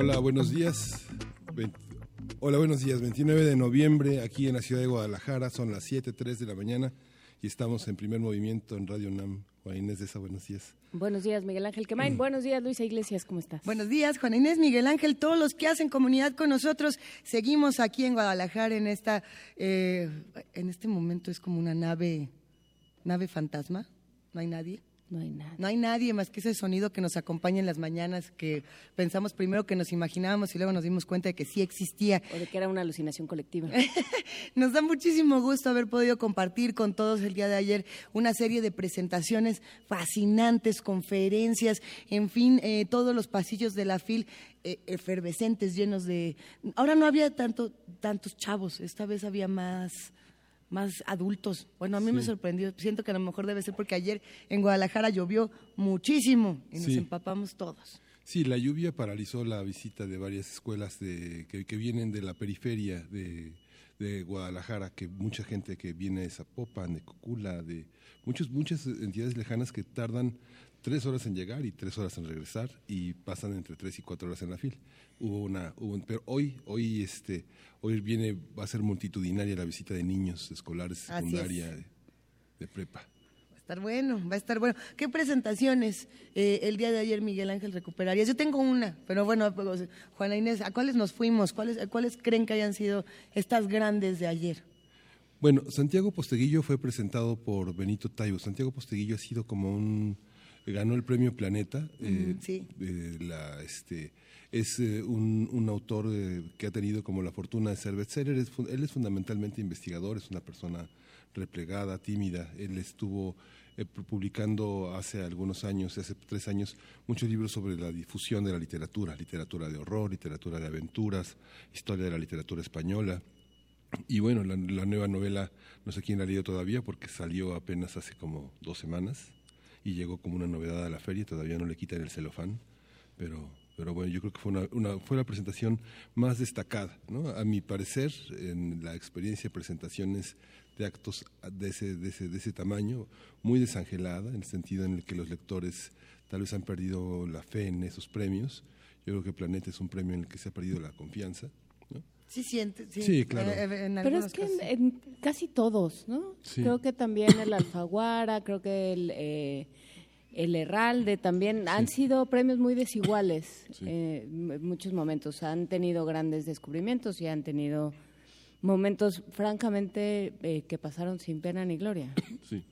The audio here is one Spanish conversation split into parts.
Hola, buenos días. Hola, buenos días. 29 de noviembre, aquí en la ciudad de Guadalajara, son las 7.03 de la mañana y estamos en primer movimiento en Radio NAM. Juan Inés de esa, buenos días. Buenos días, Miguel Ángel Quemain. Mm. Buenos días, Luisa Iglesias, ¿cómo estás? Buenos días, Juan Inés, Miguel Ángel, todos los que hacen comunidad con nosotros. Seguimos aquí en Guadalajara en esta, eh, en este momento es como una nave, nave fantasma. No hay nadie. No hay nadie. No hay nadie más que ese sonido que nos acompaña en las mañanas, que pensamos primero que nos imaginábamos y luego nos dimos cuenta de que sí existía. O de que era una alucinación colectiva. nos da muchísimo gusto haber podido compartir con todos el día de ayer una serie de presentaciones fascinantes, conferencias, en fin, eh, todos los pasillos de la FIL eh, efervescentes, llenos de... Ahora no había tanto, tantos chavos, esta vez había más más adultos. Bueno, a mí me sorprendió. Siento que a lo mejor debe ser porque ayer en Guadalajara llovió muchísimo y nos empapamos todos. Sí, la lluvia paralizó la visita de varias escuelas de, que, vienen de la periferia de, de, Guadalajara, que mucha gente que viene de Zapopan, de Cocula, de muchos, muchas entidades lejanas que tardan tres horas en llegar y tres horas en regresar y pasan entre tres y cuatro horas en la fila. Hubo una, hubo, pero hoy, hoy, este, hoy viene, va a ser multitudinaria la visita de niños escolares, secundaria, de, prepa. Va a estar bueno, va a estar bueno. ¿Qué presentaciones eh, el día de ayer Miguel Ángel recuperaría? Yo tengo una, pero bueno, pues, Juana Inés, ¿a cuáles nos fuimos? ¿Cuáles, ¿Cuáles creen que hayan sido estas grandes de ayer? Bueno, Santiago Posteguillo fue presentado por Benito Taibo. Santiago Posteguillo ha sido como un ganó el premio Planeta. Eh, sí. la, este, es eh, un, autor eh, que ha tenido como la fortuna de ser bestseller. él es fundamentalmente investigador, es una persona replegada, tímida. Él estuvo publicando hace algunos años, hace tres años, muchos libros sobre la difusión de la literatura, literatura de horror, literatura de aventuras, historia de la literatura española. Y bueno, la, la nueva novela, no sé quién la ha leído todavía porque salió apenas hace como dos semanas y llegó como una novedad a la feria, todavía no le quitan el celofán, pero, pero bueno, yo creo que fue, una, fue la presentación más destacada, ¿no? A mi parecer, en la experiencia de presentaciones de actos de ese, de ese, de ese tamaño, muy desangelada, en el sentido en el que los lectores tal vez han perdido la fe en esos premios. Yo creo que Planeta es un premio en el que se ha perdido la confianza. Sí, siente, sí. claro. Eh, eh, Pero es que en, casi todos, ¿no? Creo que también el Alfaguara, creo que el, eh, el Herralde también han sido premios muy desiguales en muchos momentos. Han tenido grandes descubrimientos y han tenido momentos, francamente, que pasaron sin pena ni gloria. Sí.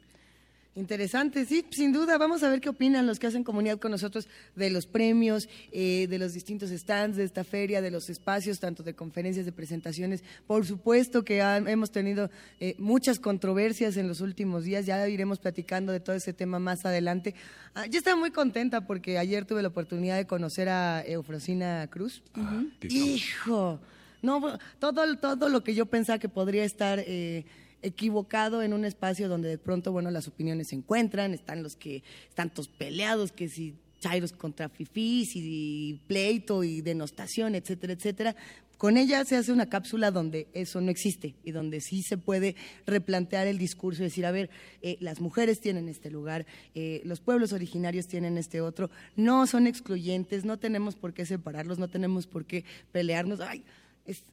Interesante, sí, sin duda. Vamos a ver qué opinan los que hacen comunidad con nosotros de los premios, eh, de los distintos stands de esta feria, de los espacios, tanto de conferencias, de presentaciones. Por supuesto que hemos tenido eh, muchas controversias en los últimos días. Ya iremos platicando de todo ese tema más adelante. Ah, yo estaba muy contenta porque ayer tuve la oportunidad de conocer a Eufrosina Cruz. Ah, Hijo, no, todo, todo lo que yo pensaba que podría estar. Eh, equivocado en un espacio donde de pronto, bueno, las opiniones se encuentran, están los que están todos peleados, que si chairos contra fifís y pleito y denostación, etcétera, etcétera. Con ella se hace una cápsula donde eso no existe y donde sí se puede replantear el discurso y decir, a ver, eh, las mujeres tienen este lugar, eh, los pueblos originarios tienen este otro, no son excluyentes, no tenemos por qué separarlos, no tenemos por qué pelearnos. Ay, es,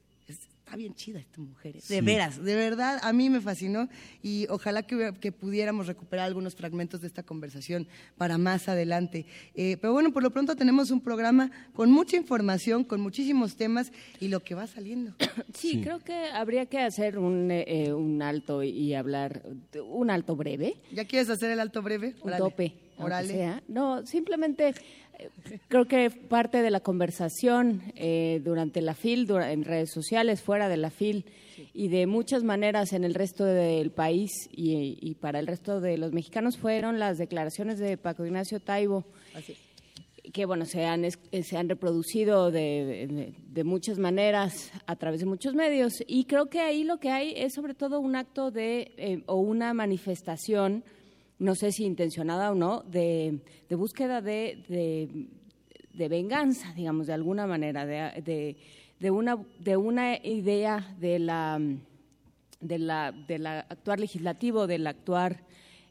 está bien chida esta mujer, ¿eh? de veras, de verdad, a mí me fascinó y ojalá que, pudiéramos recuperar algunos fragmentos de esta conversación para más adelante. Eh, pero bueno, por lo pronto tenemos un programa con mucha información, con muchísimos temas y lo que va saliendo. Sí, creo que habría que hacer un, eh, un alto y hablar, un alto breve. ¿Ya quieres hacer el alto breve? Un tope Sea. No, simplemente creo que parte de la conversación eh, durante la FIL, en redes sociales, fuera de la FIL, y de muchas maneras en el resto del país y, para el resto de los mexicanos fueron las declaraciones de Paco Ignacio Taibo. que bueno, se han, se han reproducido de, muchas maneras a través de muchos medios. Y creo que ahí lo que hay es sobre todo un acto de, eh, o una manifestación no sé si intencionada o no, de, búsqueda de, venganza, digamos, de alguna manera, de, una, de una idea de la, de la, del actuar legislativo, del actuar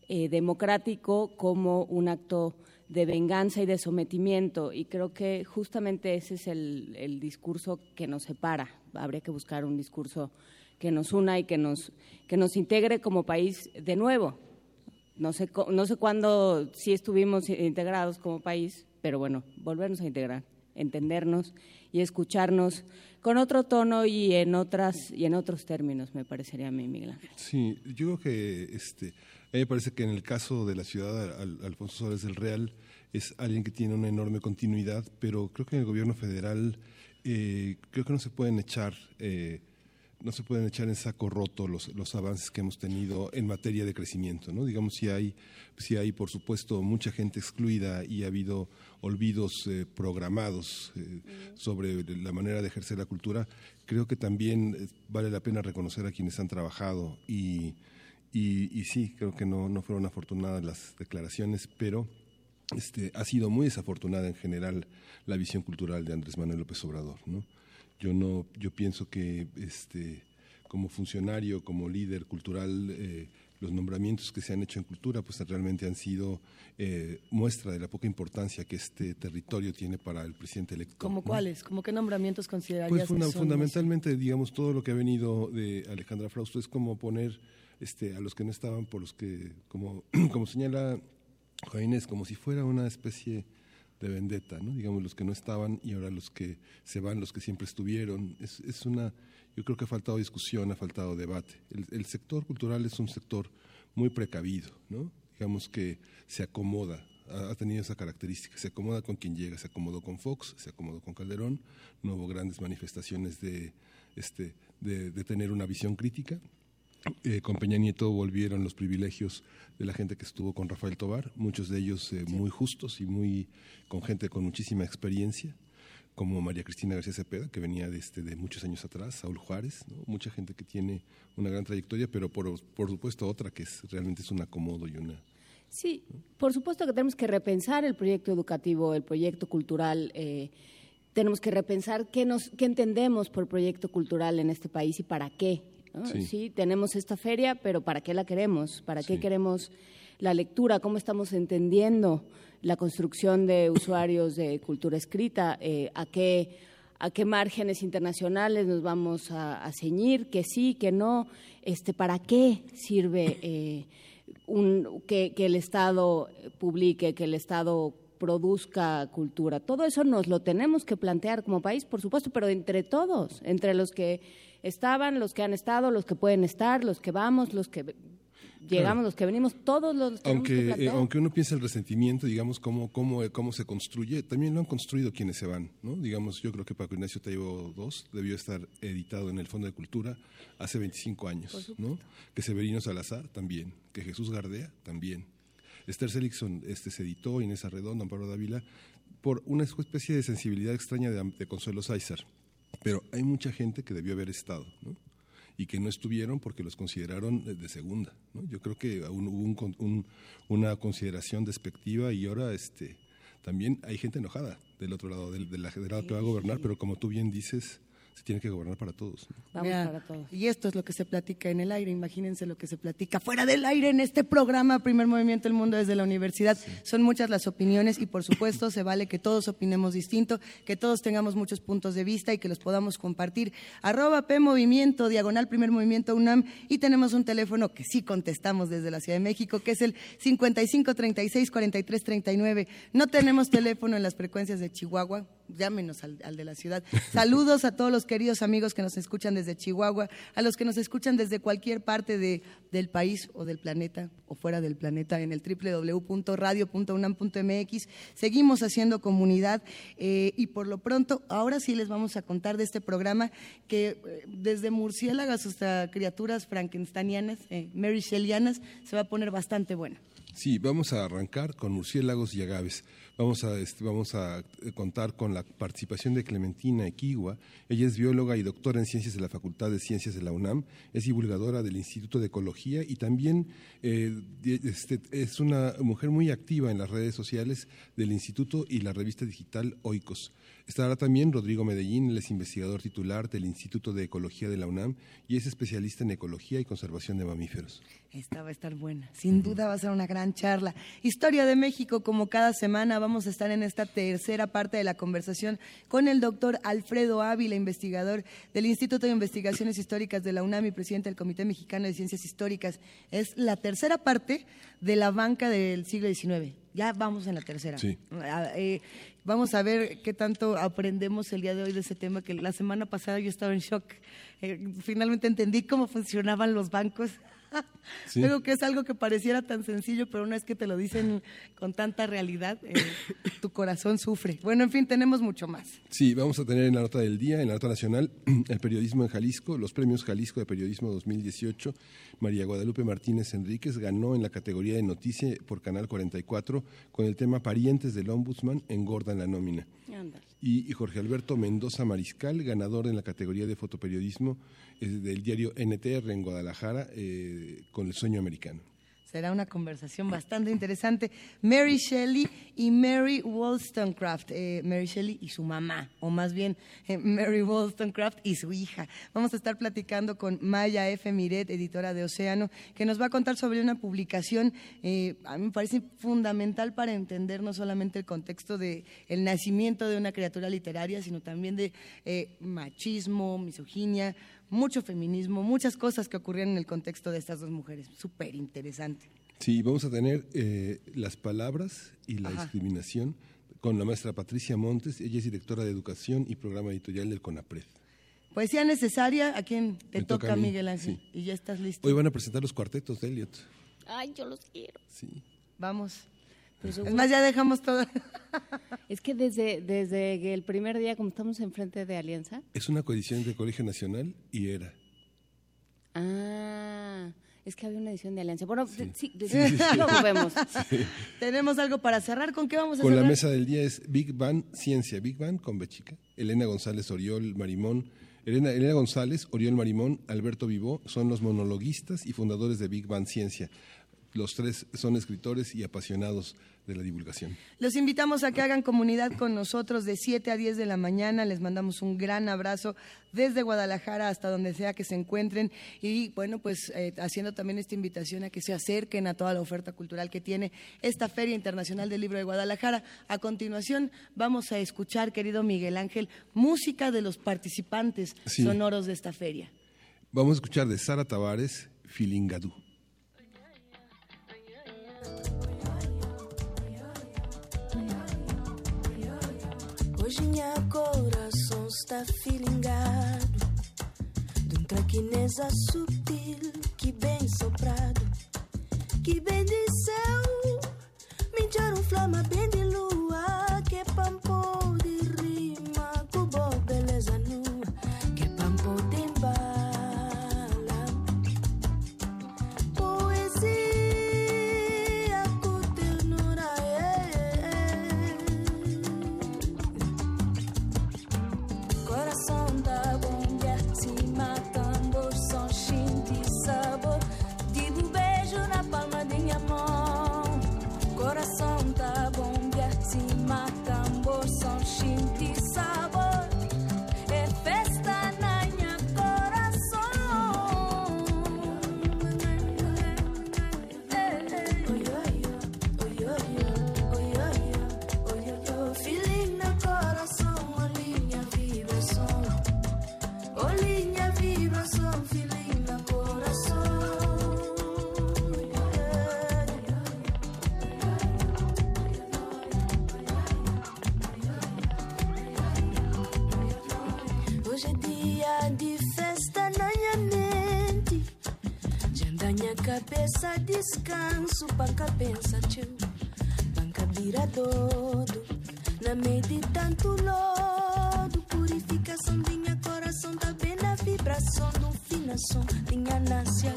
eh, democrático como un acto de venganza y de sometimiento. Y creo que justamente ese es el, el discurso que nos separa. Habría que buscar un discurso que nos una y que nos, que nos integre como país de nuevo no sé, no sé cuándo sí estuvimos integrados como país, pero bueno, volvernos a integrar, entendernos y escucharnos con otro tono y en otras y en otros términos, me parecería a mí, Miguel Ángel. Sí, yo creo que este, a mí me parece que en el caso de la ciudad, Alfonso Suárez del Real es alguien que tiene una enorme continuidad, pero creo que en el gobierno federal eh, creo que no se pueden echar eh, no se pueden echar en saco roto los, los avances que hemos tenido en materia de crecimiento. ¿no? Digamos, si hay, si hay, por supuesto, mucha gente excluida y ha habido olvidos eh, programados eh, sobre la manera de ejercer la cultura, creo que también eh, vale la pena reconocer a quienes han trabajado y, y, sí, creo que no, no fueron afortunadas las declaraciones, pero este, ha sido muy desafortunada en general la visión cultural de Andrés Manuel López Obrador. ¿no? Yo no, yo pienso que este, como funcionario, como líder cultural, eh, los nombramientos que se han hecho en cultura, pues realmente han sido eh, muestra de la poca importancia que este territorio tiene para el presidente electo. ¿Cómo cuáles? ¿Cómo qué nombramientos considerarías? Pues fundamentalmente, digamos, todo lo que ha venido de Alejandra Frausto es como poner este, a los que no estaban por los que, como, como señala Juan como si fuera una especie de vendetta, ¿no? digamos los que no estaban y ahora los que se van, los que siempre estuvieron. Es, es una, yo creo que ha faltado discusión, ha faltado debate. El, sector cultural es un sector muy precavido, ¿no? digamos que se acomoda, ha, tenido esa característica, se acomoda con quien llega, se acomodó con Fox, se acomodó con Calderón, no hubo grandes manifestaciones de, este, de, de tener una visión crítica eh, con Peña Nieto volvieron los privilegios de la gente que estuvo con Rafael Tobar, muchos de ellos eh, muy justos y muy con gente con muchísima experiencia, como María Cristina García Cepeda, que venía de, este, de muchos años atrás, Saúl Juárez, mucha gente que tiene una gran trayectoria, pero por, por supuesto otra que es, realmente es un acomodo y una... Sí, por supuesto que tenemos que repensar el proyecto educativo, el proyecto cultural. Eh, tenemos que repensar qué, nos, qué entendemos por proyecto cultural en este país y para qué. Sí. tenemos esta feria, pero ¿para qué la queremos? ¿Para qué queremos la lectura? ¿Cómo estamos entendiendo la construcción de usuarios de cultura escrita? Eh, ¿A qué a qué márgenes internacionales nos vamos a, ceñir, que sí, que no, este, para qué sirve eh, un, que, que, el Estado publique, que el Estado produzca cultura. Todo eso nos lo tenemos que plantear como país, por supuesto, pero entre todos, entre los que estaban, los que han estado, los que pueden estar, los que vamos, los que llegamos, los que venimos, todos los aunque eh, aunque uno piensa el resentimiento, digamos cómo cómo cómo se construye, también lo han construido quienes se van, ¿no? Digamos, yo creo que Paco Ignacio Taibo II debió estar editado en el Fondo de Cultura hace 25 años, ¿no? Que Severino Salazar también, que Jesús Gardea también. Esther Seligson este se editó Inés Arredondo, Amparo Dávila por una especie de sensibilidad extraña de, de Consuelo Sáizar pero hay mucha gente que debió haber estado, ¿no? y que no estuvieron porque los consideraron de segunda. ¿no? Yo creo que hubo una consideración despectiva y ahora este, también hay gente enojada del otro lado, del, lado que va a gobernar, pero como tú bien dices, se tiene que gobernar para todos. Vamos para todos. Y esto es lo que se platica en el aire, imagínense lo que se platica fuera del aire en este programa Primer Movimiento del Mundo desde la universidad. Son muchas las opiniones y por supuesto se vale que todos opinemos distinto, que todos tengamos muchos puntos de vista y que los podamos compartir. Arroba P Movimiento, diagonal Primer Movimiento UNAM y tenemos un teléfono que sí contestamos desde la Ciudad de México, que es el 5536 4339. No tenemos teléfono en las frecuencias de Chihuahua llámenos al, de la ciudad. Saludos a todos los queridos amigos que nos escuchan desde Chihuahua, a los que nos escuchan desde cualquier parte de, del país o del planeta o fuera del planeta en el www.radio.unam.mx. Seguimos haciendo comunidad eh, y por lo pronto, ahora sí les vamos a contar de este programa que eh, desde murciélagas hasta criaturas frankensteinianas, eh, Mary Shellianas, se va a poner bastante bueno. Sí, vamos a arrancar con murciélagos y agaves. Vamos a, este, vamos a eh, contar con la participación de Clementina Equigua. Ella es bióloga y doctora en ciencias de la Facultad de Ciencias de la UNAM. Es divulgadora del Instituto de Ecología y también eh, este, es una mujer muy activa en las redes sociales del Instituto y la revista digital Oikos. Estará también Rodrigo Medellín, él es investigador titular del Instituto de Ecología de la UNAM y es especialista en ecología y conservación de mamíferos. Esta va a estar buena, sin duda va a ser una gran charla. Historia de México, como cada semana, vamos a estar en esta tercera parte de la conversación con el doctor Alfredo Ávila, investigador del Instituto de Investigaciones Históricas de la UNAM y presidente del Comité Mexicano de Ciencias Históricas. Es la tercera parte de la banca del siglo XIX. Ya vamos en la tercera. Sí. Ah, eh, Vamos a ver qué tanto aprendemos el día de hoy de ese tema, que la semana pasada yo estaba en shock. Eh, finalmente entendí cómo funcionaban los bancos Creo que es algo que pareciera tan sencillo, pero una vez que te lo dicen con tanta realidad, eh, tu corazón sufre. Bueno, en fin, tenemos mucho más. Sí, vamos a tener en la nota del día, en la nota nacional, el periodismo en Jalisco, los premios Jalisco de Periodismo 2018. María Guadalupe Martínez Enríquez ganó en la categoría de noticia por Canal 44 con el tema Parientes del Ombudsman engordan la nómina. Y, Jorge Alberto Mendoza Mariscal, ganador en la categoría de fotoperiodismo del diario NTR en Guadalajara eh, con el sueño americano. Será una conversación bastante interesante. Mary Shelley y Mary Wollstonecraft. Eh, Mary Shelley y su mamá, o más bien eh, Mary Wollstonecraft y su hija. Vamos a estar platicando con Maya F. Miret, editora de Océano, que nos va a contar sobre una publicación, eh, a mí me parece fundamental para entender no solamente el contexto del el nacimiento de una criatura literaria, sino también de machismo, misoginia, mucho feminismo, muchas cosas que ocurrían en el contexto de estas dos mujeres. Súper interesante. Sí, vamos a tener eh, las palabras y la discriminación con la maestra Patricia Montes. Ella es directora de Educación y Programa Editorial del CONAPRED. Poesía necesaria, ¿a quién te toca, Miguel Ángel? Y ya estás listo. Hoy van a presentar los cuartetos de Elliot. Ay, yo los quiero. Sí. Vamos. Pues es más, ya dejamos todo. es que desde, desde el primer día, como estamos enfrente de Alianza. Es una coedición de Colegio Nacional y era. Ah, es que había una edición de Alianza. Bueno, sí, sí, vemos. Tenemos algo para cerrar. ¿Con qué vamos a con cerrar? Con la mesa del día es Big Bang Ciencia. Big Bang con Bechica. Elena González Oriol Marimón. Elena, Elena González, Oriol Marimón, Alberto Vivó son los monologuistas y fundadores de Big Bang Ciencia. Los tres son escritores y apasionados de la divulgación. Los invitamos a que hagan comunidad con nosotros de 7 a 10 de la mañana. Les mandamos un gran abrazo desde Guadalajara hasta donde sea que se encuentren. Y bueno, pues eh, haciendo también esta invitación a que se acerquen a toda la oferta cultural que tiene esta Feria Internacional del Libro de Guadalajara. A continuación vamos a escuchar, querido Miguel Ángel, música de los participantes sonoros de esta feria. Vamos a escuchar de Sara Tavares, Filingadú. Hoje minha coração está filingado De um traquinesa sutil que bem soprado. Que céu. Me um flama bem de lua descanso, banca pensativo, banca vira todo, na meio de tanto lodo, purificação minha coração, tá bem na vibração do finação, minha nasce a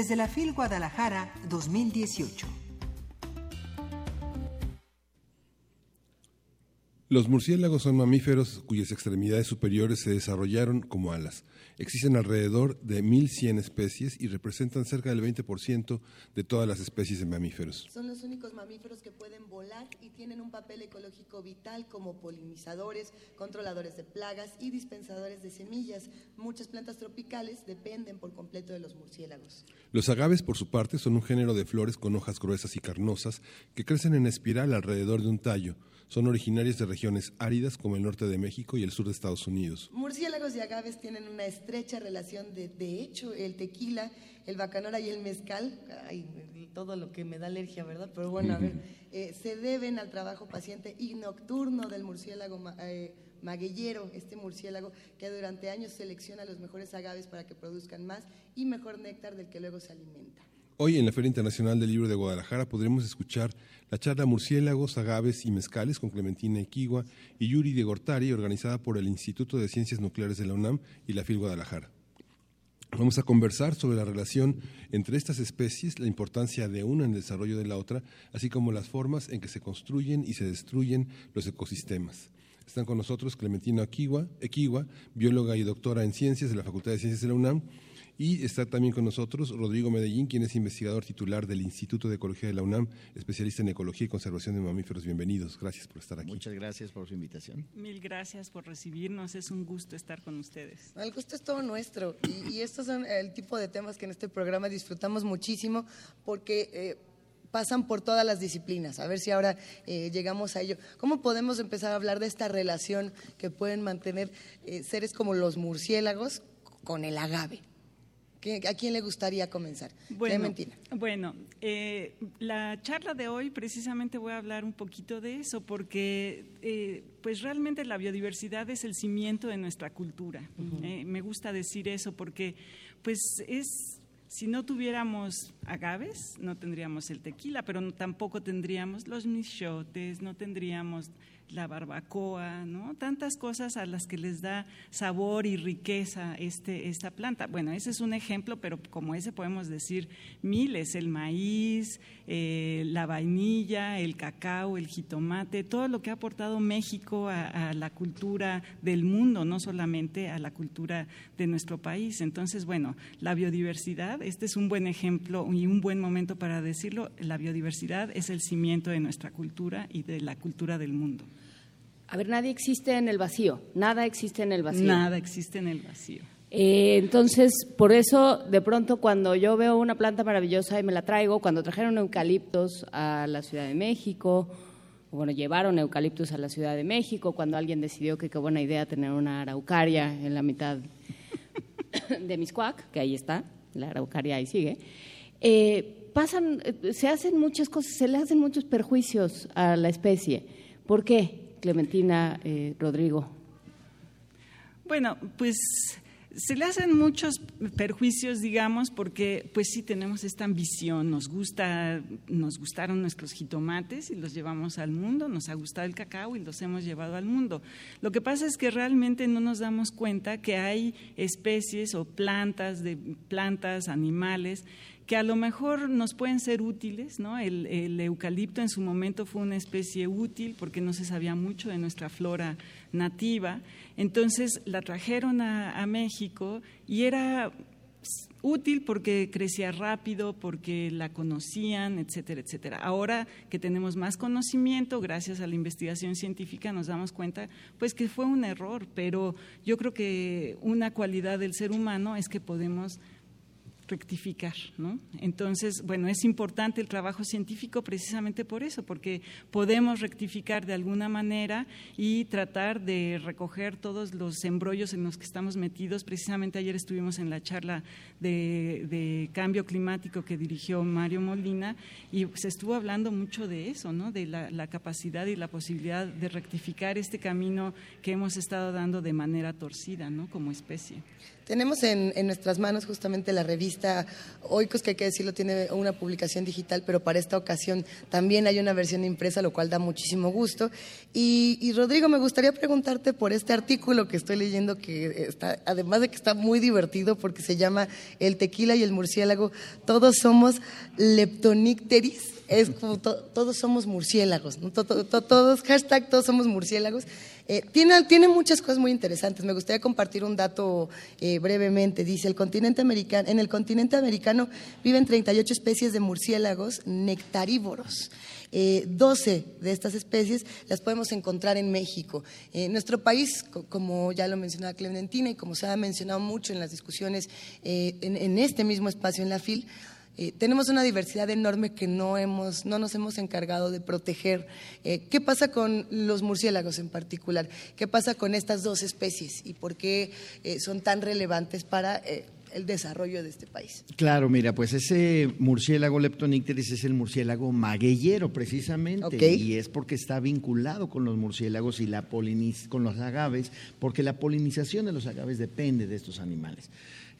Desde la FIL Guadalajara 2018. Los murciélagos son mamíferos cuyas extremidades superiores se desarrollaron como alas. Existen alrededor de 1.100 especies y representan cerca del 20% de todas las especies de mamíferos. Son los únicos mamíferos que pueden volar y tienen un papel ecológico vital como polinizadores, controladores de plagas y dispensadores de semillas. Muchas plantas tropicales dependen por completo de los murciélagos. Los agaves, por su parte, son un género de flores con hojas gruesas y carnosas que crecen en espiral alrededor de un tallo. Son originarias de regiones áridas como el norte de México y el sur de Estados Unidos. Murciélagos y agaves tienen una estrecha relación. De, de hecho, el tequila, el bacanora y el mezcal, ay, todo lo que me da alergia, ¿verdad? Pero bueno, a ver, eh, se deben al trabajo paciente y nocturno del murciélago eh, este murciélago que durante años selecciona los mejores agaves para que produzcan más y mejor néctar del que luego se alimenta. Hoy en la Feria Internacional del Libro de Guadalajara podremos escuchar la charla Murciélagos, Agaves y Mezcales con Clementina Equigua y Yuri de Gortari, organizada por el Instituto de Ciencias Nucleares de la UNAM y la FIL Guadalajara. Vamos a conversar sobre la relación entre estas especies, la importancia de una en el desarrollo de la otra, así como las formas en que se construyen y se destruyen los ecosistemas. Están con nosotros Clementina Equigua, bióloga y doctora en ciencias de la Facultad de Ciencias de la UNAM, y está también con nosotros Rodrigo Medellín, quien es investigador titular del Instituto de Ecología de la UNAM, especialista en ecología y conservación de mamíferos. Bienvenidos, gracias por estar aquí. Muchas gracias por su invitación. Mil gracias por recibirnos, es un gusto estar con ustedes. El gusto es todo nuestro y, y estos son el tipo de temas que en este programa disfrutamos muchísimo porque eh, pasan por todas las disciplinas. A ver si ahora eh, llegamos a ello. ¿Cómo podemos empezar a hablar de esta relación que pueden mantener eh, seres como los murciélagos con el agave? ¿Qué- ¿A quién le gustaría comenzar? Bueno, Clementina. bueno eh, la charla de hoy precisamente voy a hablar un poquito de eso porque eh, pues realmente la biodiversidad es el cimiento de nuestra cultura. Eh, me gusta decir eso porque pues es si no tuviéramos agaves, no tendríamos el tequila, pero no- tampoco tendríamos los michotes, no tendríamos la barbacoa, ¿no? Tantas cosas a las que les da sabor y riqueza este, esta planta. Bueno, ese es un ejemplo, pero como ese podemos decir miles, el maíz, eh, la vainilla, el cacao, el jitomate, todo lo que ha aportado México a, a la cultura del mundo, no solamente a la cultura de nuestro país. Entonces, bueno, la biodiversidad, este es un buen ejemplo y un buen momento para decirlo, la biodiversidad es el cimiento de nuestra cultura y de la cultura del mundo. A ver, nadie existe en el vacío, nada existe en el vacío. Nada existe en el vacío. Eh, entonces, por eso, de pronto, cuando yo veo una planta maravillosa y me la traigo, cuando trajeron eucaliptos a la Ciudad de México, bueno, llevaron eucaliptos a la Ciudad de México, cuando alguien decidió que qué buena idea tener una araucaria en la mitad de Miscuac, que ahí está, la araucaria ahí sigue, eh, pasan, eh, se hacen muchas cosas, se le hacen muchos perjuicios a la especie. ¿Por qué, Clementina eh, Rodrigo? Bueno, pues se le hacen muchos perjuicios, digamos, porque pues sí tenemos esta ambición, nos gusta, nos gustaron nuestros jitomates y los llevamos al mundo, nos ha gustado el cacao y los hemos llevado al mundo. Lo que pasa es que realmente no nos damos cuenta que hay especies o plantas de plantas, animales que a lo mejor nos pueden ser útiles, ¿no? El, eucalipto en su momento fue una especie útil porque no se sabía mucho de nuestra flora nativa, entonces la trajeron a, México y era útil porque crecía rápido, porque la conocían, etcétera, etcétera. Ahora que tenemos más conocimiento, gracias a la investigación científica, nos damos cuenta pues que fue un error, pero yo creo que una cualidad del ser humano es que podemos rectificar. ¿no? Entonces, bueno, es importante el trabajo científico precisamente por eso, porque podemos rectificar de alguna manera y tratar de recoger todos los embrollos en los que estamos metidos. Precisamente ayer estuvimos en la charla de, cambio climático que dirigió Mario Molina y se estuvo hablando mucho de eso, ¿no? de la, la capacidad y la posibilidad de rectificar este camino que hemos estado dando de manera torcida ¿no? como especie. Tenemos en, nuestras manos justamente la revista Oikos, que hay que decirlo, tiene una publicación digital, pero para esta ocasión también hay una versión impresa, lo cual da muchísimo gusto. Y, Rodrigo, me gustaría preguntarte por este artículo que estoy leyendo, que está, además de que está muy divertido, porque se llama El tequila y el murciélago, todos somos leptonicteris es como todos somos murciélagos, todos, hashtag todos somos murciélagos. Eh, tiene, muchas cosas muy interesantes. Me gustaría compartir un dato eh, brevemente. Dice, el continente americano, en el continente americano viven 38 especies de murciélagos nectarívoros. Eh, 12 de estas especies las podemos encontrar en México. En nuestro país, como ya lo mencionaba Clementina y como se ha mencionado mucho en las discusiones eh, en este mismo espacio en la FIL, eh, tenemos una diversidad enorme que no, hemos, no nos hemos encargado de proteger. Eh, ¿Qué pasa con los murciélagos en particular? ¿Qué pasa con estas dos especies y por qué eh, son tan relevantes para el desarrollo de este país. Claro, mira, pues ese murciélago leptonicteris es el murciélago magueyero precisamente y es porque está vinculado con los murciélagos y la con los agaves, porque la polinización de los agaves depende de estos animales.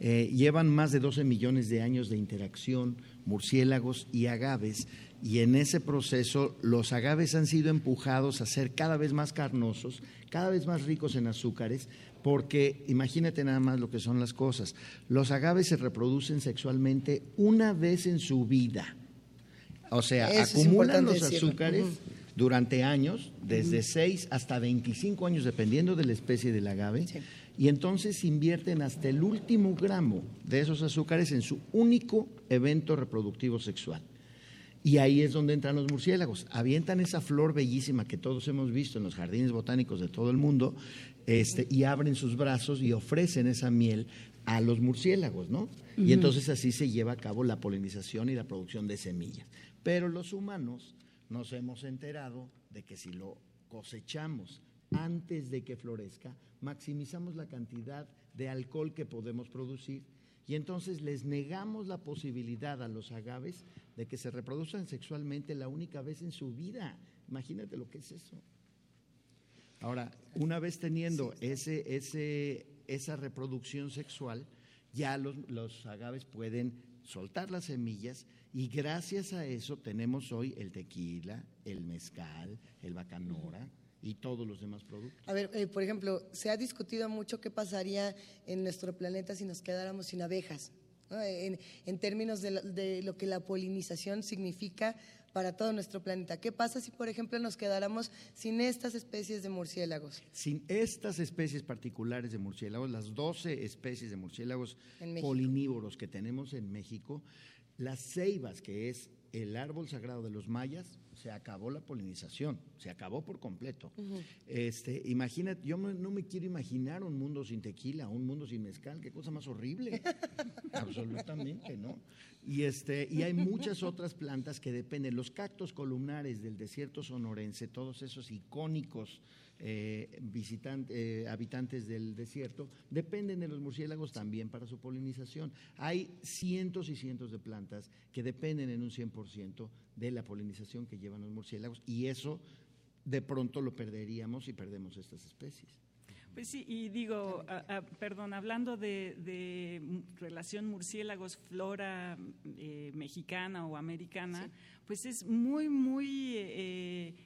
Eh, llevan más de 12 millones de años de interacción murciélagos y agaves y en ese proceso los agaves han sido empujados a ser cada vez más carnosos, cada vez más ricos en azúcares, porque imagínate nada más lo que son las cosas. Los agaves se reproducen sexualmente una vez en su vida. O sea, acumulan los azúcares durante años, desde 6 hasta 25 años, dependiendo de la especie del agave y entonces invierten hasta el último gramo de esos azúcares en su único evento reproductivo sexual. Y ahí es donde entran los murciélagos. Avientan esa flor bellísima que todos hemos visto en los jardines botánicos de todo el mundo este, y abren sus brazos y ofrecen esa miel a los murciélagos, ¿no? Y entonces así se lleva a cabo la polinización y la producción de semillas. Pero los humanos nos hemos enterado de que si lo cosechamos antes de que florezca, maximizamos la cantidad de alcohol que podemos producir y entonces les negamos la posibilidad a los agaves de que se reproduzcan sexualmente la única vez en su vida. Imagínate lo que es eso. Ahora, una vez teniendo ese, ese, esa reproducción sexual, ya los, los agaves pueden soltar las semillas y gracias a eso tenemos hoy el tequila, el mezcal, el bacanora, y todos los demás productos. A ver, eh, por ejemplo, se ha discutido mucho qué pasaría en nuestro planeta si nos quedáramos sin abejas, en, términos de, lo que la polinización significa para todo nuestro planeta. ¿Qué pasa si, por ejemplo, nos quedáramos sin estas especies de murciélagos? Sin estas especies particulares de murciélagos, las 12 especies de murciélagos polinívoros que tenemos en México, las ceibas, que es el árbol sagrado de los mayas, se acabó la polinización, se acabó por completo. este, imagínate, yo no me quiero imaginar un mundo sin tequila, un mundo sin mezcal, qué cosa más horrible. Absolutamente, ¿no? Y, este, y hay muchas otras plantas que dependen. Los cactos columnares del desierto sonorense, todos esos icónicos eh, eh, habitantes del desierto, dependen de los murciélagos también para su polinización. Hay cientos y cientos de plantas que dependen en un 100% de la polinización que llevan los murciélagos y eso de pronto lo perderíamos si perdemos estas especies. Pues sí, y digo, perdón, hablando de, relación murciélagos-flora eh, mexicana o americana, pues es muy, muy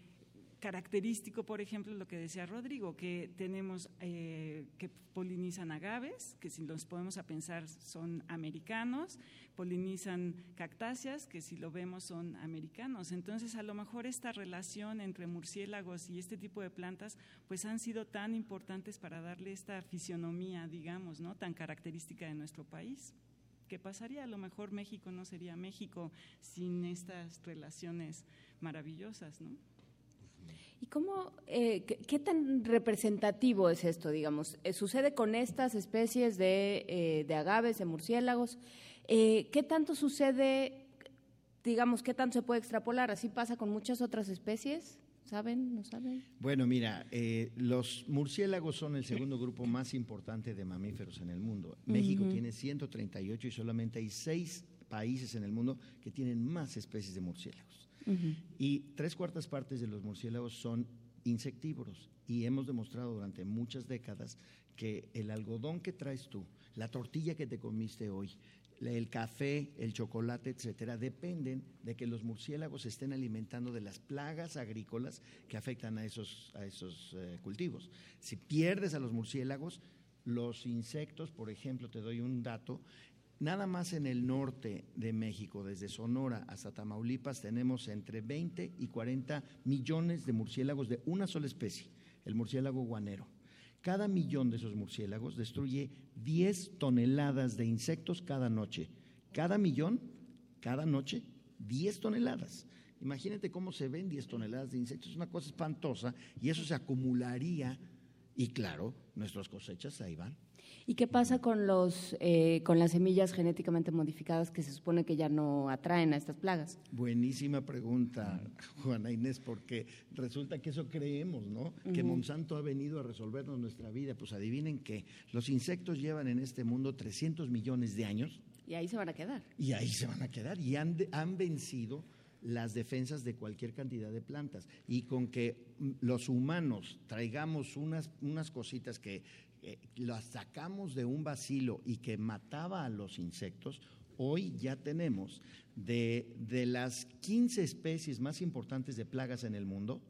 característico, por ejemplo, lo que decía Rodrigo, que tenemos eh, que polinizan agaves, que si los podemos a pensar son americanos, polinizan cactáceas, que si lo vemos son americanos. Entonces, a lo mejor esta relación entre murciélagos y este tipo de plantas, pues han sido tan importantes para darle esta fisionomía, digamos, ¿no? tan característica de nuestro país. ¿Qué pasaría? A lo mejor México no sería México sin estas relaciones maravillosas, ¿no? ¿Y cómo, eh, qué, tan representativo es esto, digamos? Eh, ¿Sucede con estas especies de, eh, de agaves, de murciélagos? ¿Qué tanto sucede, digamos, qué tanto se puede extrapolar? ¿Así pasa con muchas otras especies? ¿Saben? ¿No saben? Bueno, mira, los murciélagos son el segundo grupo más importante de mamíferos en el mundo. México tiene 138 y solamente hay seis países en el mundo que tienen más especies de murciélagos. Y tres cuartas partes de los murciélagos son insectívoros y hemos demostrado durante muchas décadas que el algodón que traes tú, la tortilla que te comiste hoy, el café, el chocolate, etcétera, dependen de que los murciélagos estén alimentando de las plagas agrícolas que afectan a esos, a esos eh, cultivos. Si pierdes a los murciélagos, los insectos, por ejemplo, te doy un dato, Nada más en el norte de México, desde Sonora hasta Tamaulipas, tenemos entre 20 y 40 millones de murciélagos de una sola especie, el murciélago guanero. Cada millón de esos murciélagos destruye 10 toneladas de insectos cada noche. Cada millón, cada noche, 10 toneladas. Imagínate cómo se ven 10 toneladas de insectos, es una cosa espantosa y eso se acumularía y claro, nuestras cosechas ahí van. ¿Y qué pasa con, los, eh, con las semillas genéticamente modificadas que se supone que ya no atraen a estas plagas? Buenísima pregunta, Juana Inés, porque resulta que eso creemos, ¿no? Que Monsanto ha venido a resolvernos nuestra vida. Pues adivinen que los insectos llevan en este mundo 300 millones de años. Y ahí se van a quedar. Y ahí se van a quedar. Y han, han vencido las defensas de cualquier cantidad de plantas. Y con que los humanos traigamos unas, unas cositas que eh, las sacamos de un vacilo y que mataba a los insectos, hoy ya tenemos de, de las 15 especies más importantes de plagas en el mundo,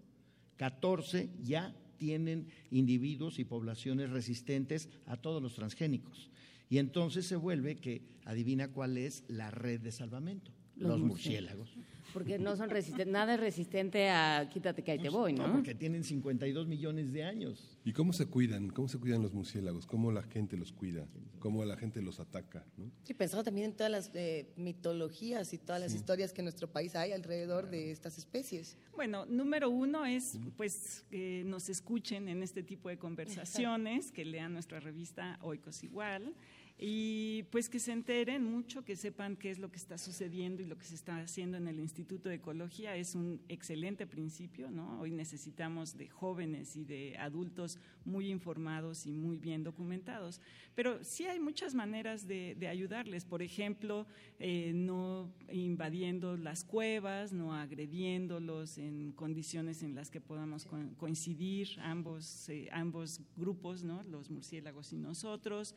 14 ya tienen individuos y poblaciones resistentes a todos los transgénicos. Y entonces se vuelve que adivina cuál es la red de salvamento los, murciélagos. Porque no son resistentes, nada es resistente a quítate que ahí te voy, ¿no? porque tienen 52 millones de años. ¿Y cómo se cuidan? ¿Cómo se cuidan los murciélagos? ¿Cómo la gente los cuida? ¿Cómo la gente los ataca? ¿no? Sí, pensaba también en todas las eh, mitologías y todas las historias que en nuestro país hay alrededor de estas especies. Bueno, número uno es pues que nos escuchen en este tipo de conversaciones, que lean nuestra revista Oikos Igual y pues que se enteren mucho, que sepan qué es lo que está sucediendo y lo que se está haciendo en el Instituto de Ecología es un excelente principio, ¿no? Hoy necesitamos de jóvenes y de adultos muy informados y muy bien documentados, pero sí hay muchas maneras de, ayudarles, por ejemplo, eh, no invadiendo las cuevas, no agrediéndolos en condiciones en las que podamos coincidir ambos, eh, ambos grupos, ¿no? Los murciélagos y nosotros.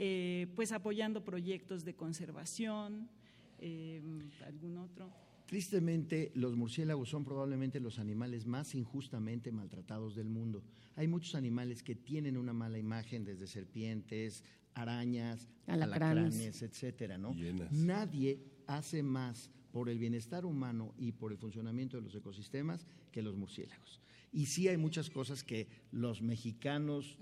Eh, pues apoyando proyectos de conservación, eh, algún otro. Tristemente, los murciélagos son probablemente los animales más injustamente maltratados del mundo. Hay muchos animales que tienen una mala imagen, desde serpientes, arañas, alacranes, etcétera, ¿no? Nadie hace más por el bienestar humano y por el funcionamiento de los ecosistemas que los murciélagos. Y sí hay muchas cosas que los mexicanos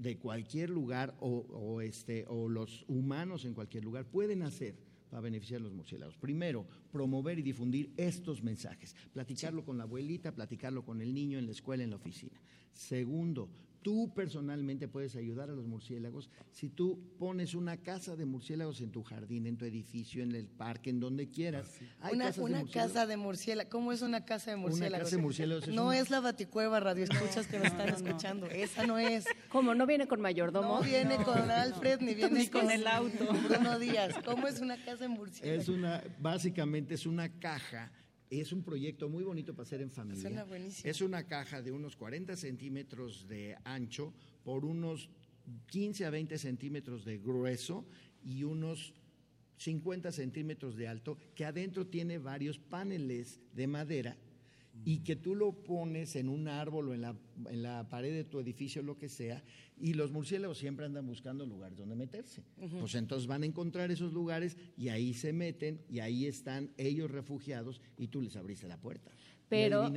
de cualquier lugar o, este, o los humanos en cualquier lugar pueden hacer para beneficiar a los murciélagos. Primero, promover y difundir estos mensajes, platicarlo con la abuelita, platicarlo con el niño en la escuela, en la oficina. Segundo, Tú personalmente puedes ayudar a los murciélagos si tú pones una casa de murciélagos en tu jardín, en tu edificio, en el parque, en donde quieras. una, casa de murciélagos. ¿Cómo es una casa de murciélagos? Una casa de murciélagos no es la baticueva, radio escuchas que me están escuchando. Esa no es. ¿Cómo? ¿No viene con mayordomo? No viene con Alfred ni viene con, el auto. Bruno Díaz. ¿Cómo es una casa de murciélagos? Es una, básicamente es una caja es un proyecto muy bonito para hacer en familia. Es una caja de unos 40 centímetros de ancho por unos 15 a 20 centímetros de grueso y unos 50 centímetros de alto, que adentro tiene varios paneles de madera y que tú lo pones en un árbol o en la, en la pared de tu edificio, lo que sea, y los murciélagos siempre andan buscando lugares donde meterse. Pues entonces van a encontrar esos lugares y ahí se meten y ahí están ellos refugiados y tú les abriste la puerta. Pero,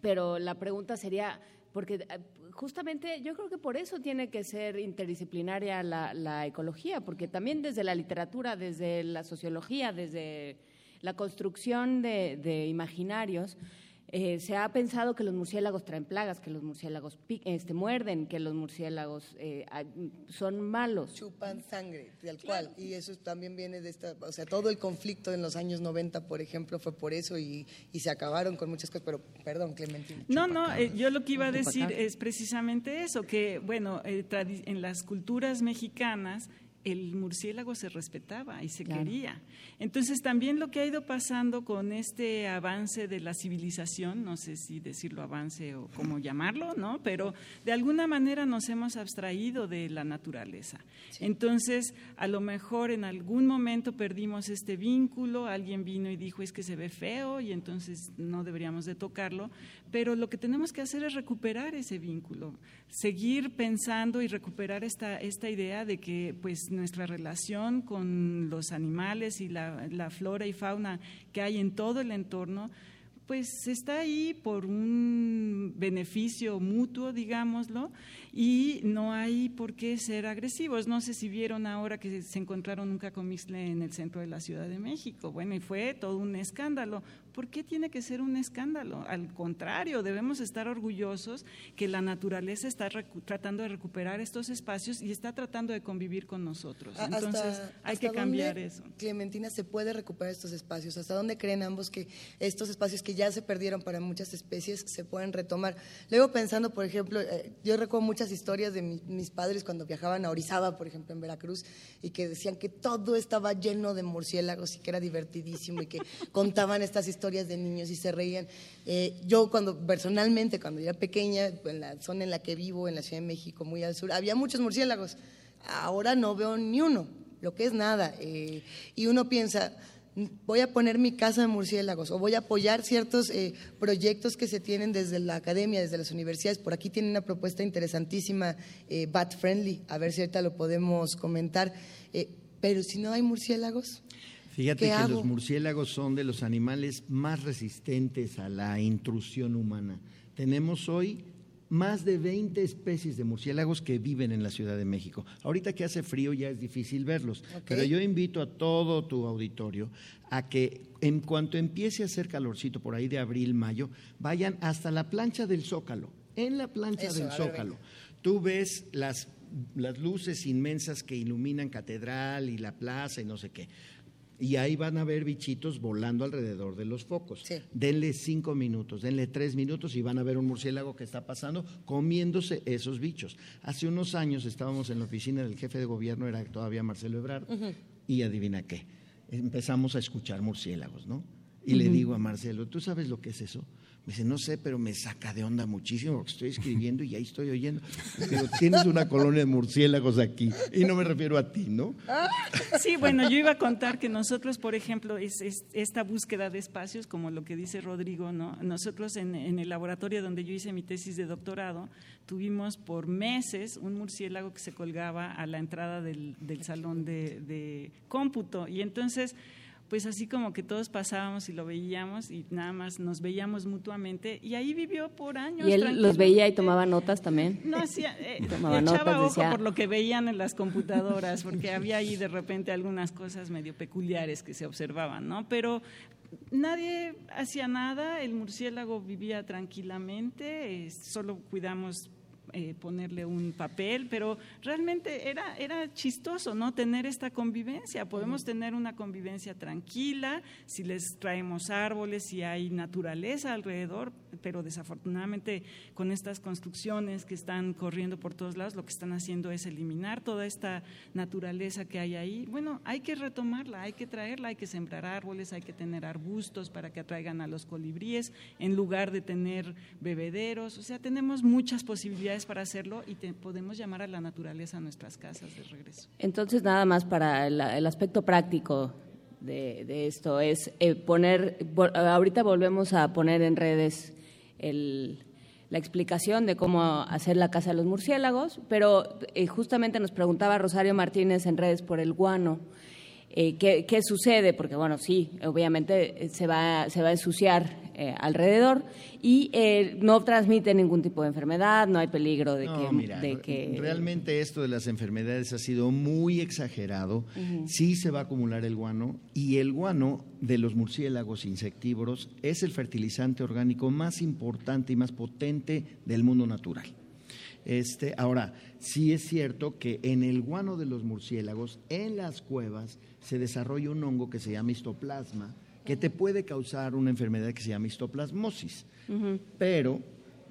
pero la pregunta sería, porque eh, justamente yo creo que por eso tiene que ser interdisciplinaria la, la ecología, porque también desde la literatura, desde la sociología, desde la construcción de, de imaginarios, eh, se ha pensado que los murciélagos traen plagas, que los murciélagos este, muerden, que los murciélagos eh, son malos. Chupan sangre, tal cual. Y eso también viene de esta, o sea, todo el conflicto en los años 90, por ejemplo, fue por eso y, se acabaron con muchas cosas. Pero, perdón, Clementina. No, no, eh, yo lo que iba a decir es precisamente eso, que, bueno, en las culturas mexicanas, el murciélago se respetaba y se quería. Entonces también lo que ha ido pasando con este avance de la civilización, no sé si decirlo avance o cómo llamarlo, ¿no? Pero de alguna manera nos hemos abstraído de la naturaleza. Entonces, a lo mejor en algún momento perdimos este vínculo, alguien vino y dijo es que se ve feo y entonces no deberíamos de tocarlo, pero lo que tenemos que hacer es recuperar ese vínculo, seguir pensando y recuperar esta, esta idea de que pues nuestra relación con los animales y la, flora y fauna que hay en todo el entorno pues está ahí por un beneficio mutuo, digámoslo, y no hay por qué ser agresivos. No sé si vieron ahora que se encontraron un cacomisle en el centro de la Ciudad de México. Bueno, y fue todo un escándalo. ¿Por qué tiene que ser un escándalo? Al contrario, debemos estar orgullosos que la naturaleza está tratando de recuperar estos espacios y está tratando de convivir con nosotros. Entonces, hay que cambiar eso. Clementina, ¿se puede recuperar estos espacios? ¿Hasta dónde creen ambos que estos espacios que ya se perdieron para muchas especies se pueden retomar? Luego pensando, por ejemplo, eh, yo recuerdo muchas historias de mis padres cuando viajaban a Orizaba, por ejemplo, en Veracruz, y que decían que todo estaba lleno de murciélagos y que era divertidísimo y que contaban estas historias historias de niños y se reían. Eh, yo cuando personalmente, cuando era pequeña, en la zona en la que vivo, en la Ciudad de México, muy al sur, había muchos murciélagos. Ahora no veo ni uno, lo que es nada. Eh, y uno piensa, voy a poner mi casa de murciélagos o voy a apoyar ciertos eh, proyectos que se tienen desde la academia, desde las universidades. Por aquí tiene una propuesta interesantísima, Bat Friendly, a ver si ahorita lo podemos comentar. pero si no hay murciélagos, Fíjate que los murciélagos son de los animales más resistentes a la intrusión humana. Tenemos hoy más de 20 especies de murciélagos que viven en la Ciudad de México. Ahorita que hace frío ya es difícil verlos, pero yo invito a todo tu auditorio a que en cuanto empiece a hacer calorcito por ahí de abril, mayo, vayan hasta la plancha del Zócalo. En la plancha del Zócalo, tú ves las las luces inmensas que iluminan catedral y la plaza y no sé qué y ahí van a ver bichitos volando alrededor de los focos. Denle cinco minutos, denle tres minutos y van a ver un murciélago que está pasando comiéndose esos bichos. Hace unos años estábamos en la oficina del jefe de gobierno, era todavía Marcelo Ebrard, y adivina qué, empezamos a escuchar murciélagos, ¿no? Y le digo a Marcelo, ¿tú sabes lo que es eso? Me dice, no sé, pero me saca de onda muchísimo porque estoy escribiendo y ahí estoy oyendo. Pero tienes una colonia de murciélagos aquí. Y no me refiero a ti, ¿no? Sí, bueno, yo iba a contar que nosotros, por ejemplo, es, esta búsqueda de espacios, como lo que dice Rodrigo, ¿no? Nosotros en, el laboratorio donde yo hice mi tesis de doctorado, tuvimos por meses un murciélago que se colgaba a la entrada del, salón de cómputo. Y entonces pues así como que todos pasábamos y lo veíamos y nada más nos veíamos mutuamente y ahí vivió por años. ¿Y él los veía y tomaba notas también? No, hacía, eh, echaba ojo por lo que veían en las computadoras, porque había ahí de repente algunas cosas medio peculiares que se observaban, ¿no? Pero nadie hacía nada, el murciélago vivía tranquilamente, eh, solo cuidamos eh, ponerle un papel, pero realmente era, era chistoso, ¿no? Tener esta convivencia. Podemos tener una convivencia tranquila si les traemos árboles, si hay naturaleza alrededor, pero desafortunadamente con estas construcciones que están corriendo por todos lados, lo que están haciendo es eliminar toda esta naturaleza que hay ahí. Bueno, hay que retomarla, hay que traerla, hay que sembrar árboles, hay que tener arbustos para que atraigan a los colibríes en lugar de tener bebederos. O sea, tenemos muchas posibilidades para hacerlo y podemos llamar a la naturaleza a nuestras casas de regreso. Entonces, nada más para el, aspecto práctico de, esto es eh, poner, ahorita volvemos a poner en redes la explicación de cómo hacer la casa de los murciélagos, pero eh, justamente nos preguntaba Rosario Martínez en redes por el guano. Eh, ¿qué, ¿qué, sucede? Porque, bueno, sí, obviamente se va, se va a ensuciar eh, alrededor y eh, no transmite ningún tipo de enfermedad, no hay peligro de, que, Realmente esto de las enfermedades ha sido muy exagerado, sí se va a acumular el guano y el guano de los murciélagos insectívoros es el fertilizante orgánico más importante y más potente del mundo natural. Este, ahora, sí es cierto que en el guano de los murciélagos, en las cuevas, se desarrolla un hongo que se llama histoplasma, que te puede causar una enfermedad que se llama histoplasmosis. Pero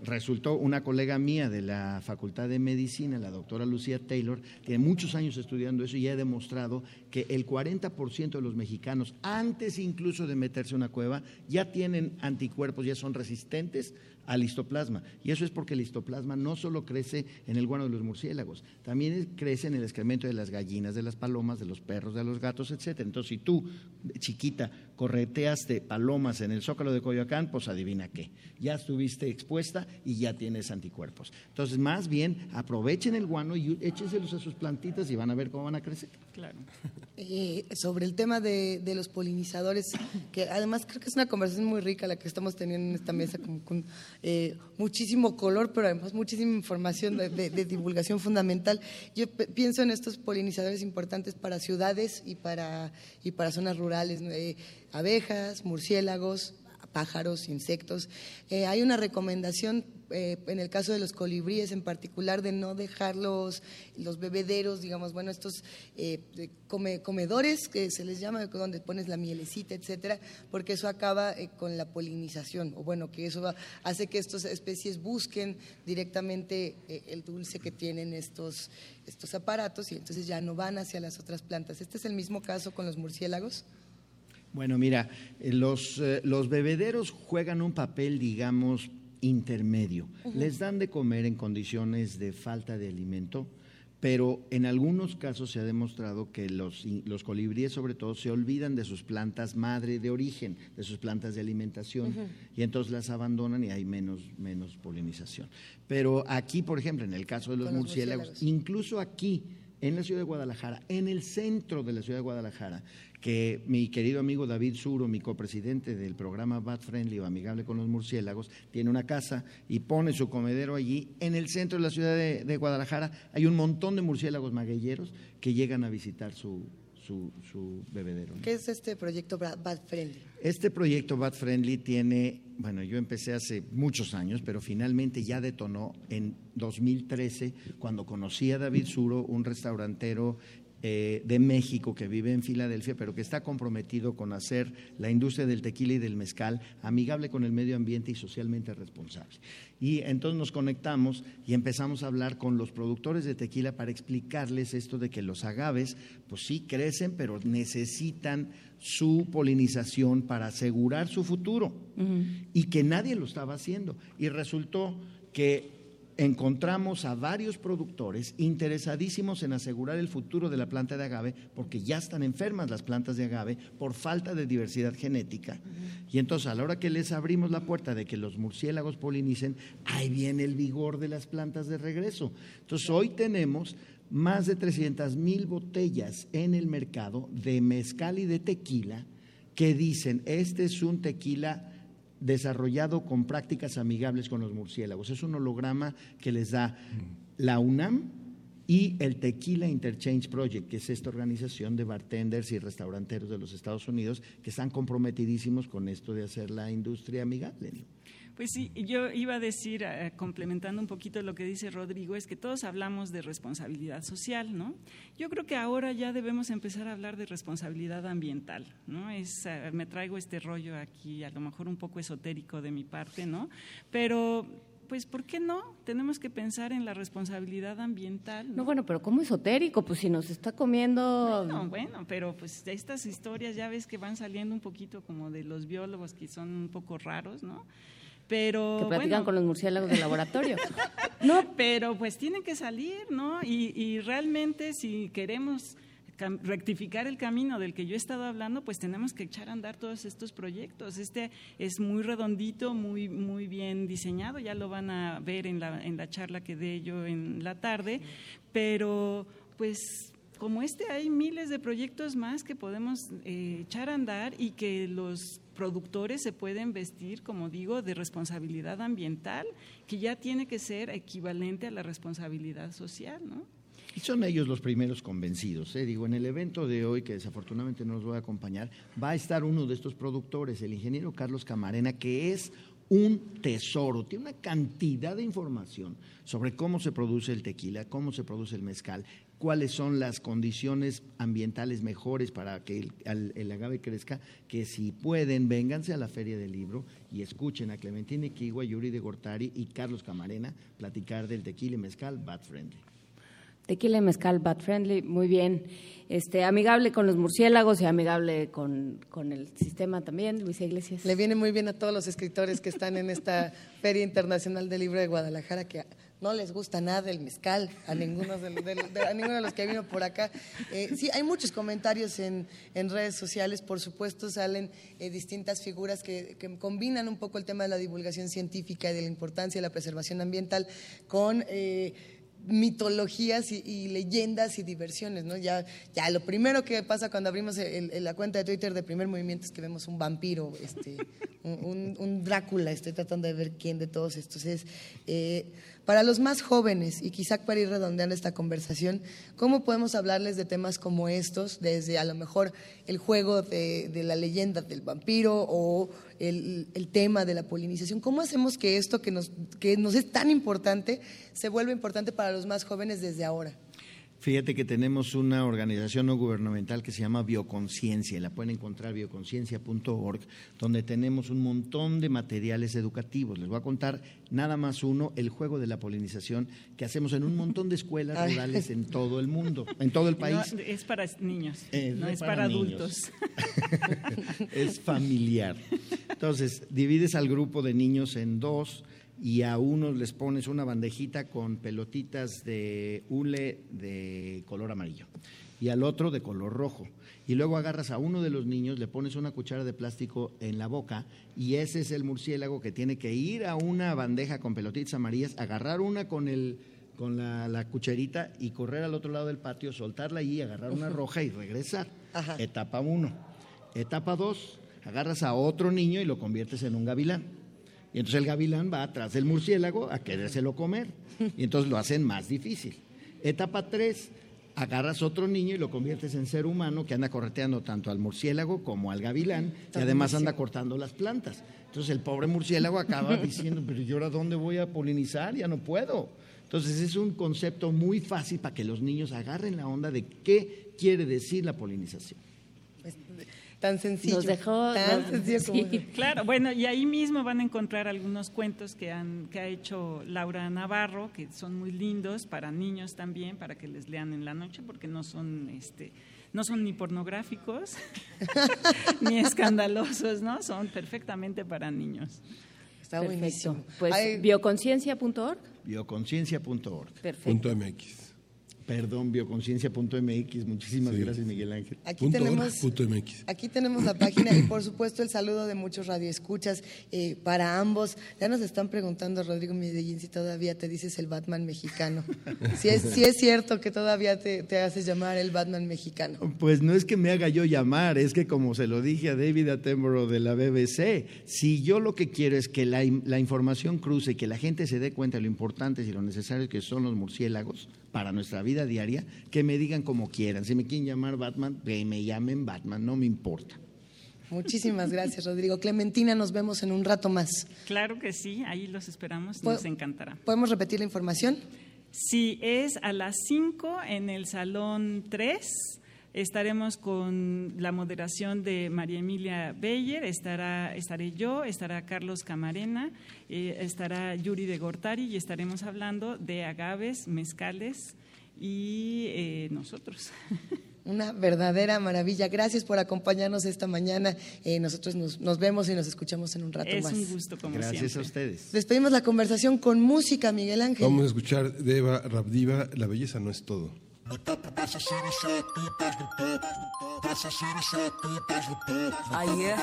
resultó una colega mía de la Facultad de Medicina, la doctora Lucía Taylor, tiene muchos años estudiando eso y ha demostrado que el 40% de los mexicanos, antes incluso de meterse en una cueva, ya tienen anticuerpos, ya son resistentes al histoplasma. Y eso es porque el histoplasma no solo crece en el guano de los murciélagos, también crece en el excremento de las gallinas, de las palomas, de los perros, de los gatos, etc. Entonces, si tú, chiquita, correteaste palomas en el zócalo de Coyoacán, pues adivina qué. Ya estuviste expuesta y ya tienes anticuerpos. Entonces, más bien, aprovechen el guano y échenselos a sus plantitas y van a ver cómo van a crecer. Claro. Eh, sobre el tema de, los polinizadores, que además creo que es una conversación muy rica la que estamos teniendo en esta mesa, con, eh, muchísimo color, pero además muchísima información de, divulgación fundamental. Yo pienso en estos polinizadores importantes para ciudades y para, y para zonas rurales, eh, abejas, murciélagos, pájaros, insectos. hay una recomendación eh, en el caso de los colibríes en particular, de no dejar los, bebederos, digamos, bueno, estos eh, comedores que se les llama, donde pones la mielecita, etcétera, porque eso acaba eh, con la polinización, o bueno, que eso hace que estas especies busquen directamente el dulce que tienen estos, estos aparatos y entonces ya no van hacia las otras plantas. ¿Este es el mismo caso con los murciélagos? Bueno, mira, los, los bebederos juegan un papel, digamos, intermedio. Les dan de comer en condiciones de falta de alimento, pero en algunos casos se ha demostrado que los, los colibríes sobre todo se olvidan de sus plantas madre de origen, de sus plantas de alimentación, y entonces las abandonan y hay menos, menos polinización. Pero aquí, por ejemplo, en el caso de los murciélagos, incluso aquí, en la ciudad de Guadalajara, en el centro de la ciudad de Guadalajara, que mi querido amigo David Suro, mi copresidente del programa Bat Friendly o Amigable con los Murciélagos, tiene una casa y pone su comedero allí. En el centro de la ciudad de, Guadalajara hay un montón de murciélagos magueyeros que llegan a visitar su, su, bebedero. ¿Qué es este proyecto Bat Friendly? Este proyecto Bat Friendly tiene, bueno, yo empecé hace muchos años, pero finalmente ya detonó en 2013 cuando conocí a David Suro, un restaurantero eh, de México que vive en Filadelfia, pero que está comprometido con hacer la industria del tequila y del mezcal amigable con el medio ambiente y socialmente responsable. Y entonces nos conectamos y empezamos a hablar con los productores de tequila para explicarles esto de que los agaves, pues sí crecen, pero necesitan su polinización para asegurar su futuro y que nadie lo estaba haciendo. Y resultó que encontramos a varios productores interesadísimos en asegurar el futuro de la planta de agave, porque ya están enfermas las plantas de agave por falta de diversidad genética. Y entonces a la hora que les abrimos la puerta de que los murciélagos polinicen, ahí viene el vigor de las plantas de regreso. Entonces hoy tenemos más de 300 mil botellas en el mercado de mezcal y de tequila que dicen, este es un tequila desarrollado con prácticas amigables con los murciélagos. Es un holograma que les da la UNAM y el Tequila Interchange Project, que es esta organización de bartenders y restauranteros de los Estados Unidos que están comprometidísimos con esto de hacer la industria amigable. Pues sí, yo iba a decir, eh, complementando un poquito lo que dice Rodrigo, es que todos hablamos de responsabilidad social, ¿no? Yo creo que ahora ya debemos empezar a hablar de responsabilidad ambiental, ¿no? Es, eh, me traigo este rollo aquí, a lo mejor un poco esotérico de mi parte, ¿no? Pero pues ¿por qué no? Tenemos que pensar en la responsabilidad ambiental. ¿no? bueno, pero ¿cómo esotérico? Pues si nos está comiendo... Bueno, bueno, pero pues estas historias ya ves que van saliendo un poquito como de los biólogos que son un poco raros, ¿no? Pero, que platican con los murciélagos del laboratorio. no, pero pues tienen que salir, ¿no? Y, y realmente si queremos rectificar el camino del que yo he estado hablando, pues tenemos que echar a andar todos estos proyectos. Este es muy redondito, muy, muy bien diseñado, ya lo van a ver en la, en la charla que dé yo en la tarde, pero pues como este hay miles de proyectos más que podemos eh, echar a andar y que los productores se pueden vestir, como digo, de responsabilidad ambiental, que ya tiene que ser equivalente a la responsabilidad social, ¿no? Y son ellos los primeros convencidos. ¿eh? Digo, en el evento de hoy, que desafortunadamente no nos voy a acompañar, va a estar uno de estos productores, el ingeniero Carlos Camarena, que es un tesoro, tiene una cantidad de información sobre cómo se produce el tequila, cómo se produce el mezcal, cuáles son las condiciones ambientales mejores para que el, agave crezca, que si pueden, vénganse a la Feria del Libro y escuchen a Clementina Equigua, Yuri de Gortari y Carlos Camarena platicar del tequila y mezcal Bad Friendly. Tequila y mezcal Bad Friendly, muy bien. Este, amigable con los murciélagos y amigable con, con, el sistema también, Luisa Iglesias. Le viene muy bien a todos los escritores que están en esta Feria Internacional del Libro de Guadalajara, que no les gusta nada el mezcal a ninguno de, los que vino por acá. Eh, sí, hay muchos comentarios en, en, redes sociales, por supuesto salen eh, distintas figuras que, que, combinan un poco el tema de la divulgación científica y de la importancia de la preservación ambiental con... Eh, mitologías y, leyendas y diversiones, ¿no? Ya, ya lo primero que pasa cuando abrimos la cuenta de Twitter de Primer Movimiento es que vemos un vampiro, este, un, Drácula, estoy tratando de ver quién de todos estos es. Para los más jóvenes, y quizá para ir redondeando esta conversación, ¿cómo podemos hablarles de temas como estos, desde a lo mejor el juego de, la leyenda del vampiro o el, tema de la polinización? ¿Cómo hacemos que esto que nos, es tan importante se vuelva importante para los más jóvenes desde ahora? Fíjate que tenemos una organización no gubernamental que se llama Bioconciencia, la pueden encontrar bioconciencia.org, donde tenemos un montón de materiales educativos. Les voy a contar nada más uno, el juego de la polinización que hacemos en un montón de escuelas rurales en todo el mundo, en todo el país. es para niños, no es para, adultos. es familiar. Entonces, divides al grupo de niños en dos y a unos les pones una bandejita con pelotitas de hule de color amarillo y al otro de color rojo. Y luego agarras a uno de los niños, le pones una cuchara de plástico en la boca y ese es el murciélago que tiene que ir a una bandeja con pelotitas amarillas, agarrar una con el con la, cucharita y correr al otro lado del patio, soltarla y agarrar una roja y regresar. Etapa uno. Etapa dos, agarras a otro niño y lo conviertes en un gavilán. Y entonces el gavilán va atrás del murciélago a querérselo comer. Y entonces lo hacen más difícil. Etapa 3, agarras otro niño y lo conviertes en ser humano que anda correteando tanto al murciélago como al gavilán y además anda cortando las plantas. Entonces el pobre murciélago acaba diciendo, pero ¿yo ahora dónde voy a polinizar? Ya no puedo. Entonces es un concepto muy fácil para que los niños agarren la onda de qué quiere decir la polinización. Tan sencillo. Nos dejó tan sencillo Claro, bueno, y ahí mismo van a encontrar algunos cuentos que, han, que ha hecho Laura Navarro, que son muy lindos para niños también, para que les lean en la noche, porque no son, este, no son ni pornográficos ni escandalosos, ¿no? Son perfectamente para niños. Está buenísimo. Pues bioconciencia.org. Bioconciencia.org. Perfecto. .mx. Perdón, bioconciencia.mx. Muchísimas gracias, Miguel Ángel. Aquí tenemos, aquí tenemos la página y por supuesto el saludo de muchos radioescuchas eh, para ambos. Ya nos están preguntando, Rodrigo Medellín, si todavía te dices el Batman mexicano. si, es, si es cierto que todavía te, haces llamar el Batman mexicano. Pues no es que me haga yo llamar, es que como se lo dije a David Attenborough de la BBC, si yo lo que quiero es que la, la información cruce y que la gente se dé cuenta de lo importante y lo necesario que son los murciélagos, para nuestra vida diaria, que me digan como quieran. Si me quieren llamar Batman, que me llamen Batman, no me importa. Muchísimas gracias, Rodrigo. Clementina, nos vemos en un rato más. Claro que sí, ahí los esperamos, nos encantará. ¿Podemos repetir la información? Sí, es a las 5 en el Salón 3. Estaremos con la moderación de María Emilia Beyer, estará, estaré yo, estará Carlos Camarena, eh, estará Yuri de Gortari y estaremos hablando de agaves, mezcales y eh, nosotros. Una verdadera maravilla. Gracias por acompañarnos esta mañana. Eh, nosotros nos, vemos y nos escuchamos en un rato más. Es un gusto, como Gracias a ustedes. Despedimos la conversación con música, Miguel Ángel. Vamos a escuchar de Eva Rabdiva, La belleza no es todo. No topo no topo. No topo. Aí é?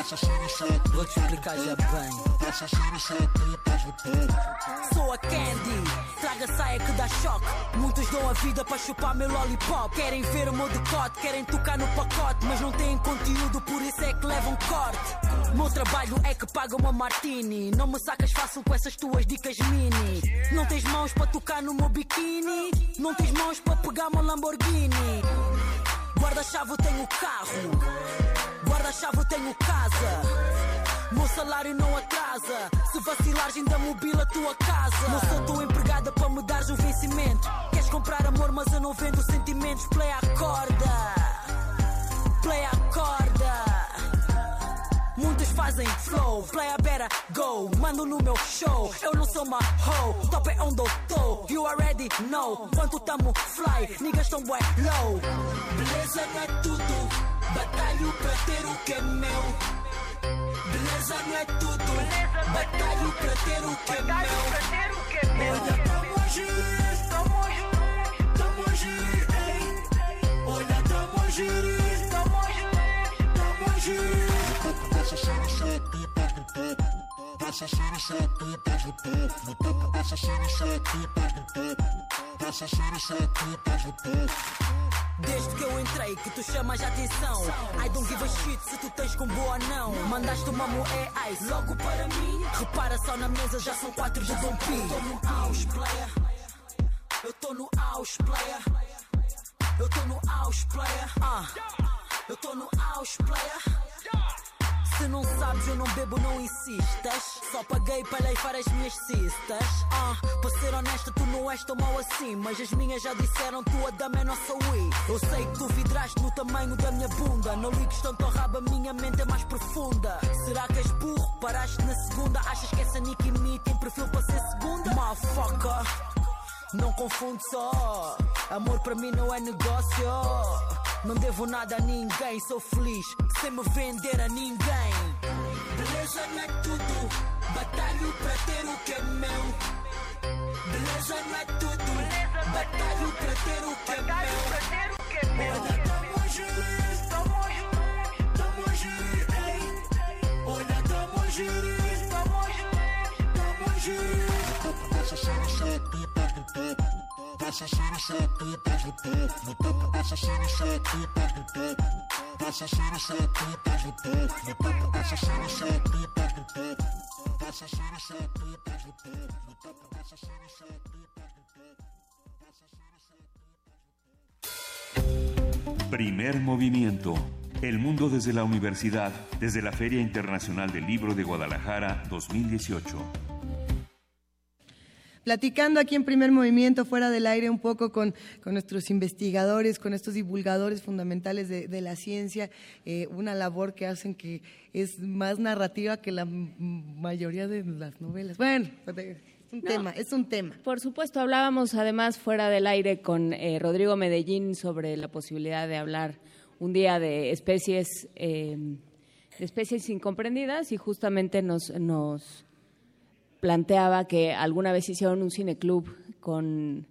Vou te explicar já bem. No topo. Sou a Candy, traga saia que dá choque. Muitos dão a vida para chupar meu lollipop. Querem ver o meu decote, querem tocar no pacote. Mas não têm conteúdo, por isso é que levam corte. Meu trabalho é que paga uma martini. Não me sacas fácil com essas tuas dicas mini. Não tens mãos para tocar no meu biquíni. Não tens mãos para pegar uma Lamborghini. Guarda-chave tenho carro, guarda-chave tenho casa. Meu salário não atrasa. Se vacilares, ainda mobila a tua casa. Não sou tua empregada para me dares um vencimento. Queres comprar amor, mas eu não vendo sentimentos. Play a corda, play a corda. Muitos fazem flow, play a better go. Mando no meu show, eu não sou uma hoe. Top é onde eu tô, you already know. Quanto tamo fly, niggas tão bué low. Beleza não é tudo, batalho pra ter o que é meu. Beleza não é tudo, batalho pra ter o que é meu. Olha, tamo a girir, tamo Passa sete pés no topo. No topo passa sete pés no topo. Passa sete pés no topo. Desde que eu entrei que tu chamas a atenção I don't give a shit se tu tens com boa não Mandaste uma moe ice logo para mim Repara só na mesa já são quatro de Dom Eu tô no house player Eu tô no house player Eu tô no house player uh. Eu tô no house player se não sabes, eu não bebo, não insistas. Só paguei para leifar as minhas cistas. Ah, para ser honesta, tu não és tão mal assim. Mas as minhas já disseram, tua dama é nossa Wii. Eu sei que tu vidraste no tamanho da minha bunda. Não ligues tanto ao rabo, a minha mente é mais profunda. Será que és burro? Paraste na segunda. Achas que essa Nicki Me tem perfil para ser segunda? Motherfucker. Não confunde só. Amor para mim não é negócio. Não devo nada a ninguém, sou feliz sem me vender a ninguém. Beleza não é tudo, batalho para ter o que é meu. Beleza não é tudo, batalho para ter o que é meu. Olha, tamo a girir, tamo a girir, tamo a girir, Olha, tamo a girir, tamo a girir, tamo a. Primer movimiento. El mundo desde la universidad, desde la Feria Internacional del Libro de Guadalajara 2018 platicando aquí en primer movimiento, fuera del aire, un poco con, nuestros investigadores, con estos divulgadores fundamentales de, la ciencia, eh, una labor que hacen que es más narrativa que la mayoría de las novelas. Bueno, pues, es un tema, es un tema. Por supuesto, hablábamos además fuera del aire con eh, Rodrigo Medellín sobre la posibilidad de hablar un día de especies, eh, de especies incomprendidas y justamente nos, nos planteaba que alguna vez hicieron un cineclub con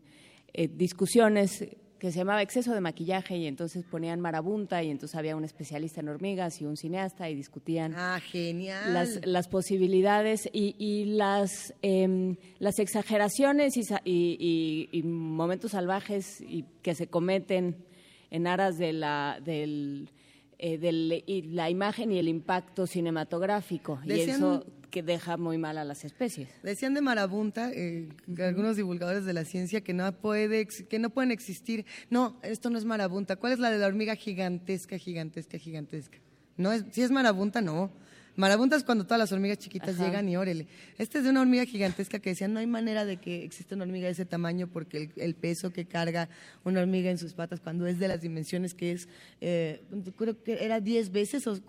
eh, discusiones que se llamaba exceso de maquillaje y entonces ponían marabunta y entonces había un especialista en hormigas y un cineasta y discutían ah, genial. Las, las posibilidades y, las, em, las exageraciones y, momentos salvajes y que se cometen en aras de la, del, eh, la imagen y el impacto cinematográfico. y eso que deja muy mal a las especies. Decían de marabunta eh, algunos divulgadores de la ciencia que no puede que no pueden existir. No, esto no es marabunta. ¿Cuál es la de la hormiga gigantesca, gigantesca, gigantesca? No es, si es marabunta, no. Marabunta es cuando todas las hormigas chiquitas llegan y órele. Este es de una hormiga gigantesca que decían, no hay manera de que exista una hormiga de ese tamaño porque el, peso que carga una hormiga en sus patas cuando es de las dimensiones que es, eh, creo que era 10 veces. O,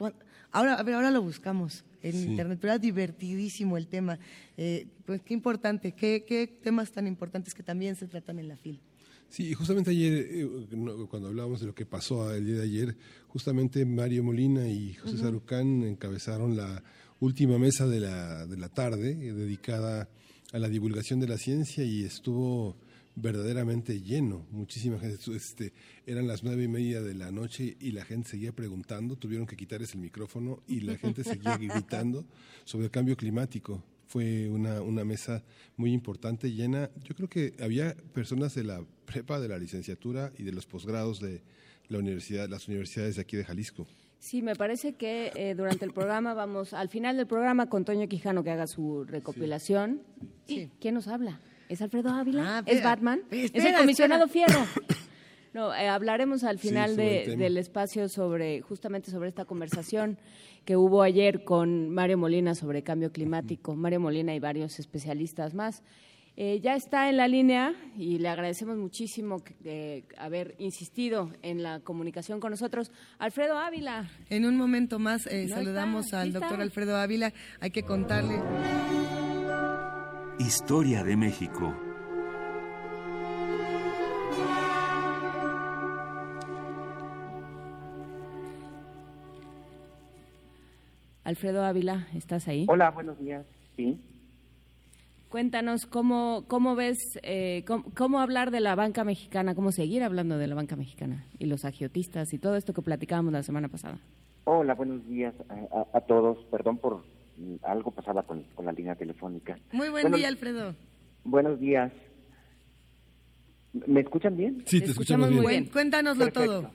ahora, a ver, ahora lo buscamos en internet, pero era divertidísimo el tema. Eh, pues qué importante, qué, qué temas tan importantes que también se tratan en la FIL. Sí, justamente ayer, eh, cuando hablábamos de lo que pasó el día de ayer, justamente Mario Molina y José Sarucán encabezaron la última mesa de la, de la tarde eh, dedicada a la divulgación de la ciencia y estuvo verdaderamente lleno, muchísima gente, este, eran las nueve y media de la noche y la gente seguía preguntando, tuvieron que quitarles el micrófono y la gente seguía gritando sobre el cambio climático fue una, una mesa muy importante, llena. Yo creo que había personas de la prepa, de la licenciatura y de los posgrados de la universidad, las universidades de aquí de Jalisco. Sí, me parece que eh, durante el programa vamos, al final del programa, con Toño Quijano que haga su recopilación. Sí. ¿Quién nos habla? ¿Es Alfredo Ávila? Ah, ¿Es Batman? ¿Es el comisionado Fierro? No, eh, hablaremos al final del espacio sobre justamente sobre esta conversación que hubo ayer con Mario Molina sobre cambio climático, Mario Molina y varios especialistas más. Eh, ya está en la línea y le agradecemos muchísimo que, haber insistido en la comunicación con nosotros. Alfredo Ávila. En un momento más eh, saludamos al doctor Alfredo Ávila. Hay que contarle. Historia de México. Alfredo Ávila, ¿estás ahí? Hola, buenos días. Sí. Cuéntanos cómo, cómo ves, eh, cómo, hablar de la banca mexicana, cómo seguir hablando de la banca mexicana y los agiotistas y todo esto que platicábamos la semana pasada. Hola, buenos días a, todos. Perdón por algo pasaba con, la línea telefónica. Muy buen día, Alfredo. Buenos días. ¿Me escuchan bien? Sí, te, escuchamos, muy bien. Cuéntanoslo todo.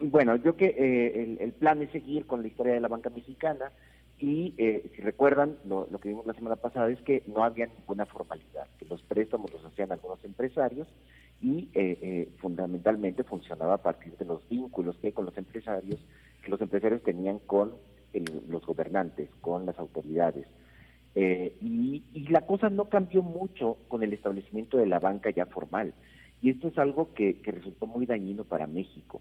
Bueno, yo que eh, el, plan es seguir con la historia de la banca mexicana y eh, si recuerdan, lo, que vimos la semana pasada es que no había ninguna formalidad, que los préstamos los hacían algunos empresarios y eh, fundamentalmente funcionaba a partir de los vínculos que hay con los empresarios, que los empresarios tenían con los gobernantes, con las autoridades. Y, la cosa no cambió mucho con el establecimiento de la banca ya formal. Y esto es algo que resultó muy dañino para México.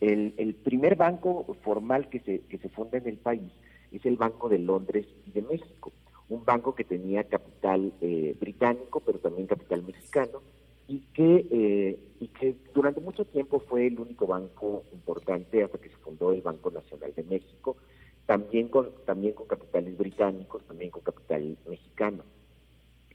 El, primer banco formal que se, que se funda en el país es el Banco de Londres y de México, un banco que tenía capital eh, británico, pero también capital mexicano, y que, eh, y que durante mucho tiempo fue el único banco importante hasta que se fundó el Banco Nacional de México, también con, también con capitales británicos, también con capital mexicano.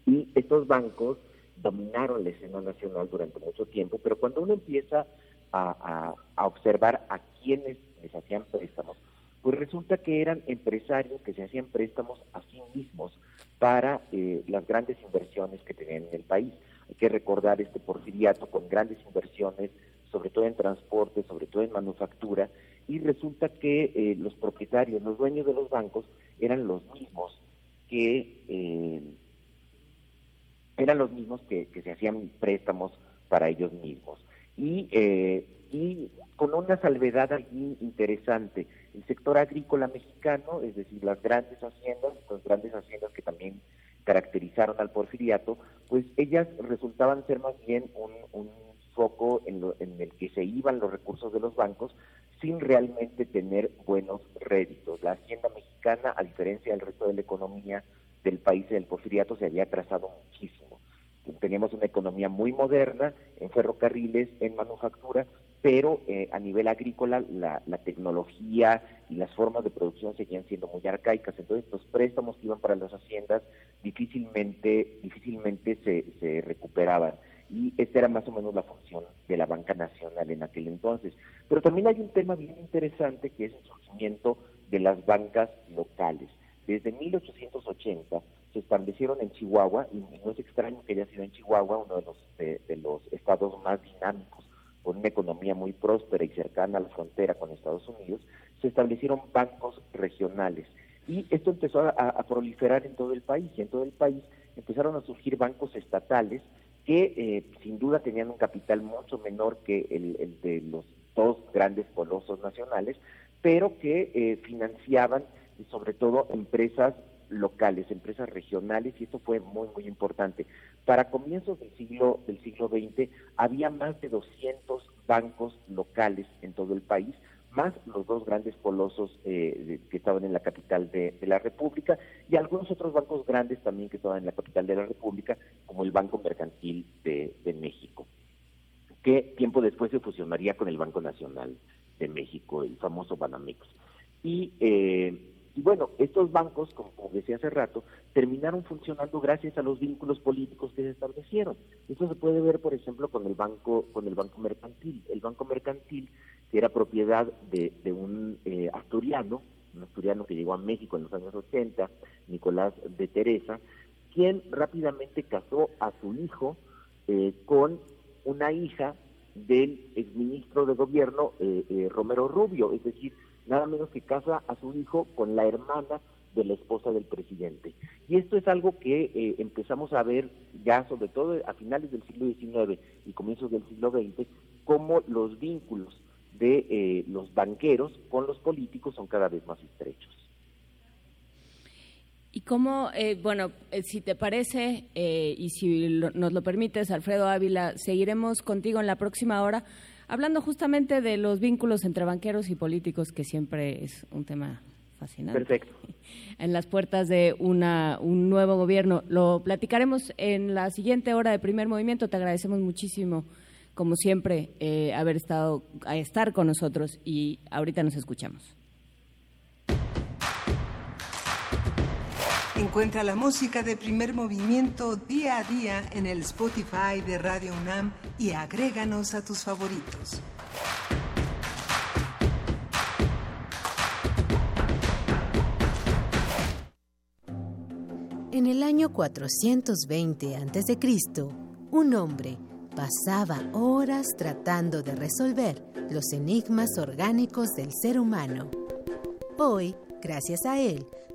Y estos bancos dominaron la escena nacional durante mucho tiempo, pero cuando uno empieza a, observar a quienes les hacían préstamos, pues resulta que eran empresarios que se hacían préstamos a sí mismos para eh, las grandes inversiones que tenían en el país. Hay que recordar este porfiriato con grandes inversiones, sobre todo en transporte, sobre todo en manufactura, y resulta que eh, los propietarios, los dueños de los bancos, eran los mismos que eh, eran los mismos que se hacían préstamos para ellos mismos y, eh, y con una salvedad allí interesante. El sector agrícola mexicano, es decir, las grandes haciendas, las grandes haciendas que también caracterizaron al porfiriato, pues ellas resultaban ser más bien un, un foco en, en el que se iban los recursos de los bancos sin realmente tener buenos réditos. La hacienda mexicana, a diferencia del resto de la economía del país del porfiriato, se había trazado muchísimo teníamos una economía muy moderna en ferrocarriles, en manufactura, pero eh, a nivel agrícola la, tecnología y las formas de producción seguían siendo muy arcaicas. Entonces los préstamos que iban para las haciendas difícilmente, difícilmente se, se recuperaban. Y esta era más o menos la función de la banca nacional en aquel entonces. Pero también hay un tema bien interesante que es el surgimiento de las bancas locales. Desde 1880 se establecieron en Chihuahua, y no es extraño que haya sido en Chihuahua uno de los, de, los estados más dinámicos, con una economía muy próspera y cercana a la frontera con Estados Unidos, se establecieron bancos regionales. Y esto empezó a, proliferar en todo el país, y en todo el país empezaron a surgir bancos estatales que eh, sin duda tenían un capital mucho menor que el, de los dos grandes colosos nacionales, pero que eh, financiaban sobre todo empresas locales, empresas regionales, y esto fue muy, muy importante. Para comienzos del siglo, del siglo XX había más de 200 bancos locales en todo el país, más los dos grandes colosos eh, que estaban en la capital de, la República y algunos otros bancos grandes también que estaban en la capital de la República, como el Banco Mercantil de, México, que tiempo después se fusionaría con el Banco Nacional de México, el famoso Banamex. Y eh, y bueno, estos bancos, como, decía hace rato, terminaron funcionando gracias a los vínculos políticos que se establecieron. Esto se puede ver, por ejemplo, con el banco, con el banco mercantil. El banco mercantil, que era propiedad de, un eh, asturiano, un asturiano que llegó a México en los años 80, Nicolás de Teresa, quien rápidamente casó a su hijo eh, con una hija del exministro de gobierno eh, Romero Rubio, es decir, nada menos que casa a su hijo con la hermana de la esposa del presidente. Y esto es algo que eh, empezamos a ver ya sobre todo a finales del siglo XIX y comienzos del siglo XX, cómo los vínculos de eh, los banqueros con los políticos son cada vez más estrechos. Y cómo, eh, bueno, si te parece y si nos lo permites, Alfredo Ávila, seguiremos contigo en la próxima hora hablando justamente de los vínculos entre banqueros y políticos, que siempre es un tema fascinante. Perfecto. En las puertas de una, un nuevo gobierno. Lo platicaremos en la siguiente hora de primer movimiento. Te agradecemos muchísimo, como siempre, eh, haber estado, a estar con nosotros y ahorita nos escuchamos. Encuentra la música de primer movimiento día a día en el Spotify de Radio UNAM y agréganos a tus favoritos. En el año 420 a.C., un hombre pasaba horas tratando de resolver los enigmas orgánicos del ser humano. Hoy, gracias a él,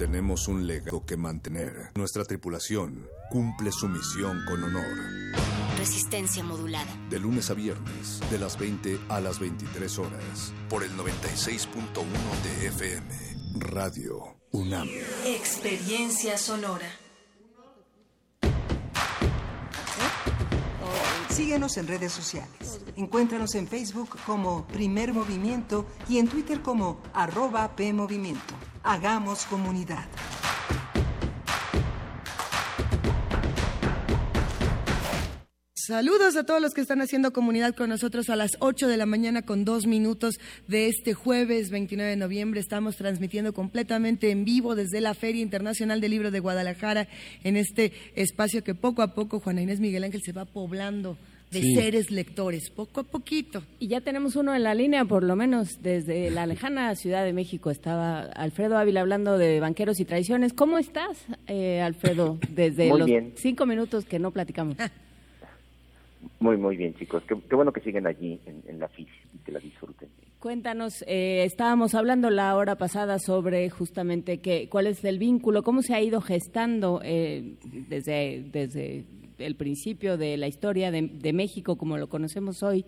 Tenemos un legado que mantener. Nuestra tripulación cumple su misión con honor. Resistencia modulada. De lunes a viernes, de las 20 a las 23 horas, por el 96.1 de FM. Radio UNAM. Experiencia sonora. Síguenos en redes sociales. Encuéntranos en Facebook como Primer Movimiento y en Twitter como arroba PMovimiento. Hagamos comunidad. Saludos a todos los que están haciendo comunidad con nosotros a las 8 de la mañana con dos minutos de este jueves 29 de noviembre. Estamos transmitiendo completamente en vivo desde la Feria Internacional del Libro de Guadalajara en este espacio que poco a poco Juana Inés Miguel Ángel se va poblando de seres lectores, poco a poquito. Y ya tenemos uno en la línea, por lo menos desde la lejana Ciudad de México. Estaba Alfredo Ávila hablando de banqueros y traiciones. ¿Cómo estás, eh, Alfredo? Desde los cinco minutos que no platicamos. Muy, muy bien, chicos. Qué, bueno que siguen allí en, la FIS y que la disfruten. Cuéntanos, eh, estábamos hablando la hora pasada sobre justamente que, cuál es el vínculo, cómo se ha ido gestando eh, desde, desde el principio de la historia de, México como lo conocemos hoy,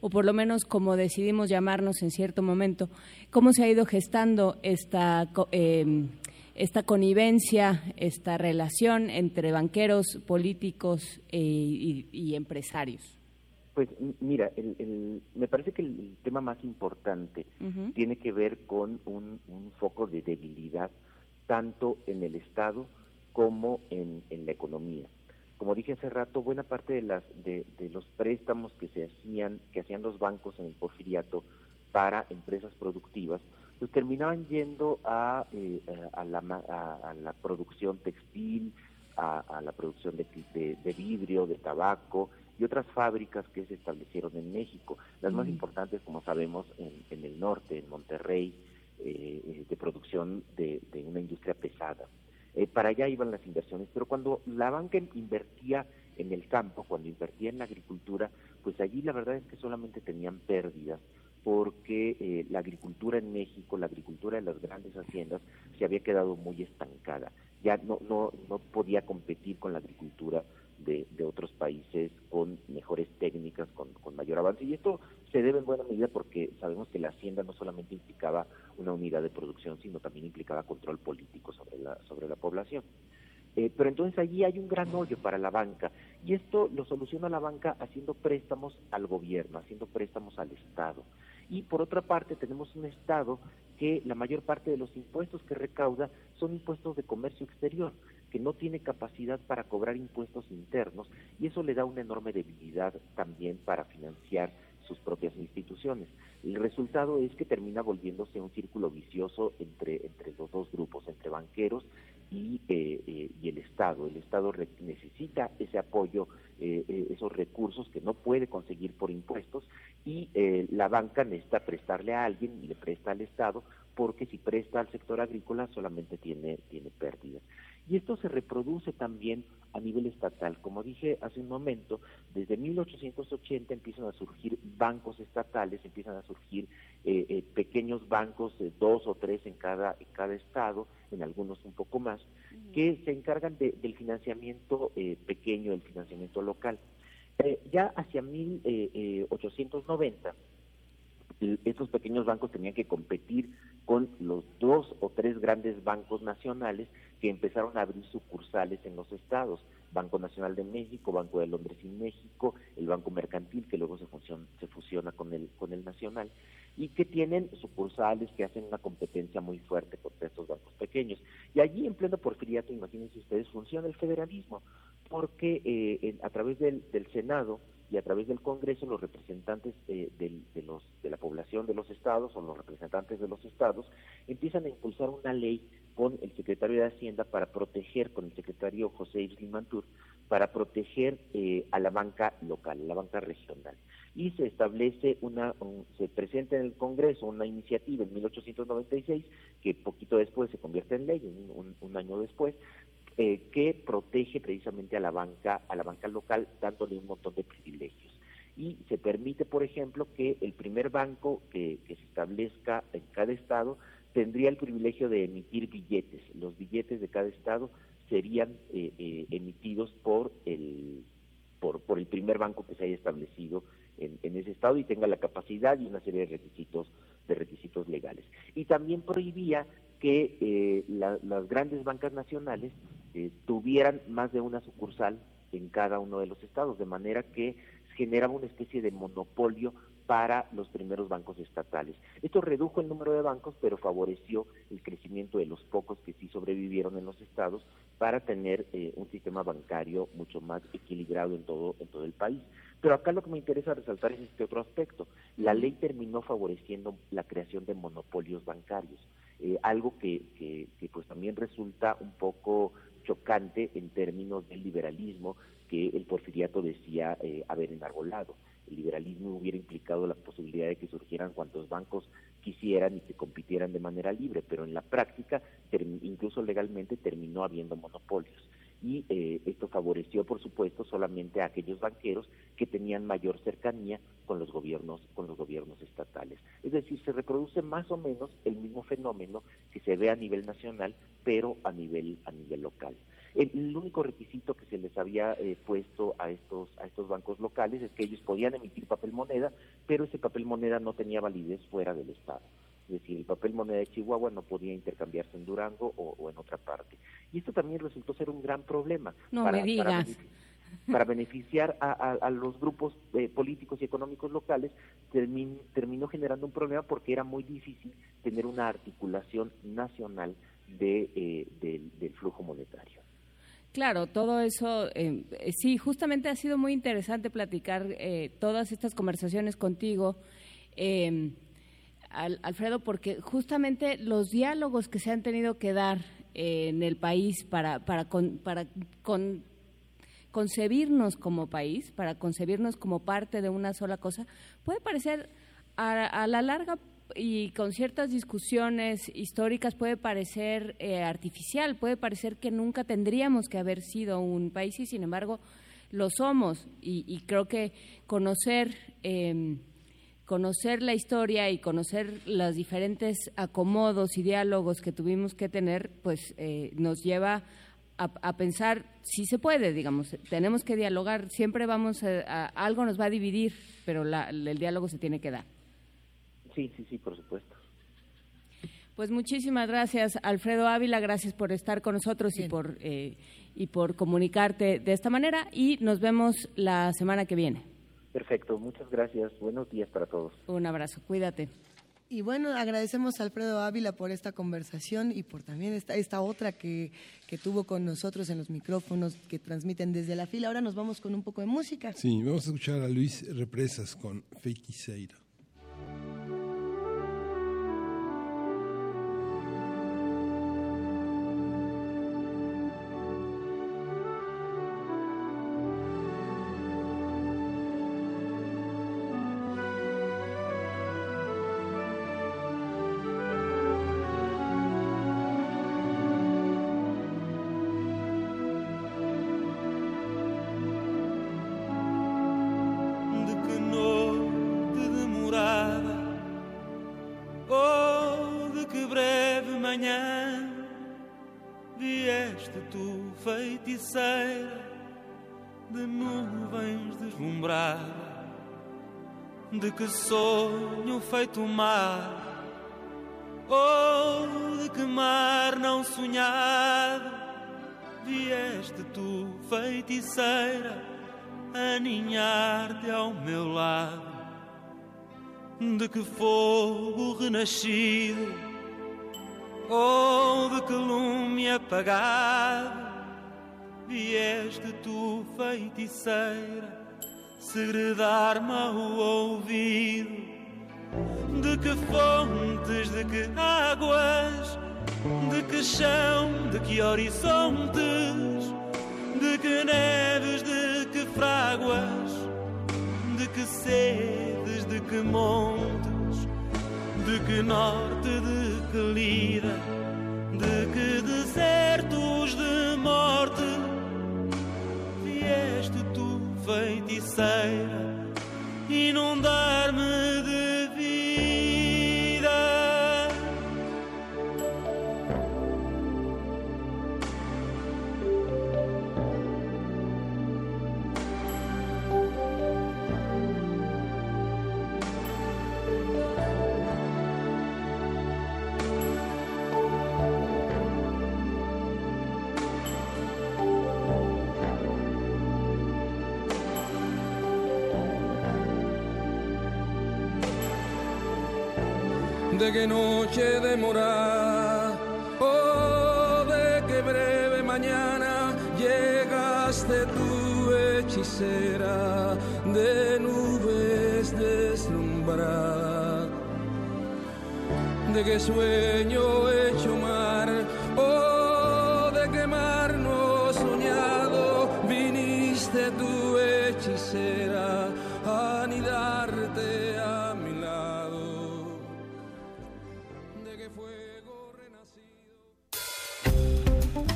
o por lo menos como decidimos llamarnos en cierto momento, cómo se ha ido gestando esta, eh, esta connivencia, esta relación entre banqueros, políticos eh, y, empresarios. Pues mira, me parece que el, tema más importante tiene que ver con un, foco de debilidad tanto en el Estado como en la economía como dije hace rato, buena parte de las de, los préstamos que se hacían que hacían los bancos en el porfiriato para empresas productivas, pues terminaban yendo a, eh, a, la, a, la, producción textil, a, la producción de, de, vidrio, de tabaco y otras fábricas que se establecieron en México. Las más importantes, como sabemos, en, en, el norte, en Monterrey, eh, eh, de producción de, de una industria pesada. Eh, para allá iban las inversiones. Pero cuando la banca invertía en el campo, cuando invertía en la agricultura, pues allí la verdad es que solamente tenían pérdidas porque eh, la agricultura en México, la agricultura de las grandes haciendas, se había quedado muy estancada. Ya no, no, no podía competir con la agricultura de, otros países con mejores técnicas, con, mayor avance. Y esto se debe en buena medida porque sabemos que la hacienda no solamente implicaba una unidad de producción, sino también implicaba control político sobre la, sobre la población. Eh, pero entonces allí hay un gran hoyo para la banca y esto lo soluciona la banca haciendo préstamos al gobierno, haciendo préstamos al Estado. Y por otra parte tenemos un Estado que la mayor parte de los impuestos que recauda son impuestos de comercio exterior que no tiene capacidad para cobrar impuestos internos y eso le da una enorme debilidad también para financiar sus propias instituciones. El resultado es que termina volviéndose un círculo vicioso entre, entre los dos grupos, entre banqueros y, eh, eh, y el Estado. El Estado necesita ese apoyo, eh, esos recursos que no puede conseguir por impuestos y la banca necesita prestarle a alguien y le presta al Estado porque si presta al sector agrícola solamente tiene, tiene pérdidas. Y esto se reproduce también a nivel estatal. Como dije hace un momento, desde 1880 empiezan a surgir bancos estatales, empiezan a surgir eh, eh, pequeños bancos, de dos o tres en cada, en cada estado, en algunos un poco más, que se encargan del financiamiento eh, pequeño, del financiamiento local. ya hacia 1890, estos pequeños bancos tenían que competir con los dos o tres grandes bancos nacionales que empezaron a abrir sucursales en los estados. Banco Nacional de México, Banco de Londres y México, el Banco Mercantil, que luego se, fusiona, se fusiona con el, con el Nacional, y que tienen sucursales que hacen una competencia muy fuerte contra estos bancos pequeños. Y allí en pleno porfiriato, imagínense ustedes, funciona el federalismo, porque eh, a través del, del Senado, y a través del Congreso los representantes eh, de, los, de la población de los estados o los representantes de los estados empiezan a impulsar una ley con el secretario de Hacienda para proteger, con el secretario José Iris Mantur, para proteger eh, a la banca local, la banca regional. Y se establece una, se presenta en el Congreso una iniciativa en 1896, que poquito después se convierte en ley, un año después, eh, que protege precisamente a la banca, a la banca local, dándole un montón de privilegios. Y se permite, por ejemplo, que el primer banco que, se establezca en cada estado tendría el privilegio de emitir billetes. Los billetes de cada estado serían eh, eh, emitidos por el, por, por el primer banco que se haya establecido en, ese estado y tenga la capacidad y una serie de requisitos de requisitos legales. Y también prohibía que las grandes bancas nacionales eh, tuvieran más de una sucursal en cada uno de los estados, de manera que generaba una especie de monopolio para los primeros bancos estatales. Esto redujo el número de bancos, pero favoreció el crecimiento de los pocos que sí sobrevivieron en los estados para tener eh, un sistema bancario mucho más equilibrado en todo, en todo el país. Pero acá lo que me interesa resaltar es este otro aspecto. La ley terminó favoreciendo la creación de monopolios bancarios, eh, algo que, pues también resulta un poco chocante en términos del liberalismo que el porfiriato decía eh, haber enarbolado. El liberalismo hubiera implicado la posibilidad de que surgieran cuantos bancos quisieran y que compitieran de manera libre, pero en la práctica, incluso legalmente, terminó habiendo monopolios y eh, esto favoreció, por supuesto, solamente a aquellos banqueros que tenían mayor cercanía con los gobiernos, con los gobiernos estatales. Es decir, se reproduce más o menos el mismo fenómeno que se ve a nivel nacional, pero a nivel a nivel local. El, único requisito que se les había eh, puesto a estos a estos bancos locales es que ellos podían emitir papel moneda, pero ese papel moneda no tenía validez fuera del Estado. Es decir, el papel moneda de Chihuahua no podía intercambiarse en Durango o, en otra parte. Y esto también resultó ser un gran problema. No para, me digas. Para, beneficiar a, los grupos eh, políticos y económicos locales, terminó generando un problema porque era muy difícil tener una articulación nacional de, eh, del, flujo monetario. Claro, todo eso, eh, sí, justamente ha sido muy interesante platicar todas estas conversaciones contigo. Alfredo, porque justamente los diálogos que se han tenido que dar eh, en el país para, para, para concebirnos como país, para concebirnos como parte de una sola cosa, puede parecer a, la larga y con ciertas discusiones históricas puede parecer eh, artificial, puede parecer que nunca tendríamos que haber sido un país y sin embargo lo somos. Y, creo que conocer em, conocer la historia y conocer los diferentes acomodos y diálogos que tuvimos que tener, pues eh, nos lleva a, pensar si se puede, digamos, tenemos que dialogar, siempre vamos a, algo nos va a dividir, pero el diálogo se tiene que dar. Sí, sí, sí, por supuesto. Pues muchísimas gracias, Alfredo Ávila, gracias por estar con nosotros y por, eh, y por comunicarte de esta manera y nos vemos la semana que viene. Perfecto, muchas gracias. Buenos días para todos. Un abrazo, cuídate. Y bueno, agradecemos a Alfredo Ávila por esta conversación y por también esta, esta otra que, que tuvo con nosotros en los micrófonos que transmiten desde la fila. Ahora nos vamos con un poco de música. Sí, vamos a escuchar a Luis Represas con Feiticeira. Que sonho feito mar, ou de que mar não sonhado, vieste tu, feiticeira, aninhar-te ao meu lado, de que fogo renascido, ou de que lume apagado, vieste tu, feiticeira segredar-me ao ouvido de que fontes, de que águas, de que chão, de que horizontes, de que neves, de que fráguas, de que sedes, de que montes, de que norte, de que lira, de que desertos de morte feiticeira, inundar-me de qué noche oh de qué breve mañana llegaste tu hechicera de nubes deslumbrada de qué sueño hecho mar. Oh de qué mar no soñado viniste tu hechicera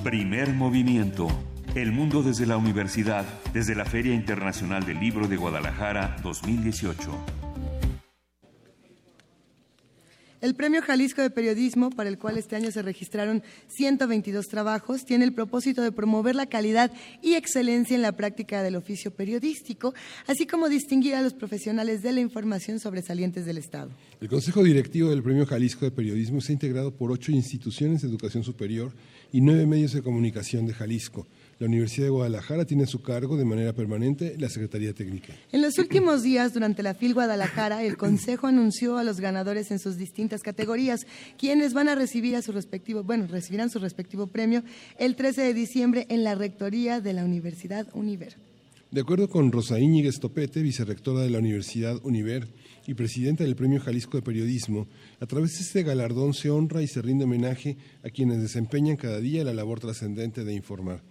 Primer movimiento. El mundo desde la universidad, desde la Feria Internacional del Libro de Guadalajara 2018. El Premio Jalisco de Periodismo, para el cual este año se registraron 122 trabajos, tiene el propósito de promover la calidad y excelencia en la práctica del oficio periodístico, así como distinguir a los profesionales de la información sobresalientes del Estado. El Consejo Directivo del Premio Jalisco de Periodismo está integrado por ocho instituciones de educación superior y nueve medios de comunicación de Jalisco. La Universidad de Guadalajara tiene a su cargo de manera permanente la Secretaría Técnica. En los últimos días, durante la FIL Guadalajara, el Consejo anunció a los ganadores en sus distintas categorías, quienes van a recibir a su respectivo, bueno, recibirán su respectivo premio el 13 de diciembre en la Rectoría de la Universidad Univer. De acuerdo con Rosa Íñiguez Topete, vicerrectora de la Universidad Univer y presidenta del Premio Jalisco de Periodismo, a través de este galardón se honra y se rinde homenaje a quienes desempeñan cada día la labor trascendente de informar.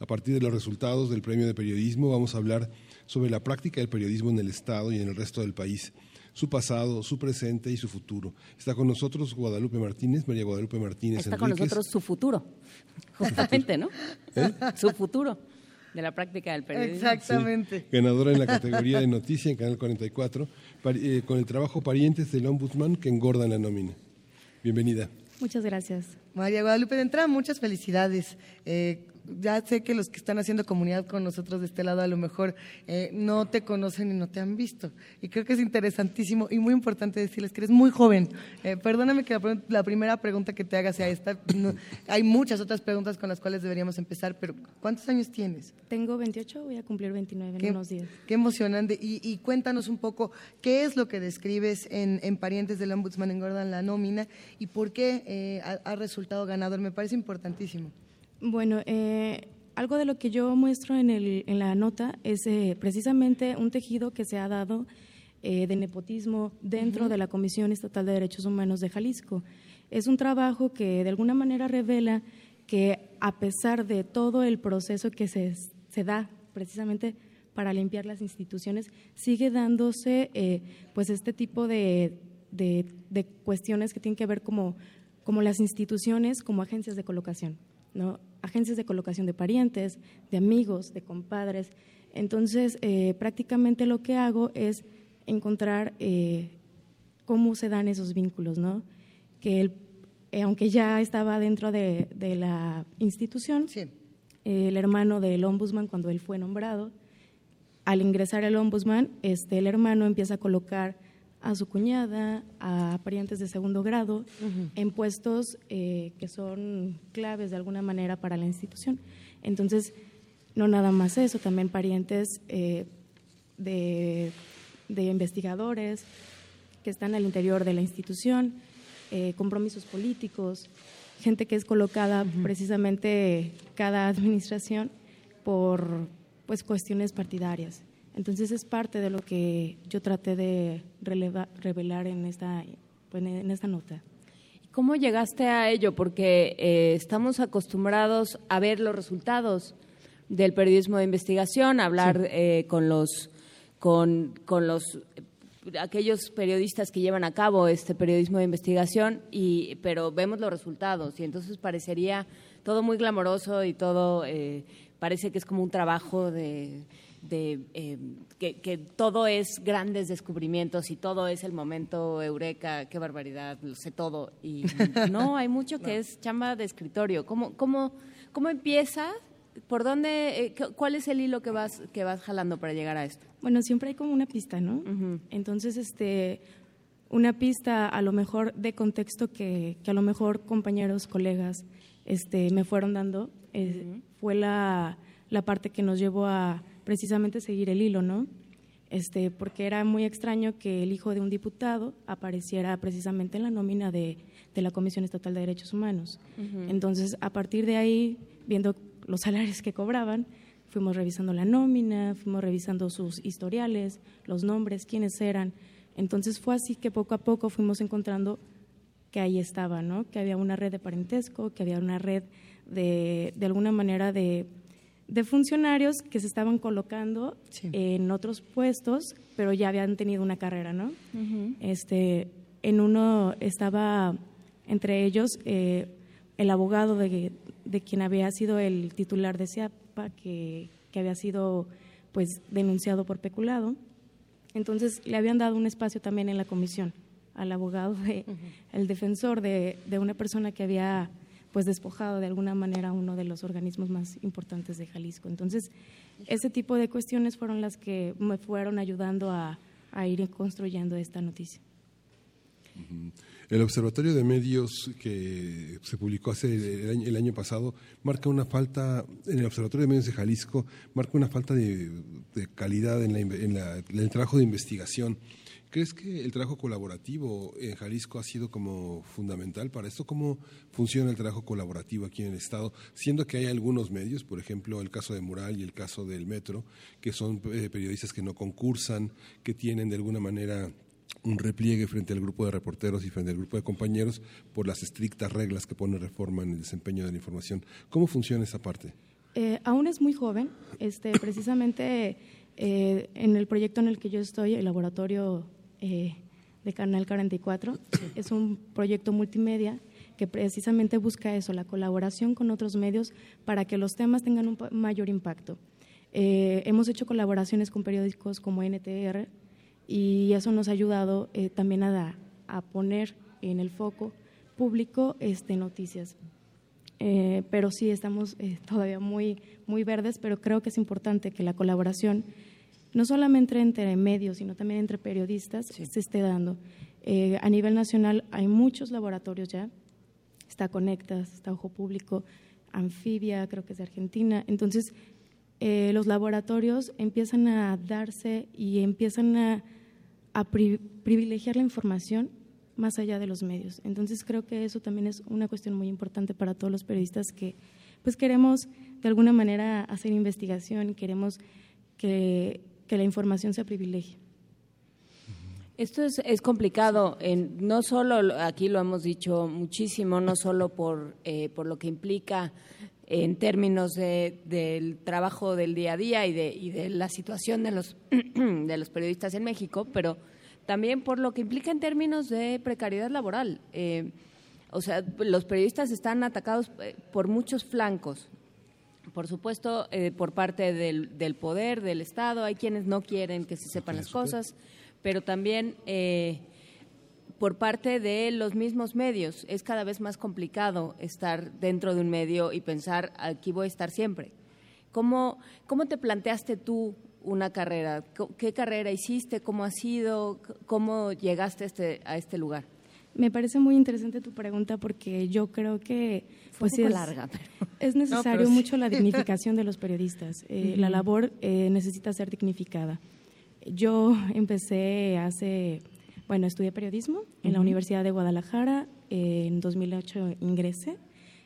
A partir de los resultados del Premio de Periodismo vamos a hablar sobre la práctica del periodismo en el Estado y en el resto del país, su pasado, su presente y su futuro. Está con nosotros Guadalupe Martínez, María Guadalupe Martínez. Está con nosotros su futuro, justamente, ¿no? ¿Eh? Su futuro de la práctica del periodismo. Exactamente. ganadora en la categoría de noticia en Canal 44, eh, con el trabajo Parientes del Ombudsman que engordan la nómina. Bienvenida. Muchas gracias. María Guadalupe, de entrada, muchas felicidades. Eh, ya sé que los que están haciendo comunidad con nosotros de este lado a lo mejor eh, no te conocen y no te han visto. Y creo que es interesantísimo y muy importante decirles que eres muy joven. Eh, perdóname que la, primera pregunta que te haga sea esta. hay muchas otras preguntas con las cuales deberíamos empezar, pero ¿cuántos años tienes? Tengo 28, voy a cumplir 29 en unos días. Qué emocionante. Y, cuéntanos un poco qué es lo que describes en, Parientes del Ombudsman engordan la nómina y por qué eh, ha resultado ganador. Me parece importantísimo. Bueno, eh, algo de lo que yo muestro en, el, en la nota es eh, precisamente un tejido que se ha dado eh, de nepotismo dentro de la Comisión Estatal de Derechos Humanos de Jalisco. Es un trabajo que de alguna manera revela que a pesar de todo el proceso que se, se da precisamente para limpiar las instituciones, sigue dándose pues este tipo de, de, de, cuestiones que tienen que ver como, como las instituciones, como agencias de colocación. ¿No? agencias de colocación de parientes, de amigos, de compadres. Entonces, eh, prácticamente lo que hago es encontrar eh, cómo se dan esos vínculos, ¿no? Que él, eh, aunque ya estaba dentro de, la institución, el hermano del ombudsman, cuando él fue nombrado, al ingresar el ombudsman, este, el hermano empieza a colocar a su cuñada, a parientes de segundo grado, en puestos eh, que son claves de alguna manera para la institución. Entonces, no nada más eso, también parientes eh, de, investigadores que están al interior de la institución, eh, compromisos políticos, gente que es colocada precisamente cada administración por pues cuestiones partidarias. Entonces es parte de lo que yo traté de revelar en esta, en esta nota. ¿Cómo llegaste a ello? Porque eh, estamos acostumbrados a ver los resultados del periodismo de investigación, a hablar eh, con los con, con los aquellos periodistas que llevan a cabo este periodismo de investigación y pero vemos los resultados y entonces parecería todo muy glamoroso y todo eh, parece que es como un trabajo de de eh, que, todo es grandes descubrimientos y todo es el momento eureka, qué barbaridad, lo sé todo. Y no, hay mucho que es chamba de escritorio. ¿Cómo, cómo, cómo empieza? ¿Por dónde, eh, cuál es el hilo que vas, que vas jalando para llegar a esto? Bueno, siempre hay como una pista, ¿no? Entonces, este, una pista a lo mejor de contexto que, que a lo mejor compañeros, colegas, este, me fueron dando, eh, fue la, la parte que nos llevó a precisamente seguir el hilo, ¿no? Este, porque era muy extraño que el hijo de un diputado apareciera precisamente en la nómina de, la Comisión Estatal de Derechos Humanos. Entonces, a partir de ahí, viendo los salarios que cobraban, fuimos revisando la nómina, fuimos revisando sus historiales, los nombres, quiénes eran. Entonces fue así que poco a poco fuimos encontrando que ahí estaba, ¿no? Que había una red de parentesco, que había una red de, de alguna manera de de funcionarios que se estaban colocando en otros puestos, pero ya habían tenido una carrera, ¿no? Este, en uno estaba entre ellos eh, el abogado de, de, quien había sido el titular de CIAPA, que, que había sido pues denunciado por peculado. Entonces le habían dado un espacio también en la comisión al abogado, de, el defensor de, de una persona que había pues despojado de alguna manera uno de los organismos más importantes de Jalisco. Entonces, ese tipo de cuestiones fueron las que me fueron ayudando a, ir construyendo esta noticia. El Observatorio de Medios que se publicó hace el año, pasado marca una falta, en el Observatorio de Medios de Jalisco, marca una falta de, calidad en, en el trabajo de investigación ¿Crees que el trabajo colaborativo en Jalisco ha sido como fundamental para esto? ¿Cómo funciona el trabajo colaborativo aquí en el Estado? Siendo que hay algunos medios, por ejemplo, el caso de Mural y el caso del Metro, que son eh, periodistas que no concursan, que tienen de alguna manera un repliegue frente al grupo de reporteros y frente al grupo de compañeros por las estrictas reglas que pone reforma en el desempeño de la información. ¿Cómo funciona esa parte? Eh, aún es muy joven. Este, precisamente eh, en el proyecto en el que yo estoy, el laboratorio eh, de Canal 44. Es un proyecto multimedia que precisamente busca eso, la colaboración con otros medios para que los temas tengan un mayor impacto. Eh, hemos hecho colaboraciones con periódicos como NTR y eso nos ha ayudado eh, también a, a, poner en el foco público este, noticias. pero sí, estamos todavía muy, muy verdes, pero creo que es importante que la colaboración no solamente entre medios, sino también entre periodistas, se esté dando. Eh, a nivel nacional hay muchos laboratorios ya, está Conectas, está Ojo Público, Anfibia, creo que es de Argentina. Entonces, eh, los laboratorios empiezan a darse y empiezan a, privilegiar la información más allá de los medios. Entonces, creo que eso también es una cuestión muy importante para todos los periodistas que pues queremos de alguna manera hacer investigación, queremos que que la información se privilegie. Esto es, es complicado, no solo, aquí lo hemos dicho muchísimo, no solo por, eh, por lo que implica en términos de, del trabajo del día a día y de, y de la situación de los, de los periodistas en México, pero también por lo que implica en términos de precariedad laboral. Eh, o sea, los periodistas están atacados eh, por muchos flancos, por supuesto, eh, por parte del, del, poder, del Estado, hay quienes no quieren que se sepan las cosas, pero también eh, por parte de los mismos medios. Es cada vez más complicado estar dentro de un medio y pensar, aquí voy a estar siempre. ¿Cómo, cómo te planteaste tú una carrera? ¿Qué carrera hiciste? ¿Cómo ha sido? ¿Cómo llegaste a este, a este lugar? Me parece muy interesante tu pregunta porque yo creo que pues es, larga, es necesario mucho la dignificación de los periodistas. Eh, la labor eh, necesita ser dignificada. Yo empecé hace, bueno, estudié periodismo en la Universidad de Guadalajara. Eh, en 2008 ingresé,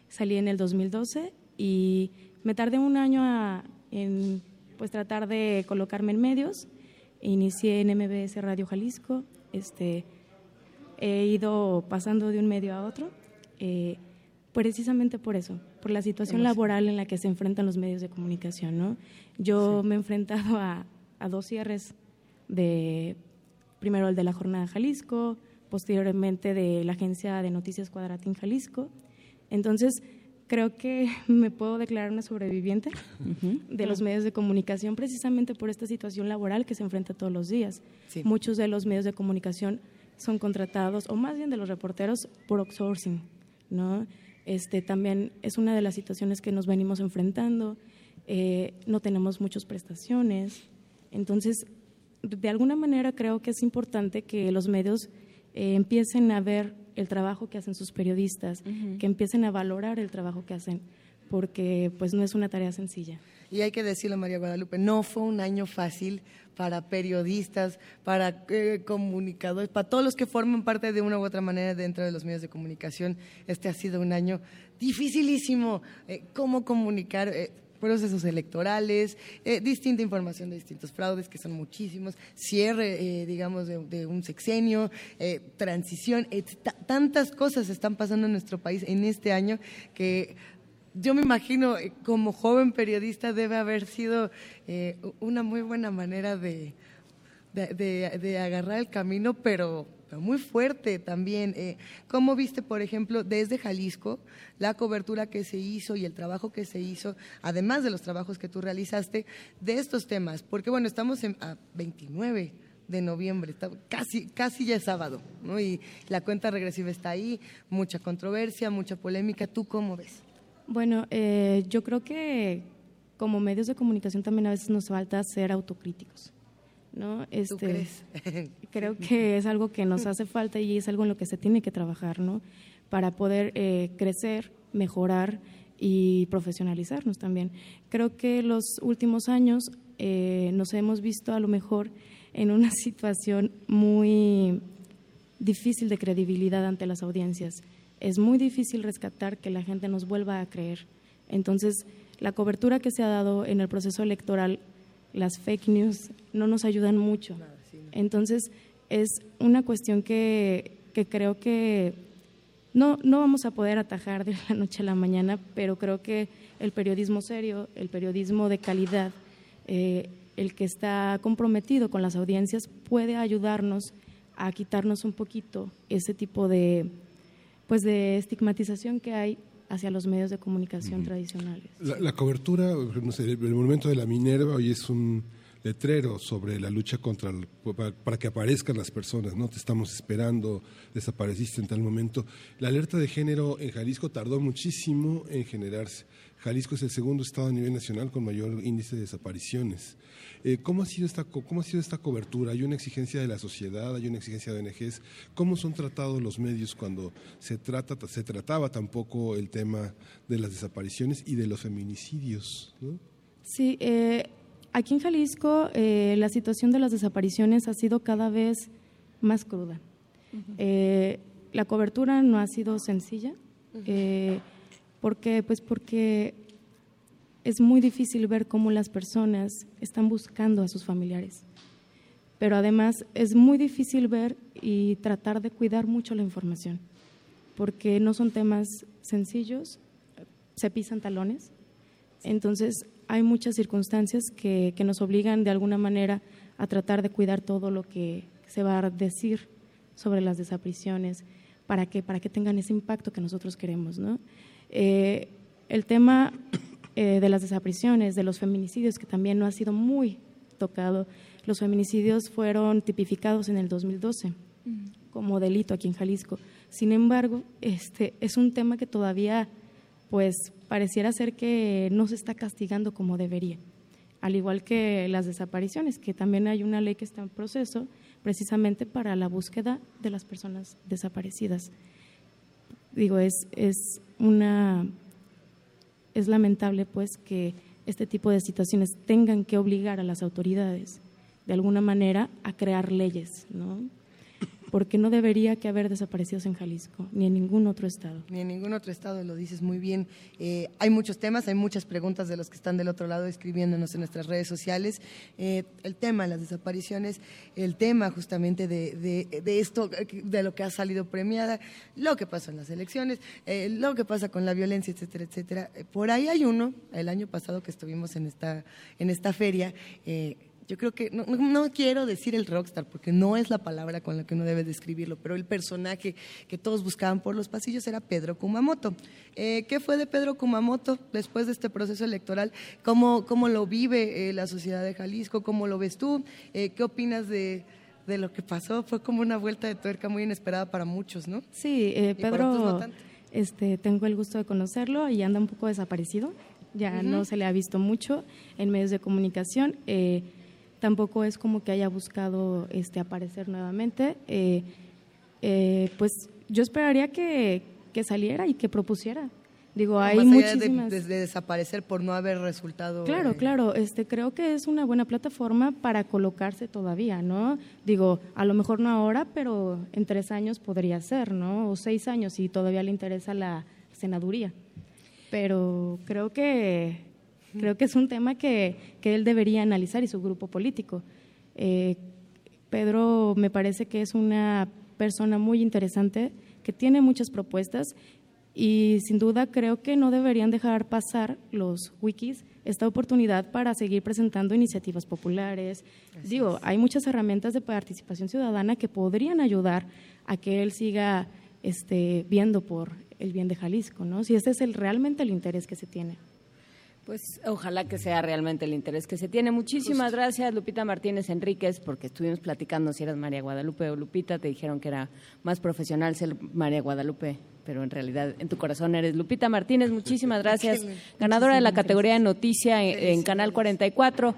salí en el 2012 y me tardé un año en pues tratar de colocarme en medios. Inicié en MBS Radio Jalisco. Este, he ido pasando de un medio a otro, eh, precisamente por eso, por la situación laboral en la que se enfrentan los medios de comunicación. ¿no? Yo me he enfrentado a, dos cierres de, primero el de la Jornada Jalisco, posteriormente de la agencia de noticias Cuadratín Jalisco. Entonces, creo que me puedo declarar una sobreviviente de los medios de comunicación precisamente por esta situación laboral que se enfrenta todos los días. Muchos de los medios de comunicación son contratados, o más bien de los reporteros, por outsourcing, ¿no? Este, también es una de las situaciones que nos venimos enfrentando, eh, no tenemos muchas prestaciones, entonces, de alguna manera creo que es importante que los medios eh, empiecen a ver el trabajo que hacen sus periodistas, que empiecen a valorar el trabajo que hacen, porque pues no es una tarea sencilla. Y hay que decirlo, María Guadalupe, no fue un año fácil para periodistas, para eh, comunicadores, para todos los que forman parte de una u otra manera dentro de los medios de comunicación. Este ha sido un año dificilísimo. Eh, cómo comunicar. Eh, procesos electorales, distinta información de distintos fraudes, que son muchísimos, cierre, digamos, de, un sexenio, transición, tantas cosas están pasando en nuestro país en este año que yo me imagino, eh, como joven periodista, debe haber sido eh, una muy buena manera de, de, agarrar el camino, pero, muy fuerte también. Eh, ¿Cómo viste, por ejemplo, desde Jalisco, la cobertura que se hizo y el trabajo que se hizo, además de los trabajos que tú realizaste, de estos temas? Porque, bueno, estamos en, a 29 de noviembre, casi, casi ya es sábado, ¿no? Y la cuenta regresiva está ahí, mucha controversia, mucha polémica. ¿Tú cómo ves? Bueno, eh, yo creo que como medios de comunicación también a veces nos falta ser autocríticos. ¿no? Este, creo que es algo que nos hace falta y es algo en lo que se tiene que trabajar, ¿no? Para poder eh, crecer, mejorar y profesionalizarnos también. Creo que los últimos años eh, nos hemos visto a lo mejor en una situación muy difícil de credibilidad ante las audiencias. Es muy difícil rescatar que la gente nos vuelva a creer. Entonces, la cobertura que se ha dado en el proceso electoral las fake news no nos ayudan mucho. Entonces, es una cuestión que, creo que no, no vamos a poder atajar de la noche a la mañana, pero creo que el periodismo serio, el periodismo de calidad, eh, el que está comprometido con las audiencias, puede ayudarnos a quitarnos un poquito ese tipo de, pues de estigmatización que hay hacia los medios de comunicación tradicionales. La, cobertura, no sé, el monumento de la Minerva hoy es un letrero sobre la lucha contra para, que aparezcan las personas, ¿no? Te estamos esperando, desapareciste en tal momento. La alerta de género en Jalisco tardó muchísimo en generarse. Jalisco es el segundo estado a nivel nacional con mayor índice de desapariciones. Eh, ¿cómo, ha sido esta, ¿Cómo ha sido esta cobertura? ¿Hay una exigencia de la sociedad? ¿Hay una exigencia de ONGs? ¿Cómo son tratados los medios cuando se, trata, se trataba tampoco el tema de las desapariciones y de los feminicidios? Sí, eh, aquí en Jalisco eh, la situación de las desapariciones ha sido cada vez más cruda. la cobertura no ha sido sencilla. ¿Por qué? Pues porque es muy difícil ver cómo las personas están buscando a sus familiares. Pero además es muy difícil ver y tratar de cuidar mucho la información, porque no son temas sencillos, se pisan talones. Entonces hay muchas circunstancias que, que nos obligan de alguna manera a tratar de cuidar todo lo que se va a decir sobre las desapariciones, para que, para que tengan ese impacto que nosotros queremos. ¿no? Eh, el tema eh, de las desapariciones, de los feminicidios, que también no ha sido muy tocado. Los feminicidios fueron tipificados en el 2012 como delito aquí en Jalisco. Sin embargo, este es un tema que todavía, pues, pareciera ser que no se está castigando como debería. Al igual que las desapariciones, que también hay una ley que está en proceso precisamente para la búsqueda de las personas desaparecidas. Digo, es, es una es lamentable pues que este tipo de situaciones tengan que obligar a las autoridades de alguna manera a crear leyes, ¿no? Porque no debería que haber desaparecidos en Jalisco, ni en ningún otro estado. Ni en ningún otro estado, lo dices muy bien. Eh, hay muchos temas, hay muchas preguntas de los que están del otro lado escribiéndonos en nuestras redes sociales. Eh, el tema de las desapariciones, el tema justamente de, de, esto, de lo que ha salido premiada, lo que pasa en las elecciones, eh, lo que pasa con la violencia, etcétera, etcétera. Por ahí hay uno, el año pasado que estuvimos en esta, en esta feria, yo creo que, no, quiero decir el rockstar, porque no es la palabra con la que uno debe describirlo, pero el personaje que todos buscaban por los pasillos era Pedro Kumamoto. Eh, ¿Qué fue de Pedro Kumamoto después de este proceso electoral? ¿Cómo, cómo lo vive eh, la sociedad de Jalisco? ¿Cómo lo ves tú? Eh, ¿Qué opinas de, de, lo que pasó? Fue como una vuelta de tuerca muy inesperada para muchos, ¿no? Sí, Pedro, este, tengo el gusto de conocerlo y anda un poco desaparecido. Ya no se le ha visto mucho en medios de comunicación tampoco es como que haya buscado este, aparecer nuevamente. Eh, eh, pues yo esperaría que, saliera y que propusiera. Digo, hay muchísimas... De, desaparecer por no haber resultado... Claro, eh, claro. Este, creo que es una buena plataforma para colocarse todavía, ¿no? Digo, a lo mejor no ahora, pero en tres años podría ser, ¿no? O seis años si todavía le interesa la senaduría. Pero creo que Creo que es un tema que, que él debería analizar y su grupo político. Eh, Pedro me parece que es una persona muy interesante, que tiene muchas propuestas Y sin duda creo que no deberían dejar pasar los wikis esta oportunidad para seguir presentando iniciativas populares. Digo, hay muchas herramientas de participación ciudadana que podrían ayudar a que él siga este, viendo por el bien de Jalisco, ¿no? Si este es el, realmente el interés que se tiene. Pues ojalá que sea realmente el interés que se tiene. Muchísimas gracias, Lupita Martínez Enríquez, porque estuvimos platicando si eras María Guadalupe o Lupita. Te dijeron que era más profesional ser María Guadalupe, pero en realidad en tu corazón eres Lupita Martínez. Muchísimas gracias. Ganadora de la categoría de noticia en, Canal 44.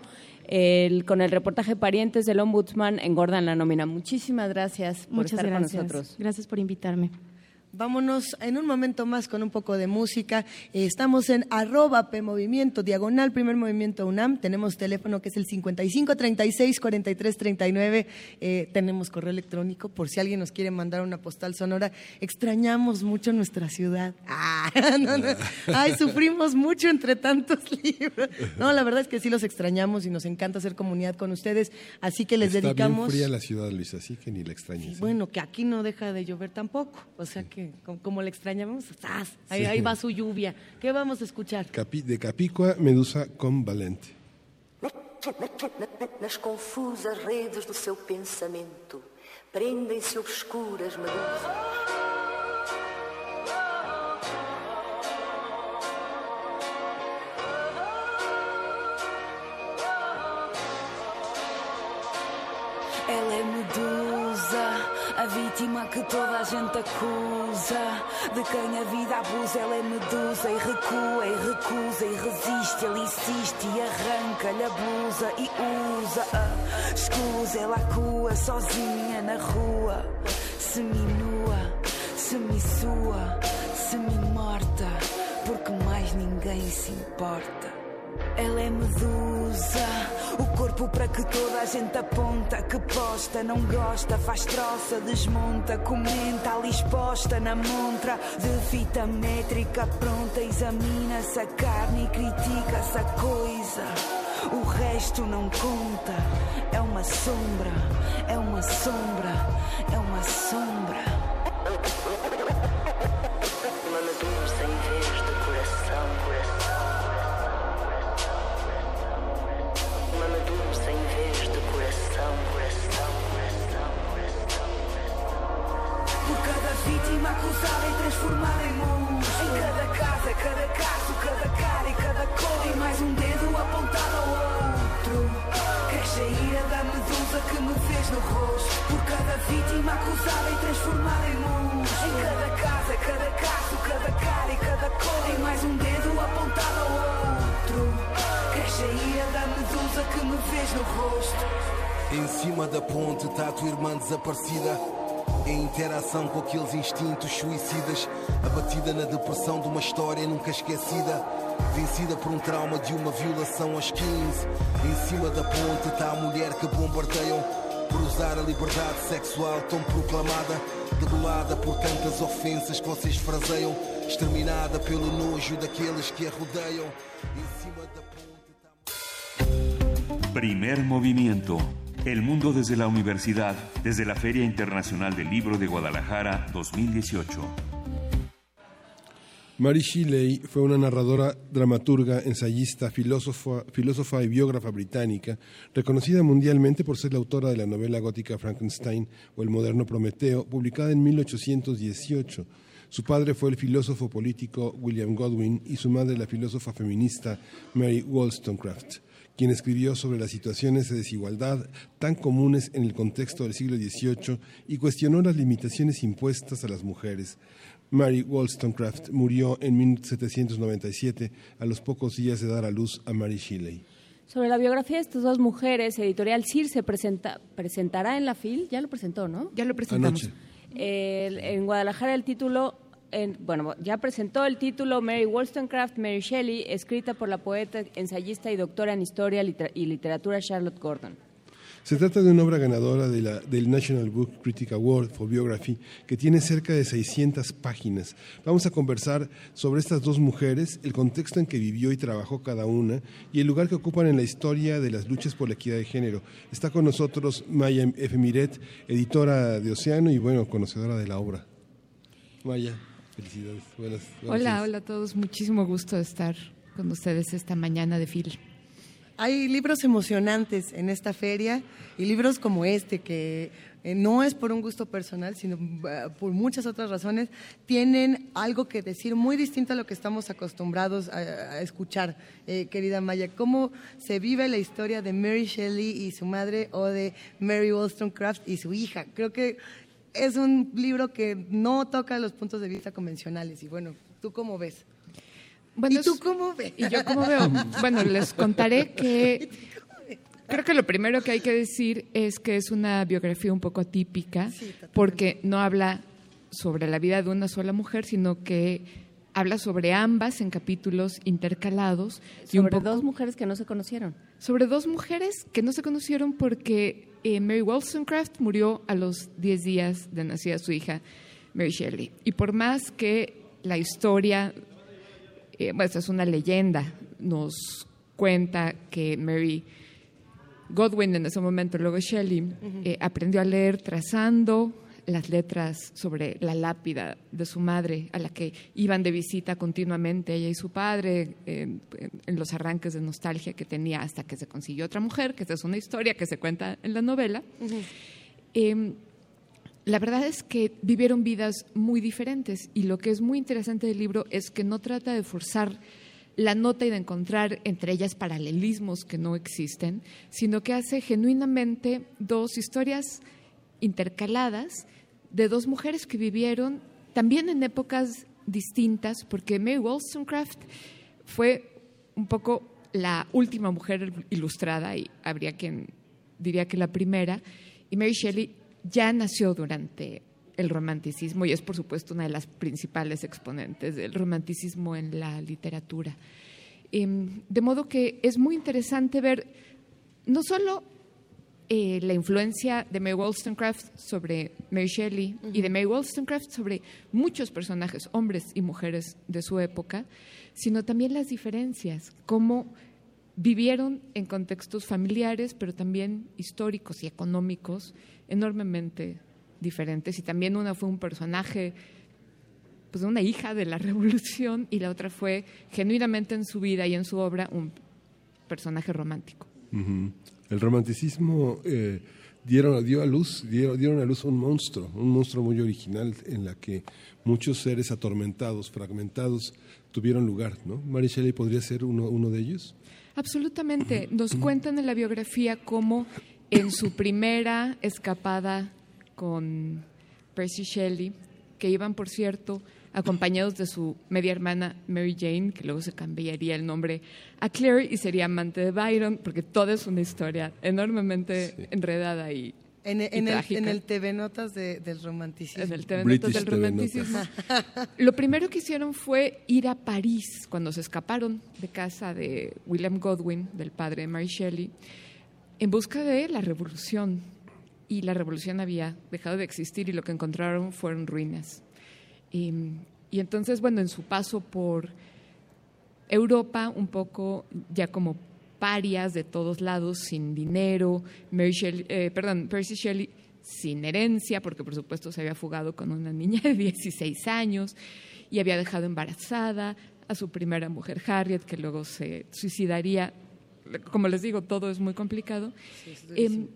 con el reportaje Parientes del Ombudsman engordan la nómina. Muchísimas gracias por estar con nosotros. Gracias por invitarme. Vámonos en un momento más con un poco de música. Eh, estamos en arroba P Movimiento, diagonal primer movimiento UNAM. Tenemos teléfono que es el 55 36 43 39. tenemos correo electrónico por si alguien nos quiere mandar una postal sonora. Extrañamos mucho nuestra ciudad. Ah, Ay, sufrimos mucho entre tantos libros. No, la verdad es que sí los extrañamos y nos encanta hacer comunidad con ustedes. Así que les Está dedicamos. Bien fría la ciudad, Luis, así que ni la extrañes. bueno, que aquí no deja de llover tampoco. O sea que como, le extrañamos, ahí, va su lluvia. ¿Qué vamos a escuchar? de Capicua, Medusa con Valente. Nas confusas redes do seu pensamento, prendem-se obscuras medusas. A vítima que toda a gente acusa, de quem a vida abusa, ela é medusa e recua e recusa e resiste, ele insiste e arranca-lhe a blusa e usa. A escusa, ela acua sozinha na rua, seminua, semissua, semi-morta, porque mais ninguém se importa. Ela é medusa, o corpo para que toda a gente aponta. Que posta, não gosta, faz troça, desmonta, comenta ali exposta na montra de fita métrica pronta. Examina-se a carne e critica-se a coisa. O resto não conta, é uma sombra, é uma sombra, é uma sombra. Acusada e transformada em monstro. Em cada casa, cada caso, cada cara e cada cor. E mais um dedo apontado ao outro. Cresce a ira da medusa que me fez no rosto. Por cada vítima acusada e transformada em monstro. Em cada casa, cada caso, cada cara e cada cor. E mais um dedo apontado ao outro. Cresce a ira da medusa que me fez no rosto. Em cima da ponte está a tua irmã desaparecida em interação com aqueles instintos suicidas, abatida na depressão de uma história nunca esquecida, vencida por um trauma de uma violação aos 15. Em cima da ponte está a mulher que bombardeiam por usar a liberdade sexual tão proclamada, degolada por tantas ofensas que vocês fraseiam, exterminada pelo nojo daqueles que a rodeiam. Em cima da ponte está... Primer movimiento El mundo desde la universidad, desde la Feria Internacional del Libro de Guadalajara 2018. Mary Shelley fue una narradora, dramaturga, ensayista, filósofa, filósofa y biógrafa británica, reconocida mundialmente por ser la autora de la novela gótica Frankenstein o El moderno Prometeo, publicada en 1818. Su padre fue el filósofo político William Godwin y su madre la filósofa feminista Mary Wollstonecraft quien escribió sobre las situaciones de desigualdad tan comunes en el contexto del siglo XVIII y cuestionó las limitaciones impuestas a las mujeres. Mary Wollstonecraft murió en 1797 a los pocos días de dar a luz a Mary Shelley. Sobre la biografía de estas dos mujeres, Editorial CIR se presenta, presentará en la FIL, ya lo presentó, ¿no? Ya lo presentamos. en Guadalajara el título bueno, ya presentó el título Mary Wollstonecraft, Mary Shelley, escrita por la poeta, ensayista y doctora en historia y literatura Charlotte Gordon. Se trata de una obra ganadora de la, del National Book Critic Award for Biography que tiene cerca de 600 páginas. Vamos a conversar sobre estas dos mujeres, el contexto en que vivió y trabajó cada una y el lugar que ocupan en la historia de las luchas por la equidad de género. Está con nosotros Maya F. Miret, editora de Océano y bueno, conocedora de la obra. Maya. Felicidades. Buenas, hola, hola a todos. Muchísimo gusto de estar con ustedes esta mañana de FIL. Hay libros emocionantes en esta feria y libros como este que eh, no es por un gusto personal, sino eh, por muchas otras razones, tienen algo que decir muy distinto a lo que estamos acostumbrados a, escuchar, eh, querida Maya. ¿Cómo se vive la historia de Mary Shelley y su madre o de Mary Wollstonecraft y su hija? Creo que es un libro que no toca los puntos de vista convencionales. Y bueno, ¿tú cómo ves? ¿Y tú cómo ves? Y yo cómo veo. Bueno, les contaré que creo que lo primero que hay que decir es que es una biografía un poco atípica porque no habla sobre la vida de una sola mujer, sino que habla sobre ambas en capítulos intercalados. Sobre dos mujeres que no se conocieron. Sobre dos mujeres que no se conocieron porque eh, Mary Wollstonecraft murió a los 10 días de nacida su hija, Mary Shelley. Y por más que la historia, eh, bueno, es una leyenda, nos cuenta que Mary Godwin en ese momento, luego Shelley, eh, aprendió a leer trazando las letras sobre la lápida de su madre, a la que iban de visita continuamente ella y su padre, en los arranques de nostalgia que tenía hasta que se consiguió otra mujer, que esa es una historia que se cuenta en la novela. Em, la verdad es que vivieron vidas muy diferentes y lo que es muy interesante del libro es que no trata de forzar la nota y de encontrar entre ellas paralelismos que no existen, sino que hace genuinamente dos historias intercaladas de dos mujeres que vivieron también en épocas distintas, porque Mary Wollstonecraft fue un poco la última mujer ilustrada y habría quien diría que la primera, y Mary Shelley ya nació durante el romanticismo y es por supuesto una de las principales exponentes del romanticismo en la literatura. Em, de modo que es muy interesante ver no solo eh, la influencia de Mary Wollstonecraft sobre Mary Shelley y de Mary Wollstonecraft sobre muchos personajes, hombres y mujeres de su época, sino también las diferencias, cómo vivieron en contextos familiares, pero también históricos y económicos enormemente diferentes. Y también una fue un personaje, pues una hija de la revolución, y la otra fue genuinamente en su vida y en su obra un personaje romántico. El romanticismo eh, dieron, dio a luz, dieron, a luz un monstruo, un monstruo muy original en la que muchos seres atormentados, fragmentados, tuvieron lugar. ¿no? Mary Shelley podría ser uno, uno de ellos. Absolutamente. Nos cuentan en la biografía cómo en su primera escapada con Percy Shelley, que iban, por cierto, acompañados de su media hermana Mary Jane, que luego se cambiaría el nombre a Claire y sería amante de Byron, porque toda es una historia enormemente enredada y en, en, el, en, el, TV Notas del romanticismo. En el TV Notas del romanticismo. Lo primero que hicieron fue ir a París cuando se escaparon de casa de William Godwin, del padre de Mary Shelley, en busca de la revolución. Y la revolución había dejado de existir y lo que encontraron fueron ruinas. Y, entonces, bueno, en su paso por Europa, un poco ya como parias de todos lados, sin dinero, eh, perdón, Percy Shelley sin herencia, porque por supuesto se había fugado con una niña de 16 años y había dejado embarazada a su primera mujer, Harriet, que luego se suicidaría. Como les digo, todo es muy complicado. Em,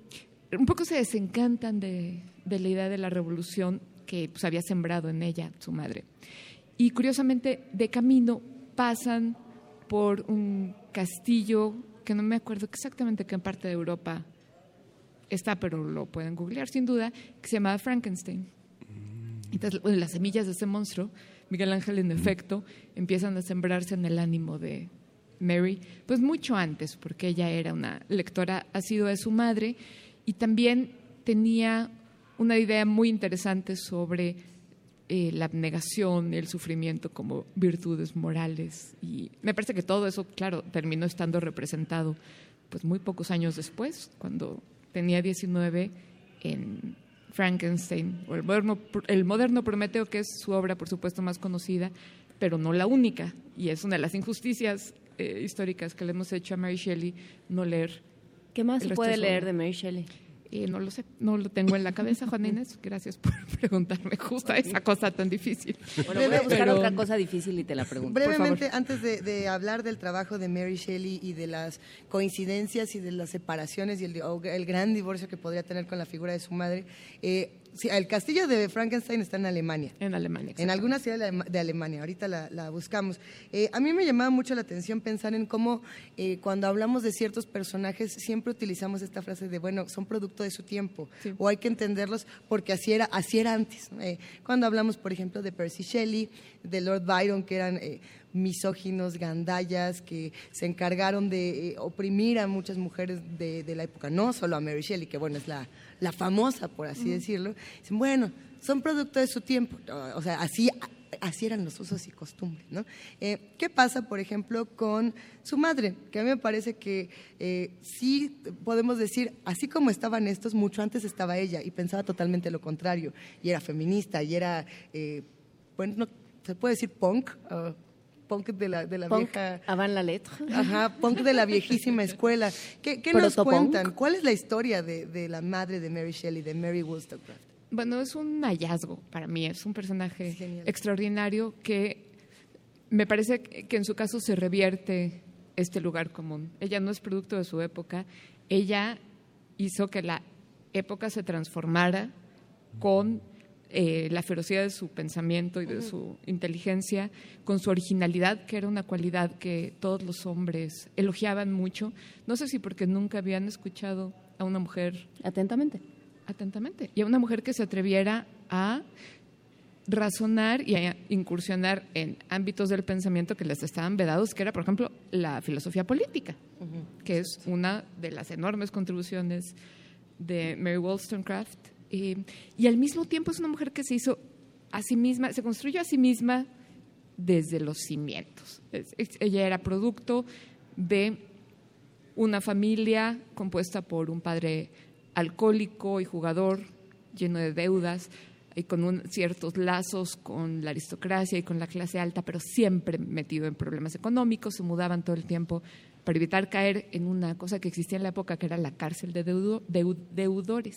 un poco se desencantan de, de la idea de la revolución que pues, había sembrado en ella su madre. Y curiosamente, de camino pasan por un castillo que no me acuerdo exactamente qué parte de Europa está, pero lo pueden googlear sin duda, que se llamaba Frankenstein. Mm. Entonces, las semillas de ese monstruo, Miguel Ángel en efecto, empiezan a sembrarse en el ánimo de Mary, pues mucho antes, porque ella era una lectora asidua de su madre y también tenía una idea muy interesante sobre eh, la abnegación y el sufrimiento como virtudes morales. Y me parece que todo eso, claro, terminó estando representado pues muy pocos años después, cuando tenía 19 en Frankenstein, o el moderno, el moderno Prometeo, que es su obra, por supuesto, más conocida, pero no la única. Y es una de las injusticias eh, históricas que le hemos hecho a Mary Shelley no leer. ¿Qué más se puede leer de Mary Shelley? Eh, no lo sé, no lo tengo en la cabeza, Juan Inés. Gracias por preguntarme justo esa cosa tan difícil. Bueno, voy a buscar otra cosa difícil y te la pregunto. Brevemente, antes de, hablar del trabajo de Mary Shelley y de las coincidencias y de las separaciones y el, el gran divorcio que podría tener con la figura de su madre, eh, Sí, el castillo de Frankenstein está en Alemania. En Alemania. En alguna ciudad de Alemania. Ahorita la, buscamos. Eh, a mí me llamaba mucho la atención pensar en cómo eh, cuando hablamos de ciertos personajes siempre utilizamos esta frase de, bueno, son producto de su tiempo o hay que entenderlos porque así era, así era antes. Eh, cuando hablamos, por ejemplo, de Percy Shelley, de Lord Byron, que eran misóginos, gandallas, que se encargaron de oprimir a muchas mujeres de, de la época, no solo a Mary Shelley, que bueno, es la la famosa, por así decirlo, dicen, bueno, son producto de su tiempo, o sea, así, así eran los usos y costumbres. ¿no? Eh, ¿Qué pasa, por ejemplo, con su madre? Que a mí me parece que eh, sí podemos decir, así como estaban estos, mucho antes estaba ella y pensaba totalmente lo contrario, y era feminista, y era, eh, bueno, se puede decir punk, punk de la, de la vieja. Avant la letra. Ajá, punk de la viejísima escuela. ¿Qué, nos cuentan? ¿Cuál es la historia de, de, la madre de Mary Shelley, de Mary Wollstonecraft? Bueno, es un hallazgo para mí, es un personaje extraordinario que me parece que en su caso se revierte este lugar común. Ella no es producto de su época, ella hizo que la época se transformara con eh, la ferocidad de su pensamiento y de su inteligencia, con su originalidad, que era una cualidad que todos los hombres elogiaban mucho. No sé si porque nunca habían escuchado a una mujer. Atentamente. Atentamente. Y a una mujer que se atreviera a razonar y a incursionar en ámbitos del pensamiento que les estaban vedados, que era, por ejemplo, la filosofía política, que es una de las enormes contribuciones de Mary Wollstonecraft eh, y al mismo tiempo es una mujer que se hizo a sí misma, se construyó a sí misma desde los cimientos. ella era producto de una familia compuesta por un padre alcohólico y jugador, lleno de deudas y con ciertos lazos con la aristocracia y con la clase alta, pero siempre metido en problemas económicos, se mudaban todo el tiempo para evitar caer en una cosa que existía en la época, que era la cárcel de deudores.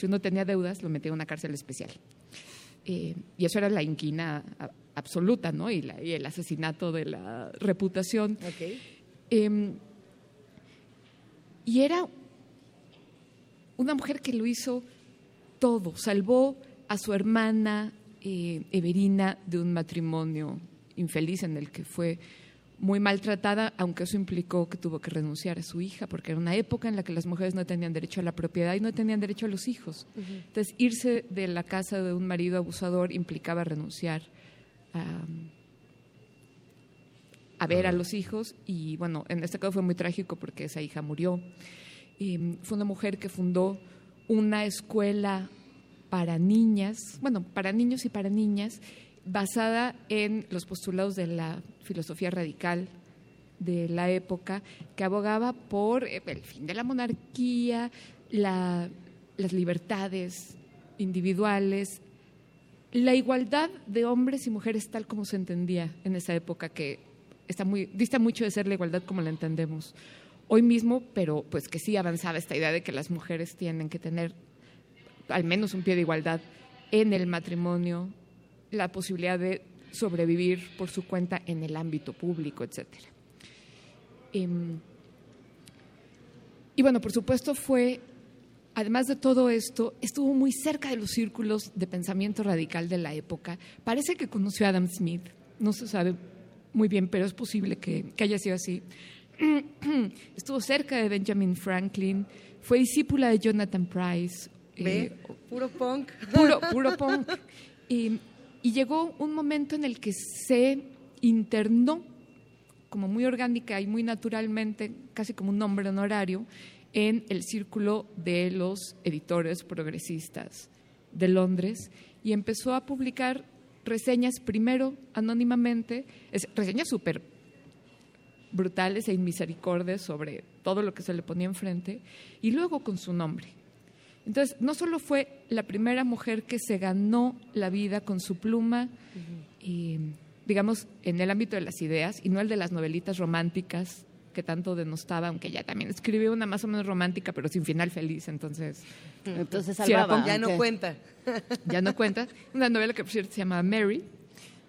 Si uno tenía deudas, lo metía en una cárcel especial. Eh, y eso era la inquina absoluta, ¿no? Y, el asesinato de la reputación. Em, y era una mujer que lo hizo todo, salvó a su hermana eh, Everina de un matrimonio infeliz en el que fue muy maltratada, aunque eso implicó que tuvo que renunciar a su hija, porque era una época en la que las mujeres no tenían derecho a la propiedad y no tenían derecho a los hijos. Entonces, irse de la casa de un marido abusador implicaba renunciar a, ver a los hijos y, bueno, en este caso fue muy trágico porque esa hija murió. Y fue una mujer que fundó una escuela para niñas, bueno, para niños y para niñas, basada en los postulados de la filosofía radical de la época, que abogaba por eh, el fin de la monarquía, las libertades individuales, la igualdad de hombres y mujeres tal como se entendía en esa época, que está muy, dista mucho de ser la igualdad como la entendemos hoy mismo, pero pues que sí avanzaba esta idea de que las mujeres tienen que tener al menos un pie de igualdad en el matrimonio, la posibilidad de sobrevivir por su cuenta en el ámbito público, etc. Em, y bueno, por supuesto fue, además de todo esto, estuvo muy cerca de los círculos de pensamiento radical de la época. Parece que conoció a Adam Smith, no se sabe muy bien, pero es posible que, haya sido así. estuvo cerca de Benjamin Franklin, fue discípula de Jonathan Price. Eh, puro punk. Puro, puro punk. Y y llegó un momento en el que se internó como muy orgánica y muy naturalmente, casi como un nombre honorario, en el círculo de los editores progresistas de Londres y empezó a publicar reseñas primero anónimamente, reseñas súper brutales e inmisericordes sobre todo lo que se le ponía enfrente y luego con su nombre. Entonces, no solo fue la primera mujer que se ganó la vida con su pluma, y, digamos, en el ámbito de las ideas, y no el de las novelitas románticas que tanto denostaba, aunque ella también escribió una más o menos romántica, pero sin final feliz, entonces... Entonces sí era salvaba. Ya no cuenta. ya no cuenta. Una novela que, por cierto, se llama Mary,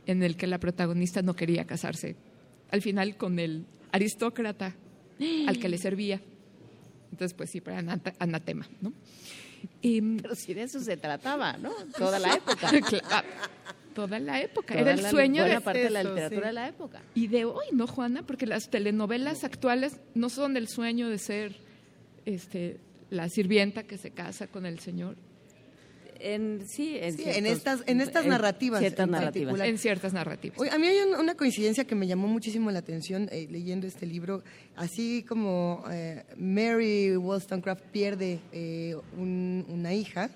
en el que la protagonista no quería casarse. Al final con el aristócrata al que le servía. Entonces, pues sí, para anatema, ¿no? Pero si de eso se trataba, ¿no? Toda la época. Claro, toda la época. Toda Era el la- sueño buena de parte de la literatura sí. de la época. y de hoy, ¿no, Juana? Porque las telenovelas actuales no son el sueño de ser este, la sirvienta que se casa con el señor. En, sí, en, Sí, ciertos- en estas, en estas en narrativas. Ciertas en narrativas. particular. En ciertas narrativas. Oye, a mí hay un- una coincidencia que me llamó muchísimo la atención eh, leyendo este libro. Así como eh, Mary Wollstonecraft pierde eh, un- una hija,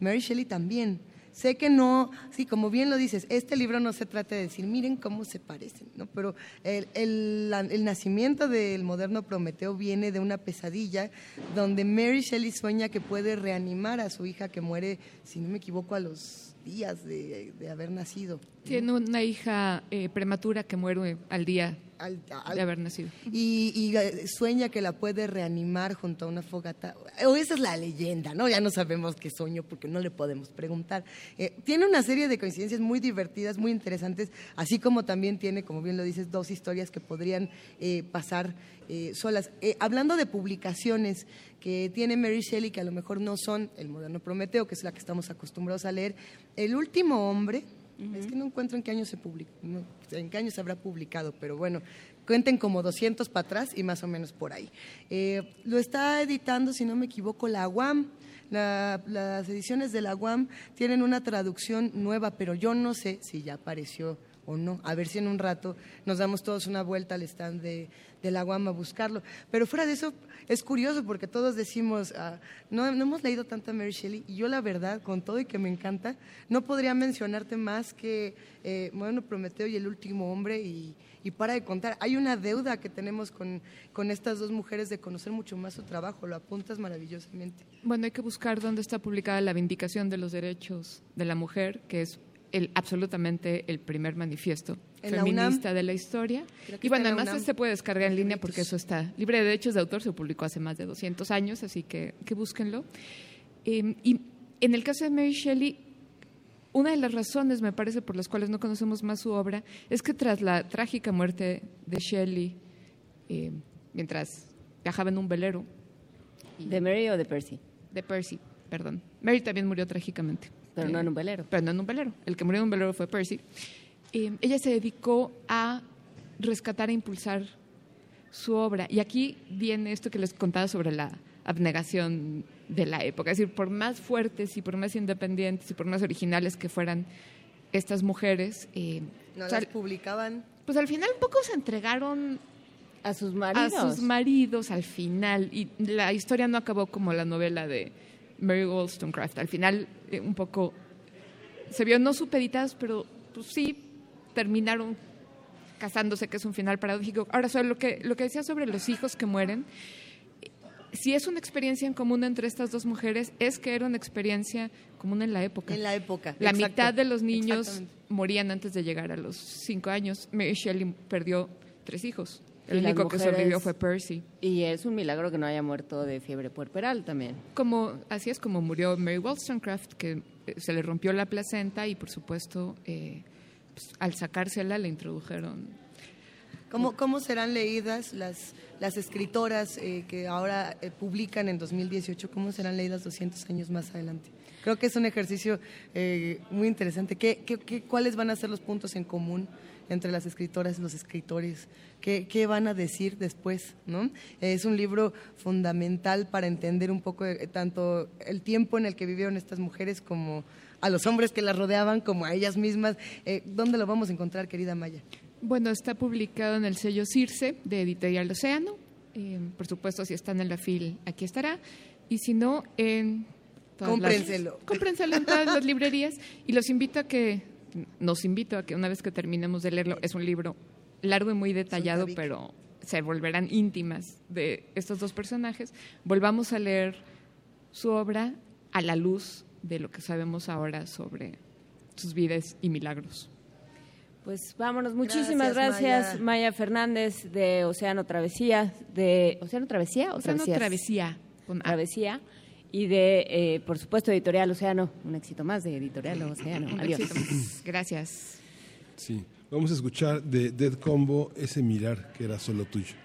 Mary Shelley también. Sé que no, sí, como bien lo dices, este libro no se trata de decir, miren cómo se parecen, ¿no? Pero el, el- el nacimiento del moderno Prometeo viene de una pesadilla donde Mary Shelley sueña que puede reanimar a su hija que muere, si no me equivoco, a los días de, de haber nacido. Tiene una hija eh, prematura que muere al día Al- al- de haber nacido. y, y, eh, sueña que la puede reanimar junto a una fogata. O esa es la leyenda, ¿no? Ya no sabemos qué sueño porque no le podemos preguntar. Eh, tiene una serie de coincidencias muy divertidas, muy interesantes, así como también tiene, como bien lo dices, dos historias que podrían eh, pasar eh, solas. Hablando de publicaciones que tiene Mary Shelley, que a lo mejor no son El moderno Prometeo, que es la que estamos acostumbrados a leer, El último hombre, es que no encuentro en qué año se publicó, no, en qué año se habrá publicado, pero bueno, cuenten como 200 para atrás y más o menos por ahí. Eh, lo está editando, si no me equivoco, la UAM. La- las ediciones de la UAM tienen una traducción nueva, pero yo no sé si ya apareció o no. A ver si en un rato nos damos todos una vuelta al stand de, la UAM a buscarlo. Pero fuera de eso, es curioso porque todos decimos, ah, no, no hemos leído tanta Mary Shelley y yo la verdad, con todo y que me encanta, no podría mencionarte más que eh, Bueno, Prometeo y El Último Hombre y, y para de contar. Hay una deuda que tenemos con, con estas dos mujeres de conocer mucho más su trabajo, lo apuntas maravillosamente. Bueno, hay que buscar dónde está publicada la Vindicación de los Derechos de la Mujer, que es el, absolutamente el primer manifiesto En la feminista UNAM. de la historia. Y bueno, la además UNAM. se puede descargar en línea porque eso está libre de derechos de autor, se publicó hace más de 200 años, así que, que búsquenlo. Eh, y en el caso de Mary Shelley, una de las razones, me parece, por las cuales no conocemos más su obra, es que tras la trágica muerte de Shelley, eh, mientras viajaba en un velero, ¿De Mary o de Percy? de Percy, perdón. Mary también murió trágicamente. Pero no en un velero. Pero no en un velero. El que murió en un velero fue Percy. Eh, ella se dedicó a rescatar e impulsar su obra. Y aquí viene esto que les contaba sobre la abnegación de la época. Es decir, por más fuertes y por más independientes y por más originales que fueran estas mujeres, eh, No o sea, las publicaban. pues al final un poco se entregaron A sus a maridos. sus maridos al final. Y la historia no acabó como la novela de Mary Wollstonecraft. Al final, eh, un poco se vio no supeditadas, pero pues sí terminaron casándose, que es un final paradójico. Ahora, sobre lo que, lo que decía sobre los hijos que mueren, eh, si es una experiencia en común entre estas dos mujeres, es que era una experiencia común en la época. En la época. La exacto. mitad de los niños morían antes de llegar a los cinco años. Mary Shelley perdió tres hijos. El único que mujeres- sobrevivió fue Percy. Y es un milagro que no haya muerto de fiebre puerperal también. Como, así es como murió Mary Wollstonecraft, que eh, se le rompió la placenta y, por supuesto, eh, pues, al sacársela le introdujeron. ¿Cómo, cómo serán leídas las, las escritoras eh, que ahora eh, publican en 2018? ¿Cómo serán leídas 200 años más adelante? Creo que es un ejercicio eh, muy interesante. ¿Qué, qué, qué- cuáles van a ser los puntos en común entre las escritoras y los escritores? ¿Qué, qué van a decir después? ¿no? Es un libro fundamental para entender un poco eh, tanto el tiempo en el que vivieron estas mujeres como a los hombres que las rodeaban, como a ellas mismas. Eh, ¿Dónde lo vamos a encontrar, querida Maya? Bueno, está publicado en el sello Circe de Editorial Océano. Eh, por supuesto, si están en la FIL, aquí estará. Y si no, en. las- Cómprenselo. cómprenselo en todas las librerías. Y los invito a que. Nos invito a que una vez que terminemos de leerlo, es un libro largo y muy detallado, pero se volverán íntimas de estos dos personajes. Volvamos a leer su obra a la luz de lo que sabemos ahora sobre sus vidas y milagros. Pues vámonos. Muchísimas gracias, Maya. Fernández de Océano Travesía, de Océano Travesía, Océano Travesía, Travesía y de, eh, por supuesto, Editorial Océano. Un éxito más de Editorial Océano. Adiós. Gracias. Sí, vamos a escuchar de Dead Combo ese mirar que era solo tuyo.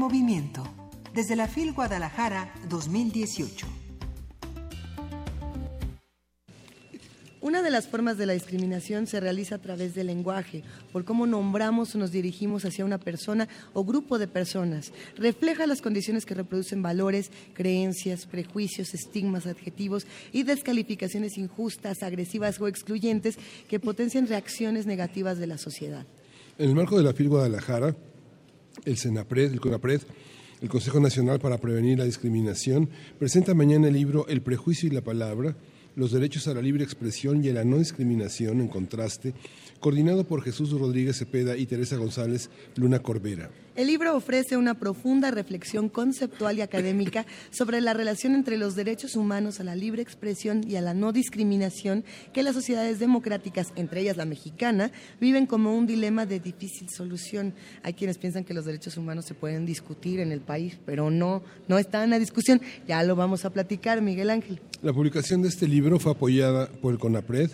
Movimiento. Desde la FIL Guadalajara 2018. Una de las formas de la discriminación se realiza a través del lenguaje, por cómo nombramos o nos dirigimos hacia una persona o grupo de personas. Refleja las condiciones que reproducen valores, creencias, prejuicios, estigmas, adjetivos y descalificaciones injustas, agresivas o excluyentes que potencian reacciones negativas de la sociedad. En el marco de la FIL Guadalajara, el CENAPRED, el CONAPRED, el Consejo Nacional para Prevenir la Discriminación, presenta mañana el libro El prejuicio y la palabra, los derechos a la libre expresión y a la no discriminación en contraste, coordinado por Jesús Rodríguez Cepeda y Teresa González Luna Corbera. El libro ofrece una profunda reflexión conceptual y académica sobre la relación entre los derechos humanos a la libre expresión y a la no discriminación que las sociedades democráticas, entre ellas la mexicana, viven como un dilema de difícil solución. Hay quienes piensan que los derechos humanos se pueden discutir en el país, pero no, no está en la discusión. Ya lo vamos a platicar, Miguel Ángel. La publicación de este libro fue apoyada por el CONAPRED,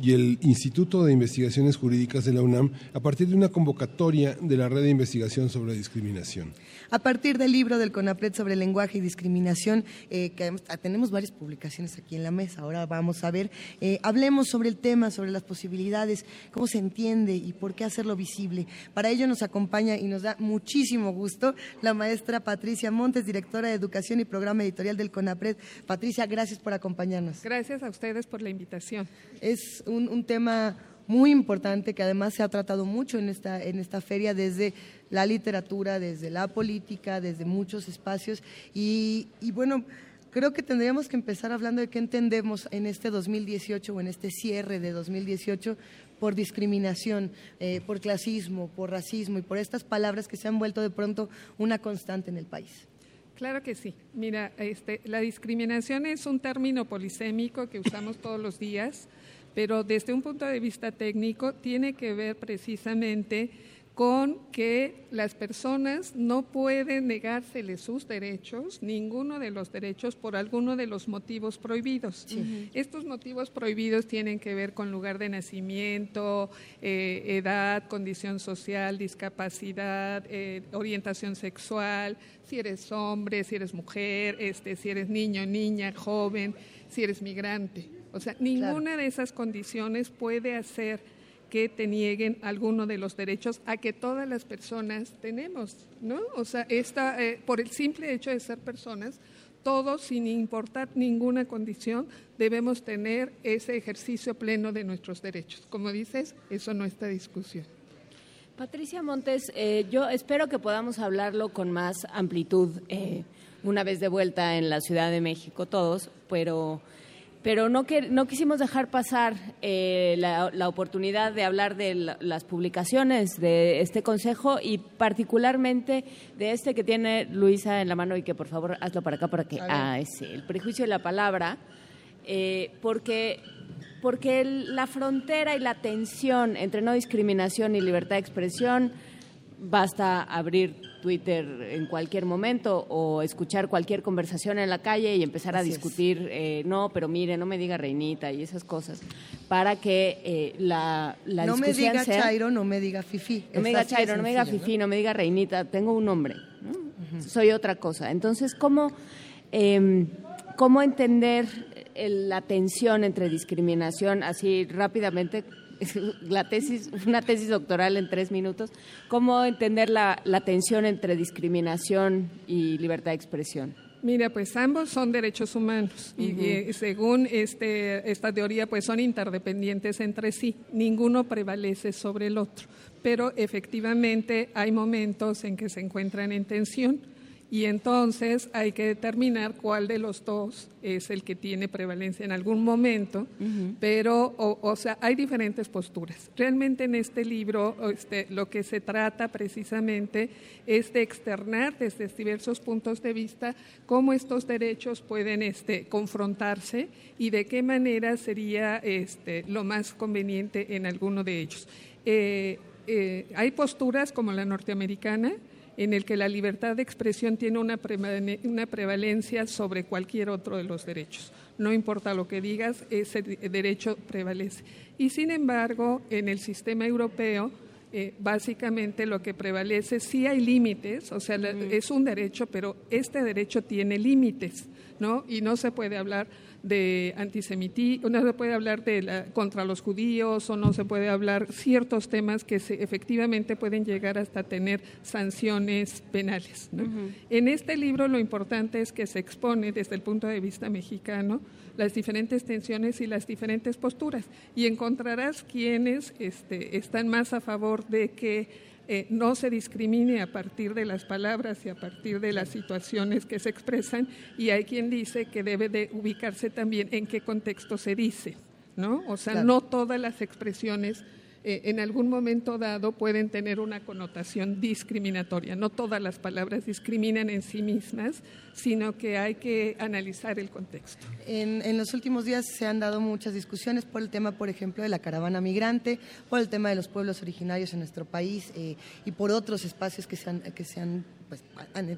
y el Instituto de Investigaciones Jurídicas de la UNAM a partir de una convocatoria de la Red de Investigación sobre Discriminación. A partir del libro del CONAPRED sobre lenguaje y discriminación, eh, que tenemos varias publicaciones aquí en la mesa, ahora vamos a ver, eh, hablemos sobre el tema, sobre las posibilidades, cómo se entiende y por qué hacerlo visible. Para ello nos acompaña y nos da muchísimo gusto la maestra Patricia Montes, directora de Educación y Programa Editorial del CONAPRED. Patricia, gracias por acompañarnos. Gracias a ustedes por la invitación. Es un, tema muy importante que además se ha tratado mucho en esta, en esta feria desde la literatura, desde la política, desde muchos espacios. Y, bueno, creo que tendríamos que empezar hablando de qué entendemos en este 2018 o en este cierre de 2018 por discriminación, eh, por clasismo, por racismo y por estas palabras que se han vuelto de pronto una constante en el país. Claro que sí. Mira, este, la discriminación es un término polisémico que usamos todos los días, pero desde un punto de vista técnico tiene que ver precisamente con que las personas no pueden negárseles sus derechos, ninguno de los derechos, por alguno de los motivos prohibidos. Estos motivos prohibidos tienen que ver con lugar de nacimiento, eh, edad, condición social, discapacidad, eh, orientación sexual, si eres hombre, si eres mujer, este, si eres niño, niña, joven, si eres migrante. O sea, ninguna de esas condiciones puede hacer que te nieguen alguno de los derechos a que todas las personas tenemos, ¿no? O sea, esta, eh, por el simple hecho de ser personas, todos, sin importar ninguna condición, debemos tener ese ejercicio pleno de nuestros derechos. Como dices, eso no está discusión. Patricia Montes, eh, yo espero que podamos hablarlo con más amplitud eh, una vez de vuelta en la Ciudad de México todos, pero pero no, que, no quisimos dejar pasar eh, la, oportunidad de hablar de las publicaciones de este consejo y particularmente de este que tiene Luisa en la mano y que por favor hazlo para acá para que ah, es el prejuicio de la palabra eh, porque porque la frontera y la tensión entre no discriminación y libertad de expresión basta abrir Twitter en cualquier momento o escuchar cualquier conversación en la calle y empezar a discutir, eh, no, pero mire, no me diga reinita y esas cosas, para que eh, la, la no me diga Chairo, no me diga Fifi. No me diga Chairo, no me diga Fifi, ¿no? me diga reinita, tengo un nombre, soy otra cosa. Entonces, ¿cómo, em, cómo entender la tensión entre discriminación así rápidamente la tesis, una tesis doctoral en tres minutos, ¿cómo entender la, tensión entre discriminación y libertad de expresión? Mira, pues ambos son derechos humanos y, según este, esta teoría, pues son interdependientes entre sí. Ninguno prevalece sobre el otro, pero efectivamente hay momentos en que se encuentran en tensión y entonces hay que determinar cuál de los dos es el que tiene prevalencia en algún momento, pero, o, sea, hay diferentes posturas. Realmente en este libro este, lo que se trata precisamente es de externar desde diversos puntos de vista cómo estos derechos pueden este, confrontarse y de qué manera sería este, lo más conveniente en alguno de ellos. Eh, eh, hay posturas como la norteamericana, en el que la libertad de expresión tiene una, prevalencia sobre cualquier otro de los derechos. No importa lo que digas, ese derecho prevalece. Y sin embargo, en el sistema europeo, eh, básicamente lo que prevalece, sí hay límites, o sea, es un derecho, pero este derecho tiene límites, ¿no? Y no se puede hablar de antisemitismo, no se puede hablar de la, contra los judíos o no se puede hablar ciertos temas que se, efectivamente pueden llegar hasta tener sanciones penales. En este libro lo importante es que se expone desde el punto de vista mexicano las diferentes tensiones y las diferentes posturas y encontrarás quienes este, están más a favor de que eh, no se discrimine a partir de las palabras y a partir de las situaciones que se expresan y hay quien dice que debe de ubicarse también en qué contexto se dice, ¿no? O sea, no todas las expresiones eh, en algún momento dado pueden tener una connotación discriminatoria. No todas las palabras discriminan en sí mismas, sino que hay que analizar el contexto. En, los últimos días se han dado muchas discusiones por el tema, por ejemplo, de la caravana migrante, por el tema de los pueblos originarios en nuestro país eh, y por otros espacios que se han, que se han pues,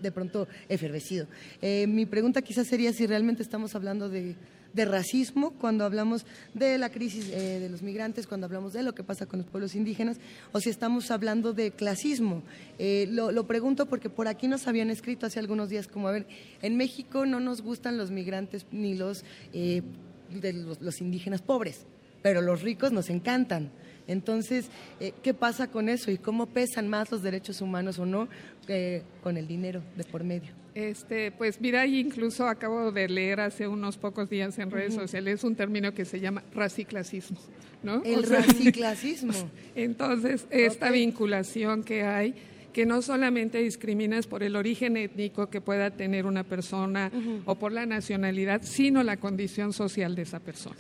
de pronto efervecido. Eh, mi pregunta quizás sería si realmente estamos hablando de de racismo cuando hablamos de la crisis eh, de los migrantes, cuando hablamos de lo que pasa con los pueblos indígenas, o si estamos hablando de clasismo. Eh, lo, pregunto porque por aquí nos habían escrito hace algunos días como, a ver, en México no nos gustan los migrantes ni los, de los indígenas pobres, pero los ricos nos encantan. Entonces, eh, ¿qué pasa con eso y cómo pesan más los derechos humanos o no eh, con el dinero de por medio? Este, pues mira, incluso acabo de leer hace unos pocos días en redes sociales un término que se llama raciclasismo, ¿no? El raciclasismo. Entonces, esta vinculación que hay que no solamente discriminas por el origen étnico que pueda tener una persona o por la nacionalidad, sino la condición social de esa persona.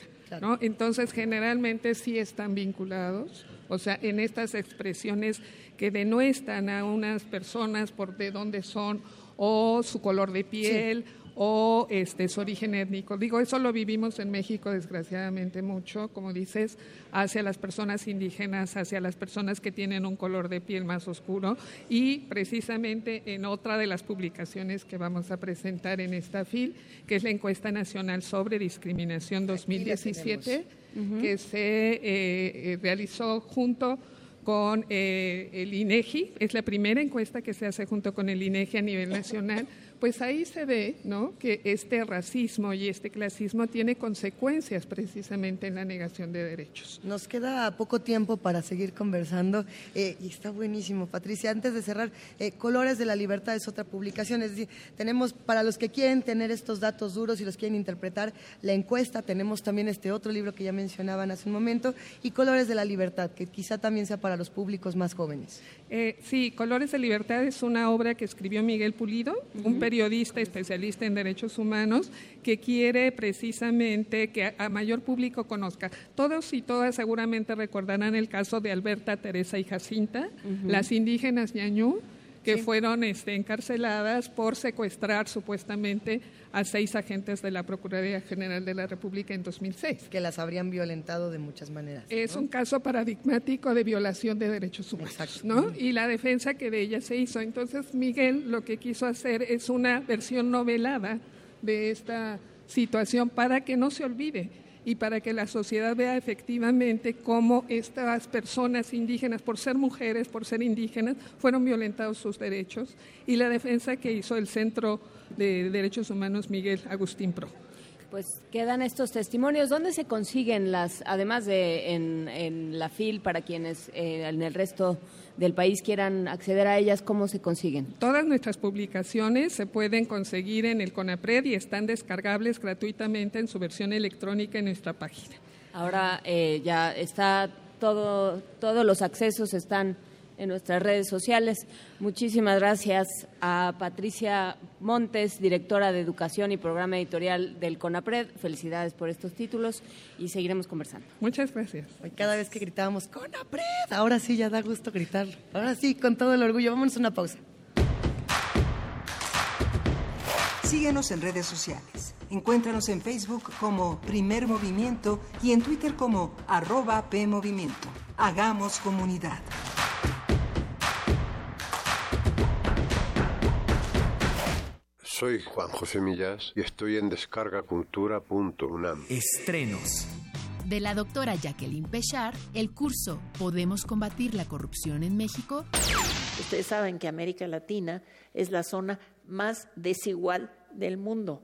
Entonces, generalmente sí están vinculados, o sea, en estas expresiones que denuestran a unas personas por de dónde son o su color de piel o este, su origen étnico. Digo, eso lo vivimos en México desgraciadamente mucho, como dices, hacia las personas indígenas, hacia las personas que tienen un color de piel más oscuro y precisamente en otra de las publicaciones que vamos a presentar en esta FIL, que es la encuesta nacional sobre discriminación 2017, que se eh, eh, realizó junto con eh, el INEGI, es la primera encuesta que se hace junto con el INEGI a nivel nacional pues ahí se ve ¿no? que este racismo y este clasismo tiene consecuencias precisamente en la negación de derechos. Nos queda poco tiempo para seguir conversando eh, y está buenísimo, Patricia. Antes de cerrar, eh, Colores de la Libertad es otra publicación, es decir, tenemos para los que quieren tener estos datos duros y los quieren interpretar la encuesta, tenemos también este otro libro que ya mencionaban hace un momento y Colores de la Libertad, que quizá también sea para los públicos más jóvenes. Eh, sí, Colores de Libertad es una obra que escribió Miguel Pulido, un periodista especialista en derechos humanos que quiere precisamente que a mayor público conozca. Todos y todas seguramente recordarán el caso de Alberta, Teresa y Jacinta, las indígenas ñañú, que fueron este, encarceladas por secuestrar supuestamente a seis agentes de la Procuraduría General de la República en 2006. Que las habrían violentado de muchas maneras. Es un caso paradigmático de violación de derechos humanos, ¿no? Y la defensa que de ella se hizo. Entonces Miguel lo que quiso hacer es una versión novelada de esta situación para que no se olvide y para que la sociedad vea efectivamente cómo estas personas indígenas, por ser mujeres, por ser indígenas, fueron violentados sus derechos y la defensa que hizo el Centro de Derechos Humanos Miguel Agustín Pro. Pues quedan estos testimonios. ¿Dónde se consiguen las, además de en, la FIL, para quienes eh, en el resto del país quieran acceder a ellas, cómo se consiguen? Todas nuestras publicaciones se pueden conseguir en el CONAPRED y están descargables gratuitamente en su versión electrónica en nuestra página. Ahora eh, ya está todo, todos los accesos están en nuestras redes sociales. Muchísimas gracias a Patricia Montes, directora de Educación y Programa Editorial del CONAPRED. Felicidades por estos títulos y seguiremos conversando. Muchas gracias. cada vez que gritábamos CONAPRED, ahora sí ya da gusto gritarlo. Ahora sí, con todo el orgullo. Vámonos a una pausa. Síguenos en redes sociales. Encuéntranos en Facebook como Primer Movimiento y en Twitter como arroba PMovimiento. Hagamos comunidad. Soy Juan José Millas y estoy en descargacultura.unam. Estrenos. De la doctora Jacqueline Pechar, el curso ¿Podemos combatir la corrupción en México? Ustedes saben que América Latina es la zona más desigual del mundo.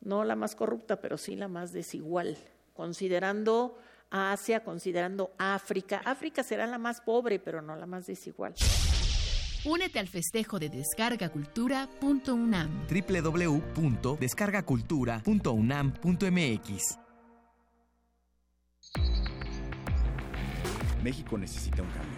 No la más corrupta, pero sí la más desigual. Considerando a Asia, considerando África. África será la más pobre, pero no la más desigual. Únete al festejo de descargacultura.unam. www.descargacultura.unam.mx México necesita un cambio,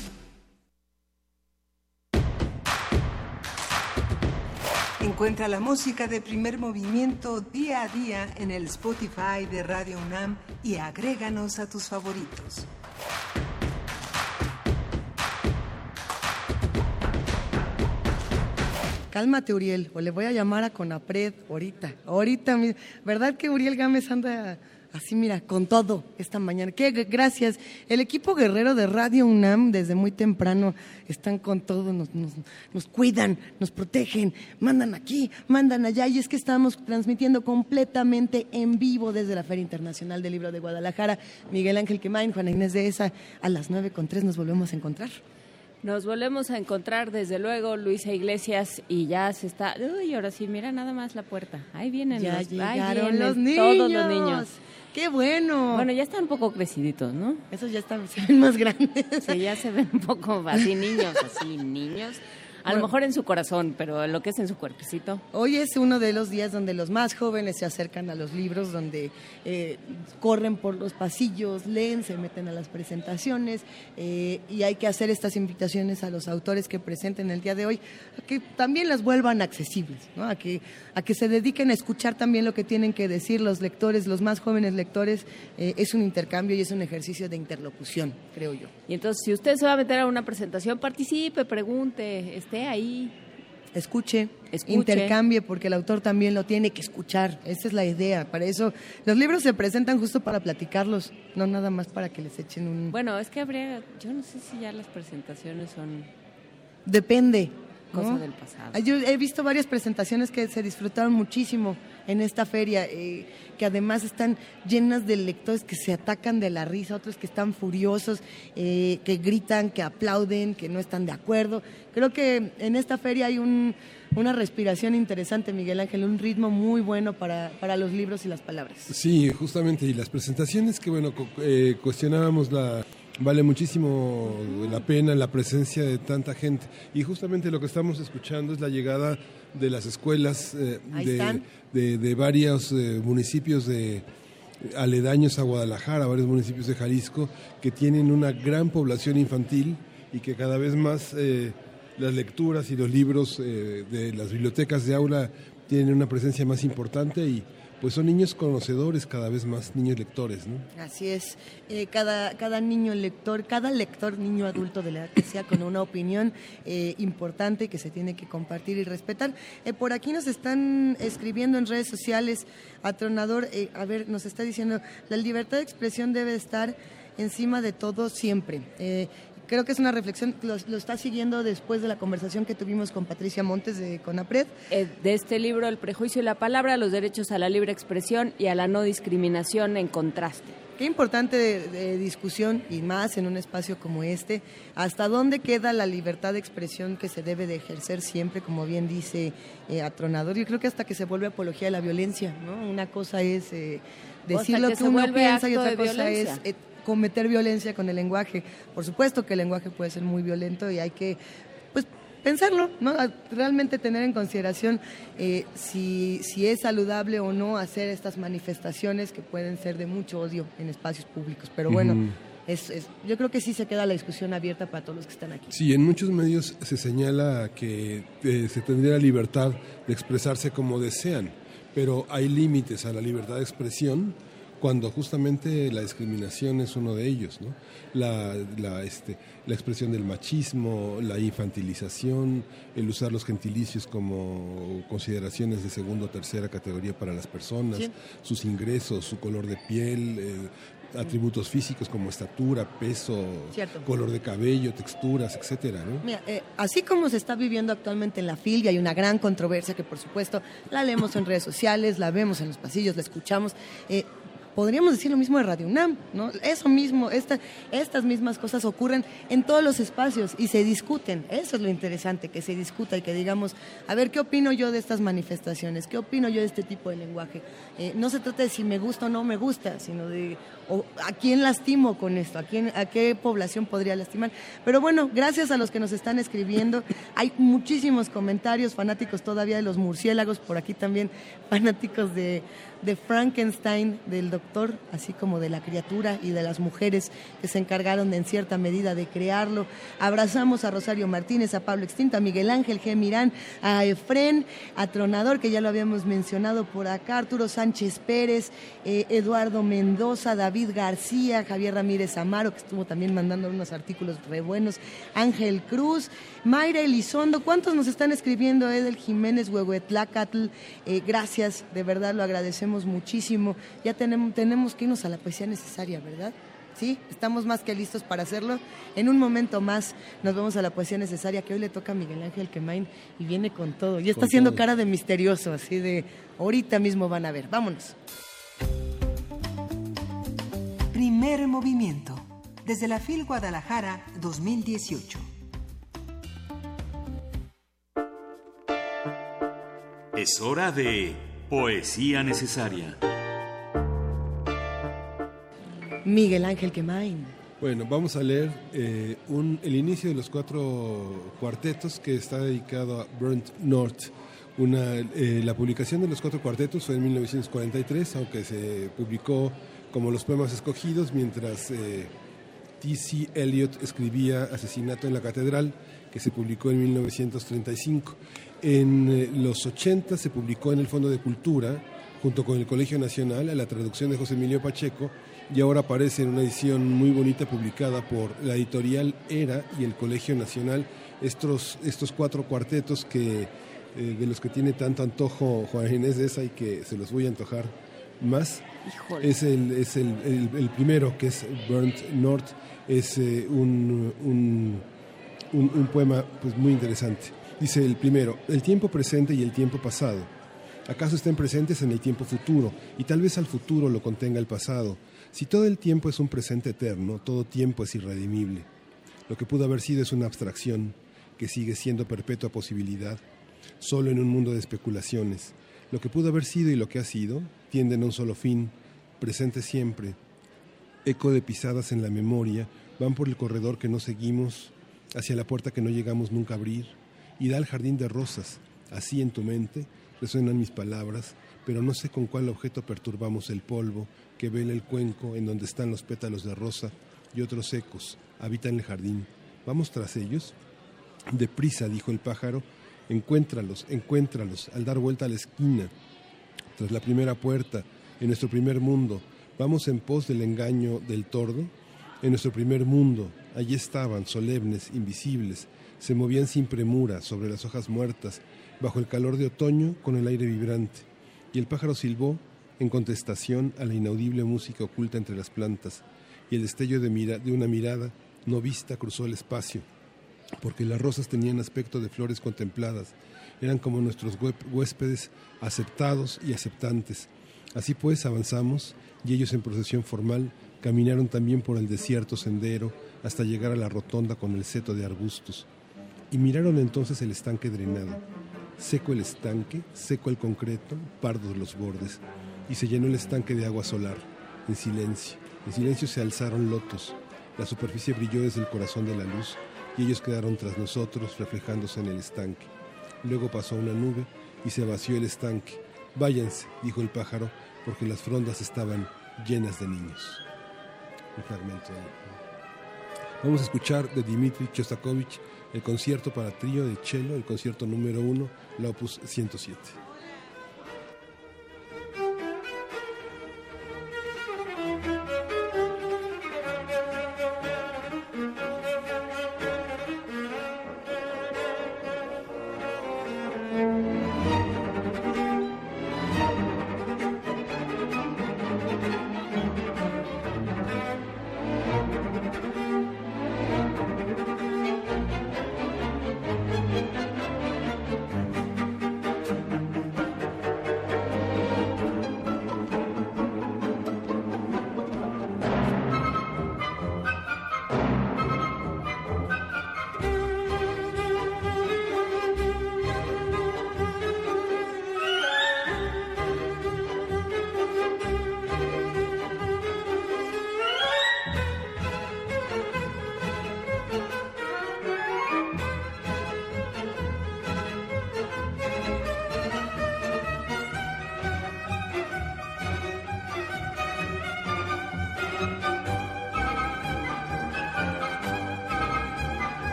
Encuentra la música de primer movimiento día a día en el Spotify de Radio UNAM y agréganos a tus favoritos. Cálmate, Uriel, o le voy a llamar a Conapred ahorita. Ahorita, ¿verdad que Uriel Gámez anda Así mira, con todo esta mañana. Qué gracias. El equipo guerrero de Radio UNAM desde muy temprano están con todo, nos, nos, cuidan, nos protegen, mandan aquí, mandan allá. Y es que estamos transmitiendo completamente en vivo desde la Feria Internacional del Libro de Guadalajara. Miguel Ángel Quemain, Juana Inés de esa, a las nueve con tres nos volvemos a encontrar. Nos volvemos a encontrar, desde luego, Luisa Iglesias, y ya se está. Uy, ahora sí, mira nada más la puerta. Ahí vienen ya los, llegaron los niños. todos los niños. ¡Qué bueno! Bueno, ya están un poco creciditos, ¿no? Esos ya están, se ven más grandes. Sí, ya se ven un poco así niños, así niños. A lo mejor en su corazón, pero lo que es en su cuerpecito. Hoy es uno de los días donde los más jóvenes se acercan a los libros, donde eh, corren por los pasillos, leen, se meten a las presentaciones eh, y hay que hacer estas invitaciones a los autores que presenten el día de hoy, a que también las vuelvan accesibles, ¿no? a, que, a que se dediquen a escuchar también lo que tienen que decir los lectores, los más jóvenes lectores. Eh, es un intercambio y es un ejercicio de interlocución, creo yo. Y entonces, si usted se va a meter a una presentación, participe, pregunte, esté ahí. Escuche, intercambie, porque el autor también lo tiene que escuchar. Esa es la idea. Para eso, los libros se presentan justo para platicarlos, no nada más para que les echen un. Bueno, es que habría. Yo no sé si ya las presentaciones son. Depende. Cosa del pasado. Yo he visto varias presentaciones que se disfrutaron muchísimo en esta feria, eh, que además están llenas de lectores que se atacan de la risa, otros que están furiosos, eh, que gritan, que aplauden, que no están de acuerdo. Creo que en esta feria hay una respiración interesante, Miguel Ángel, un ritmo muy bueno para, para, los libros y las palabras. Sí, justamente, y las presentaciones que, bueno, eh, cuestionábamos la vale muchísimo la pena la presencia de tanta gente. Y justamente lo que estamos escuchando es la llegada de las escuelas eh, de, de, varios eh, municipios de aledaños a Guadalajara, varios municipios de Jalisco, que tienen una gran población infantil y que cada vez más eh, las lecturas y los libros de las bibliotecas de aula tienen una presencia más importante y pues son niños conocedores cada vez más, niños lectores, ¿no? Así es, eh, cada, cada niño lector, cada lector, niño adulto de la edad que sea, con una opinión eh, importante que se tiene que compartir y respetar. Eh, por aquí nos están escribiendo en redes sociales, Atronador, a ver, nos está diciendo, la libertad de expresión debe estar encima de todo siempre creo que es una reflexión, lo, lo, está siguiendo después de la conversación que tuvimos con Patricia Montes de CONAPRED. Eh, de este libro, El prejuicio y la palabra, los derechos a la libre expresión y a la no discriminación en contraste. Qué importante de, discusión y más en un espacio como este, hasta dónde queda la libertad de expresión que se debe de ejercer siempre, como bien dice eh, Atronador. Yo creo que hasta que se vuelve apología de la violencia, ¿no? Una cosa es eh, decir lo que, uno piensa y otra cosa es cometer violencia con el lenguaje. Por supuesto que el lenguaje puede ser muy violento y hay que pues pensarlo, ¿no? realmente tener en consideración eh, si, si es saludable o no hacer estas manifestaciones que pueden ser de mucho odio en espacios públicos. Pero bueno, es, yo creo que sí se queda la discusión abierta para todos los que están aquí. Sí, en muchos medios se señala que eh, se tendría la libertad de expresarse como desean, pero hay límites a la libertad de expresión cuando justamente la discriminación es uno de ellos, ¿no? la, la, este, la expresión del machismo, la infantilización, el usar los gentilicios como consideraciones de segunda o tercera categoría para las personas, sus ingresos, su color de piel, eh, atributos físicos como estatura, peso, color de cabello, texturas, etcétera, ¿no? Mira, eh, así como se está viviendo actualmente en la FIL y hay una gran controversia que por supuesto la leemos en redes sociales, la vemos en los pasillos, la escuchamos, eh, podríamos decir lo mismo de Radio UNAM, ¿no? Eso mismo, estas mismas cosas ocurren en todos los espacios y se discuten. Eso es lo interesante, que se discuta y que digamos, a ver, ¿qué opino yo de estas manifestaciones? ¿Qué opino yo de este tipo de lenguaje? Eh, no se trata de si me gusta o no me gusta, sino de a quién lastimo con esto, a, qué población podría lastimar. Pero bueno, gracias a los que nos están escribiendo. Hay muchísimos comentarios, fanáticos todavía de los murciélagos, por aquí también fanáticos de de Frankenstein, del doctor, así como de la criatura y de las mujeres que se encargaron en cierta medida de crearlo. Abrazamos a Rosario Martínez, a Pablo Extinto, a Miguel Ángel G. Mirán, a Efren, a Tronador, que ya lo habíamos mencionado por acá, Arturo Sánchez Pérez, eh, Eduardo Mendoza, David García, Javier Ramírez Amaro, que estuvo también mandando unos artículos re buenos, Ángel Cruz, Mayra Elizondo, ¿cuántos nos están escribiendo? Edel Jiménez, Huehuetlacatl, eh, gracias, de verdad lo agradecemos muchísimo. Ya tenemos, tenemos que irnos a la poesía necesaria, ¿verdad? Sí, estamos más que listos para hacerlo. En un momento más nos vemos a la poesía necesaria que hoy le toca a Miguel Ángel Quemain y viene con todo. Y está haciendo cara de misterioso, así de ahorita mismo van a ver. Vámonos. Primer movimiento. Desde la FIL Guadalajara 2018. Es hora de Poesía necesaria. Miguel Ángel Quemain. Bueno, vamos a leer eh, el inicio de los cuatro cuartetos que está dedicado a Burnt North. Una, eh, la publicación de los cuatro cuartetos fue en 1943, aunque se publicó como los poemas escogidos mientras eh, T.C. Eliot escribía Asesinato en la Catedral, que se publicó en 1935. En eh, los 80 se publicó en el Fondo de Cultura, junto con el Colegio Nacional, a la traducción de José Emilio Pacheco, y ahora aparece en una edición muy bonita publicada por la editorial ERA y el Colegio Nacional, estos, estos cuatro cuartetos que, eh, de los que tiene tanto antojo Juan Inés de esa y que se los voy a antojar más. Es, el, es el, el, primero, que es Burnt North, es eh, un, un, un, un poema pues, muy interesante. Dice el primero, el tiempo presente y el tiempo pasado. ¿Acaso estén presentes en el tiempo futuro y tal vez al futuro lo contenga el pasado? Si todo el tiempo es un presente eterno, todo tiempo es irredimible. Lo que pudo haber sido es una abstracción que sigue siendo perpetua posibilidad, solo en un mundo de especulaciones. Lo que pudo haber sido y lo que ha sido tienden a un solo fin, presente siempre. Eco de pisadas en la memoria van por el corredor que no seguimos, hacia la puerta que no llegamos nunca a abrir y da al jardín de rosas. Así en tu mente resuenan mis palabras, pero no sé con cuál objeto perturbamos el polvo que vela el cuenco en donde están los pétalos de rosa y otros ecos. Habitan el jardín. ¿Vamos tras ellos? Deprisa, dijo el pájaro. Encuéntralos, encuéntralos, al dar vuelta a la esquina, tras la primera puerta, en nuestro primer mundo. Vamos en pos del engaño del tordo. En nuestro primer mundo, allí estaban, solemnes, invisibles, se movían sin premura sobre las hojas muertas, bajo el calor de otoño con el aire vibrante, y el pájaro silbó en contestación a la inaudible música oculta entre las plantas, y el destello de, de una mirada no vista cruzó el espacio, porque las rosas tenían aspecto de flores contempladas, eran como nuestros huéspedes aceptados y aceptantes. Así pues avanzamos, y ellos en procesión formal caminaron también por el desierto sendero hasta llegar a la rotonda con el seto de arbustos y miraron entonces el estanque drenado. Seco el estanque, seco el concreto, pardos los bordes, y se llenó el estanque de agua solar, en silencio. En silencio se alzaron lotos, la superficie brilló desde el corazón de la luz, ellos quedaron tras nosotros reflejándose en el estanque. Luego pasó una nube y se vació el estanque. Váyanse, dijo el pájaro, porque las frondas estaban llenas de niños. Un fragmento. Vamos a escuchar de Dmitri Shostakovich el concierto para trío de cello, el concierto número uno, la opus 107.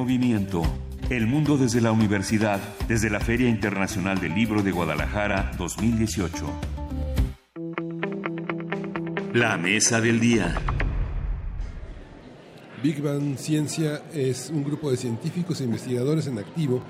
Movimiento. El mundo desde la universidad, desde la Feria Internacional del Libro de Guadalajara 2018. La mesa del día. Big Bang Ciencia es un grupo de científicos e investigadores en activo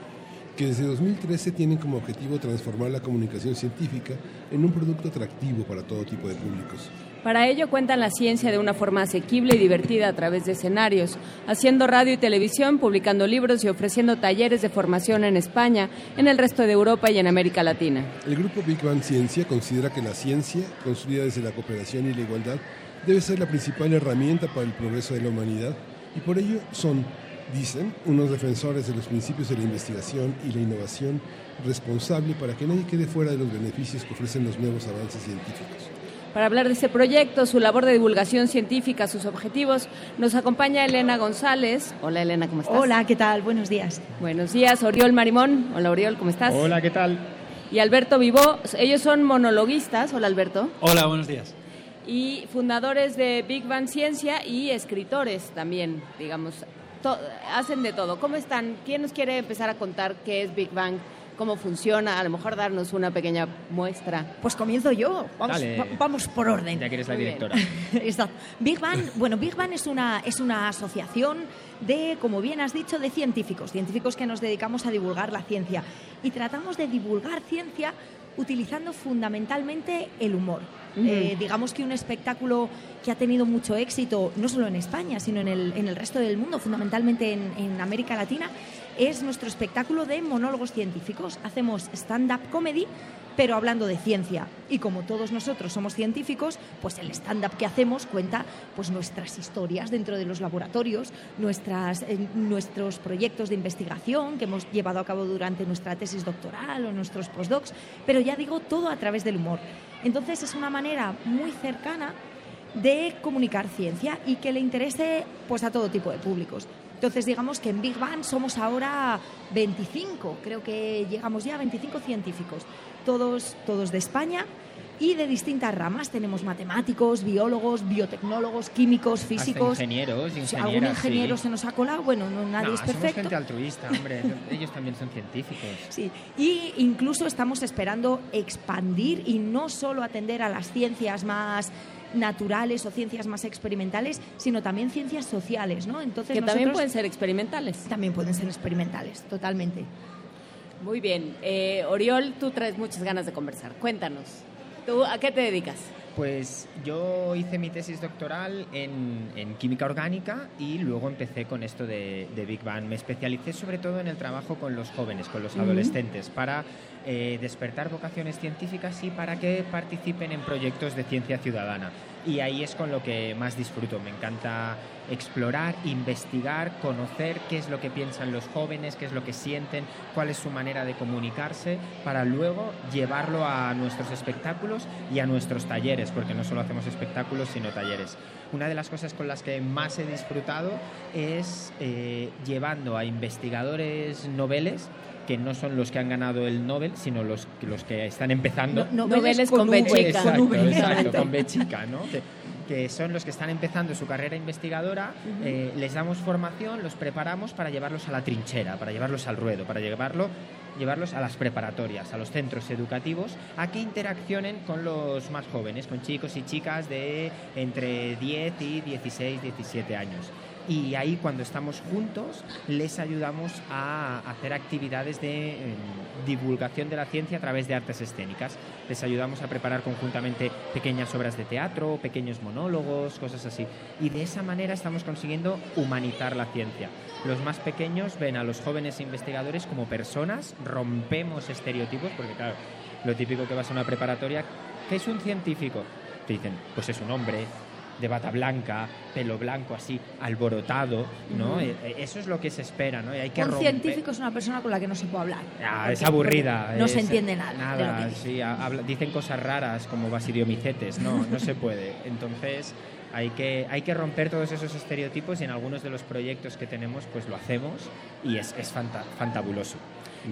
que desde 2013 tienen como objetivo transformar la comunicación científica en un producto atractivo para todo tipo de públicos. Para ello cuentan la ciencia de una forma asequible y divertida a través de escenarios, haciendo radio y televisión, publicando libros y ofreciendo talleres de formación en España, en el resto de Europa y en América Latina. El grupo Big Bang Ciencia considera que la ciencia, construida desde la cooperación y la igualdad, debe ser la principal herramienta para el progreso de la humanidad y por ello son, dicen, unos defensores de los principios de la investigación y la innovación responsable para que nadie quede fuera de los beneficios que ofrecen los nuevos avances científicos. Para hablar de este proyecto, su labor de divulgación científica, sus objetivos, nos acompaña Elena González. Hola Elena, ¿cómo estás? Hola, ¿qué tal? Buenos días. Buenos días, Oriol Marimón. Hola Oriol, ¿cómo estás? Hola, ¿qué tal? y Alberto Vivó. Ellos son monologuistas. Hola, Alberto. Hola, buenos días. Y fundadores de Big Bang Ciencia y escritores también, digamos. hacen de todo. ¿Cómo están? ¿Quién nos quiere empezar a contar qué es Big Bang? Cómo funciona, a lo mejor darnos una pequeña muestra. Pues comienzo yo, vamos, vamos por orden. Ya que eres la directora. Big Bang, bueno, Big Bang es una, es una asociación de, como bien has dicho, de científicos, científicos que nos dedicamos a divulgar la ciencia. Y tratamos de divulgar ciencia utilizando fundamentalmente el humor. Eh, digamos que un espectáculo que ha tenido mucho éxito, no solo en España, sino en el, en el resto del mundo, fundamentalmente en, en América Latina, es nuestro espectáculo de monólogos científicos. Hacemos stand-up comedy, pero hablando de ciencia. Y como todos nosotros somos científicos, pues el stand-up que hacemos cuenta pues nuestras historias dentro de los laboratorios, eh, nuestros proyectos de investigación que hemos llevado a cabo durante nuestra tesis doctoral o nuestros postdocs, pero ya digo, todo a través del humor. Entonces es una manera muy cercana de comunicar ciencia y que le interese pues a todo tipo de públicos. Entonces, digamos que en Big Bang somos ahora 25, creo que llegamos ya a 25 científicos, todos, todos de España y de distintas ramas. Tenemos matemáticos, biólogos, biotecnólogos, químicos, físicos. Hasta ingenieros, Si algún ingeniero se nos ha colado, bueno, no, nadie es perfecto. Somos gente altruista, hombre. Ellos también son científicos. Sí, y incluso estamos esperando expandir y no solo atender a las ciencias más naturales o ciencias más experimentales, sino también ciencias sociales, ¿no? Entonces que también pueden ser experimentales. También pueden ser experimentales, totalmente. Muy bien. Eh, Oriol, tú traes muchas ganas de conversar. Cuéntanos, ¿tú a qué te dedicas? Pues yo hice mi tesis doctoral en, en química orgánica y luego empecé con esto de, de, Big Bang. Me especialicé sobre todo en el trabajo con los jóvenes, con los adolescentes, para eh, despertar vocaciones científicas y para que participen en proyectos de ciencia ciudadana. Y ahí es con lo que más disfruto. Me encanta explorar, investigar, conocer qué es lo que piensan los jóvenes, qué es lo que sienten, cuál es su manera de comunicarse, para luego llevarlo a nuestros espectáculos y a nuestros talleres, porque no solo hacemos espectáculos, sino talleres. Una de las cosas con las que más he disfrutado es eh, llevando a investigadores noveles que no son los que han ganado el Nobel, sino los, los que están empezando. No, noveles con, B chica. Exacto, exacto, con B chica, ¿no? Que, son los que están empezando su carrera investigadora, eh, les damos formación, los preparamos para llevarlos a la trinchera, para llevarlos al ruedo, para llevarlo, llevarlos a las preparatorias, a los centros educativos, a que interaccionen con los más jóvenes, con chicos y chicas de entre 10 y 16, 17 años y ahí cuando estamos juntos les ayudamos a hacer actividades de em, divulgación de la ciencia a través de artes escénicas. Les ayudamos a preparar conjuntamente pequeñas obras de teatro, pequeños monólogos, cosas así. Y de esa manera estamos consiguiendo humanizar la ciencia. Los más pequeños ven a los jóvenes investigadores como personas, rompemos estereotipos, porque claro, lo típico que vas a una preparatoria, ¿qué es un científico? Te dicen, pues es un hombre, de bata blanca, pelo blanco así, alborotado, ¿no? E, e, eso es lo que se espera, ¿no? Y hay que Un científico es una persona con la que no se puede hablar. Ah, es aburrida. No se entiende nada. Nada, sí, dicen cosas raras como basidiomicetes, no, no se puede. Entonces hay que, hay que romper todos esos estereotipos y en algunos de los proyectos que tenemos pues lo hacemos y es, es fantabuloso.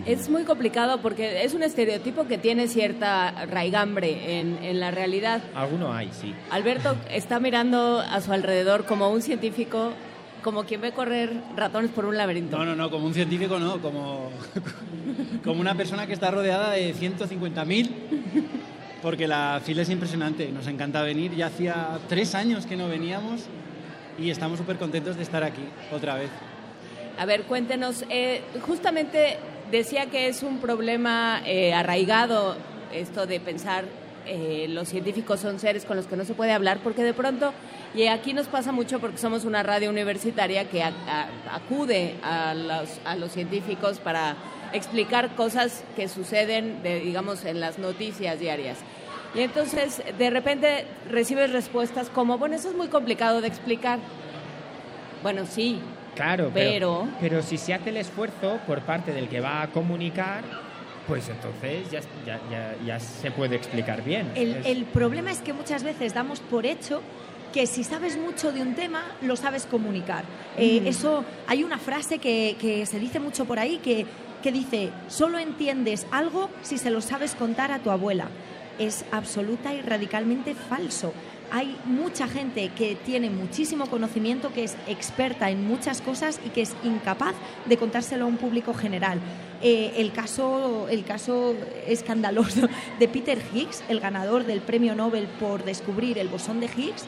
Es muy complicado porque es un estereotipo que tiene cierta raigambre en, en, la realidad. Alguno hay, sí. Alberto está mirando a su alrededor como un científico, como quien ve correr ratones por un laberinto. No, no, no, como un científico no, como, como una persona que está rodeada de 150.000, porque la fila es impresionante, nos encanta venir. Ya hacía tres años que no veníamos y estamos súper contentos de estar aquí otra vez. A ver, cuéntenos, eh, justamente decía que es un problema eh, arraigado esto de pensar eh, los científicos son seres con los que no se puede hablar, porque de pronto, y aquí nos pasa mucho porque somos una radio universitaria que acude a los, a los científicos para explicar cosas que suceden, de, digamos, en las noticias diarias. Y entonces, de repente, recibes respuestas como, bueno, eso es muy complicado de explicar. Bueno, sí, Claro, pero, pero, si se hace el esfuerzo por parte del que va a comunicar, pues entonces ya, ya, ya, se puede explicar bien. El, el, problema es que muchas veces damos por hecho que si sabes mucho de un tema, lo sabes comunicar. Eh, eso, hay una frase que, que, se dice mucho por ahí, que que dice, solo entiendes algo si se lo sabes contar a tu abuela. Es absoluta y radicalmente falso. Hay mucha gente que tiene muchísimo conocimiento, que es experta en muchas cosas y que es incapaz de contárselo a un público general. Eh, el, caso, el caso escandaloso de Peter Higgs, el ganador del premio Nobel por descubrir el bosón de Higgs,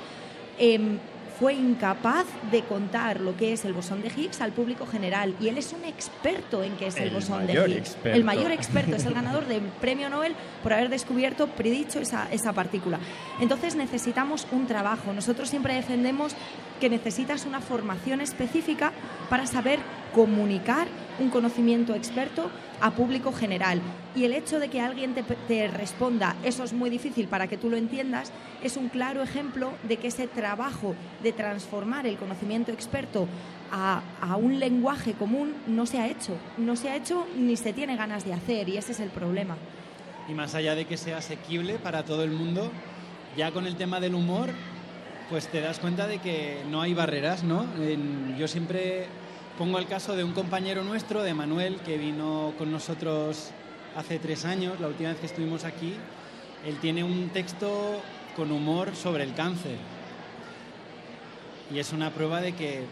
em, fue incapaz de contar lo que es el bosón de Higgs al público general y él es un experto en qué es el, bosón de Higgs. El mayor experto es el ganador del premio Nobel por haber descubierto, predicho esa, esa partícula. Entonces necesitamos un trabajo. Nosotros siempre defendemos que necesitas una formación específica para saber comunicar un conocimiento experto a público general. Y el hecho de que alguien te, responda, eso es muy difícil para que tú lo entiendas, es un claro ejemplo de que ese trabajo de transformar el conocimiento experto a, a, un lenguaje común no se ha hecho. No se ha hecho ni se tiene ganas de hacer y ese es el problema. Y más allá de que sea asequible para todo el mundo, ya con el tema del humor, pues te das cuenta de que no hay barreras, ¿no? yo siempre pongo el caso de un compañero nuestro, de Manuel, que vino con nosotros hace tres años, la última vez que estuvimos aquí. Él tiene un texto con humor sobre el cáncer. Y es una prueba de que,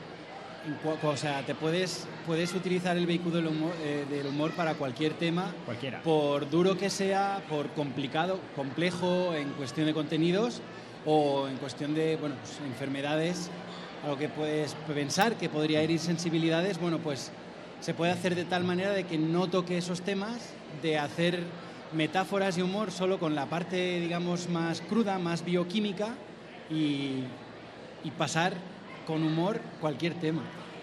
o sea, te puedes, puedes utilizar el vehículo del humor, eh, del humor para cualquier tema, Cualquiera. por duro que sea, por complicado, complejo en cuestión de contenidos o en cuestión de bueno, pues, enfermedades lo que puedes pensar que podría herir sensibilidades, bueno, pues se puede hacer de tal manera de que no toque esos temas, de hacer metáforas y humor solo con la parte, digamos, más cruda, más bioquímica y, y pasar con humor cualquier tema.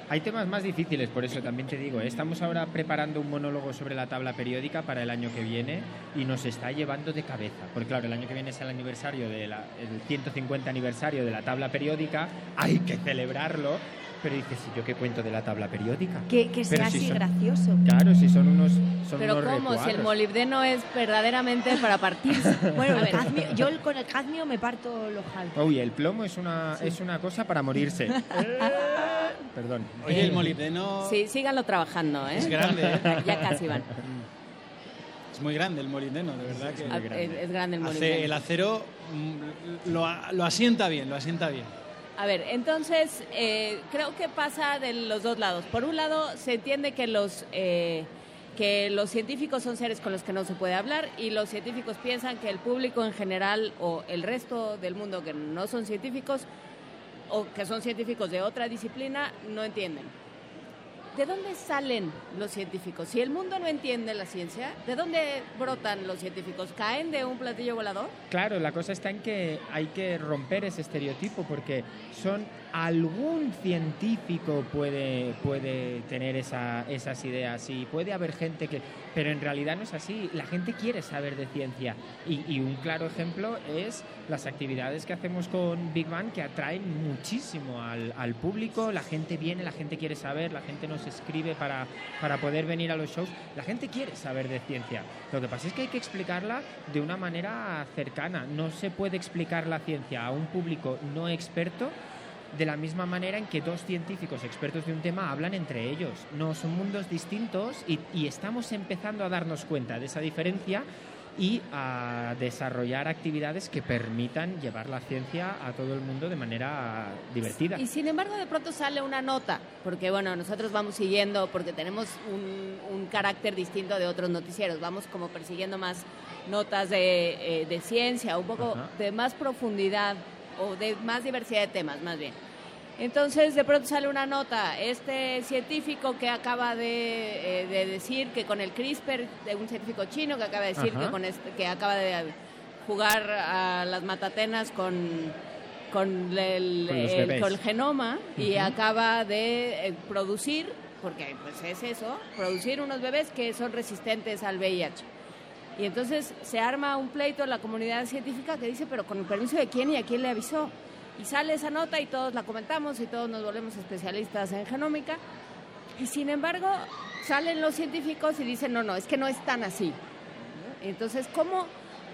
Hay temas más difíciles, por eso también te digo, ¿eh? estamos ahora preparando un monólogo sobre la tabla periódica para el año que viene y nos está llevando de cabeza, porque claro, el año que viene es el aniversario de el 150 aniversario de la tabla periódica, hay que celebrarlo, pero dices, ¿y yo qué cuento de la tabla periódica? Que, que sea así gracioso. Claro, si son unos son Pero unos ¿cómo? Si el molibdeno es verdaderamente para partir. Bueno, A el ver. cadmio- yo el- con el cadmio me parto los ojal. Uy, el plomo es una, es una cosa para morirse. Perdón. Oye, el molibdeno Sí, síganlo trabajando, ¿eh? es grande, ¿eh? Ya casi van. Es muy grande el molibdeno, de verdad que Es, es grande el Hace- molibdeno. el acero mm, lo, lo asienta bien, lo asienta bien. A ver, entonces eh, creo que pasa de los dos lados. Por un lado, se entiende que los eh, que los científicos son seres con los que no se puede hablar y los científicos piensan que el público en general o el resto del mundo que no son científicos o que son científicos de otra disciplina no entienden. ¿De dónde salen los científicos? Si el mundo no entiende la ciencia, ¿de dónde brotan los científicos? ¿Caen de un platillo volador? Claro, la cosa está en que hay que romper ese estereotipo porque son algún científico puede, puede tener esa- esas ideas y puede haber gente que... Pero en realidad no es así. La gente quiere saber de ciencia y, y un claro ejemplo es las actividades que hacemos con Big Bang que atraen muchísimo al, al público. La gente viene, la gente quiere saber, la gente nos escribe para, para poder venir a los shows. La gente quiere saber de ciencia. Lo que pasa es que hay que explicarla de una manera cercana. No se puede explicar la ciencia a un público no experto de la misma manera en que dos científicos expertos de un tema hablan entre ellos. No, son mundos distintos y, y estamos empezando a darnos cuenta de esa diferencia y a desarrollar actividades que permitan llevar la ciencia a todo el mundo de manera divertida. Y sin embargo, de pronto sale una nota, porque bueno, nosotros vamos siguiendo, porque tenemos un, un carácter distinto de otros noticieros, vamos como persiguiendo más notas de, eh, de ciencia, un poco Ajá. de más profundidad o de más diversidad de temas, más bien. Entonces, de pronto sale una nota, este científico que acaba de, eh, de decir que con el CRISPR, de un científico chino que acaba de decir Ajá. que, con este- que acaba de jugar a las matatenas con, con, el, Con los el- bebés. con el genoma y acaba de eh, producir, porque pues es eso, producir unos bebés que son resistentes al VIH. Y entonces se arma un pleito en la comunidad científica que dice, pero con el permiso de quién y a quién le avisó. Y sale esa nota y todos la comentamos y todos nos volvemos especialistas en genómica. Y sin embargo, salen los científicos y dicen, no, no, es que no es tan así. Entonces, ¿cómo,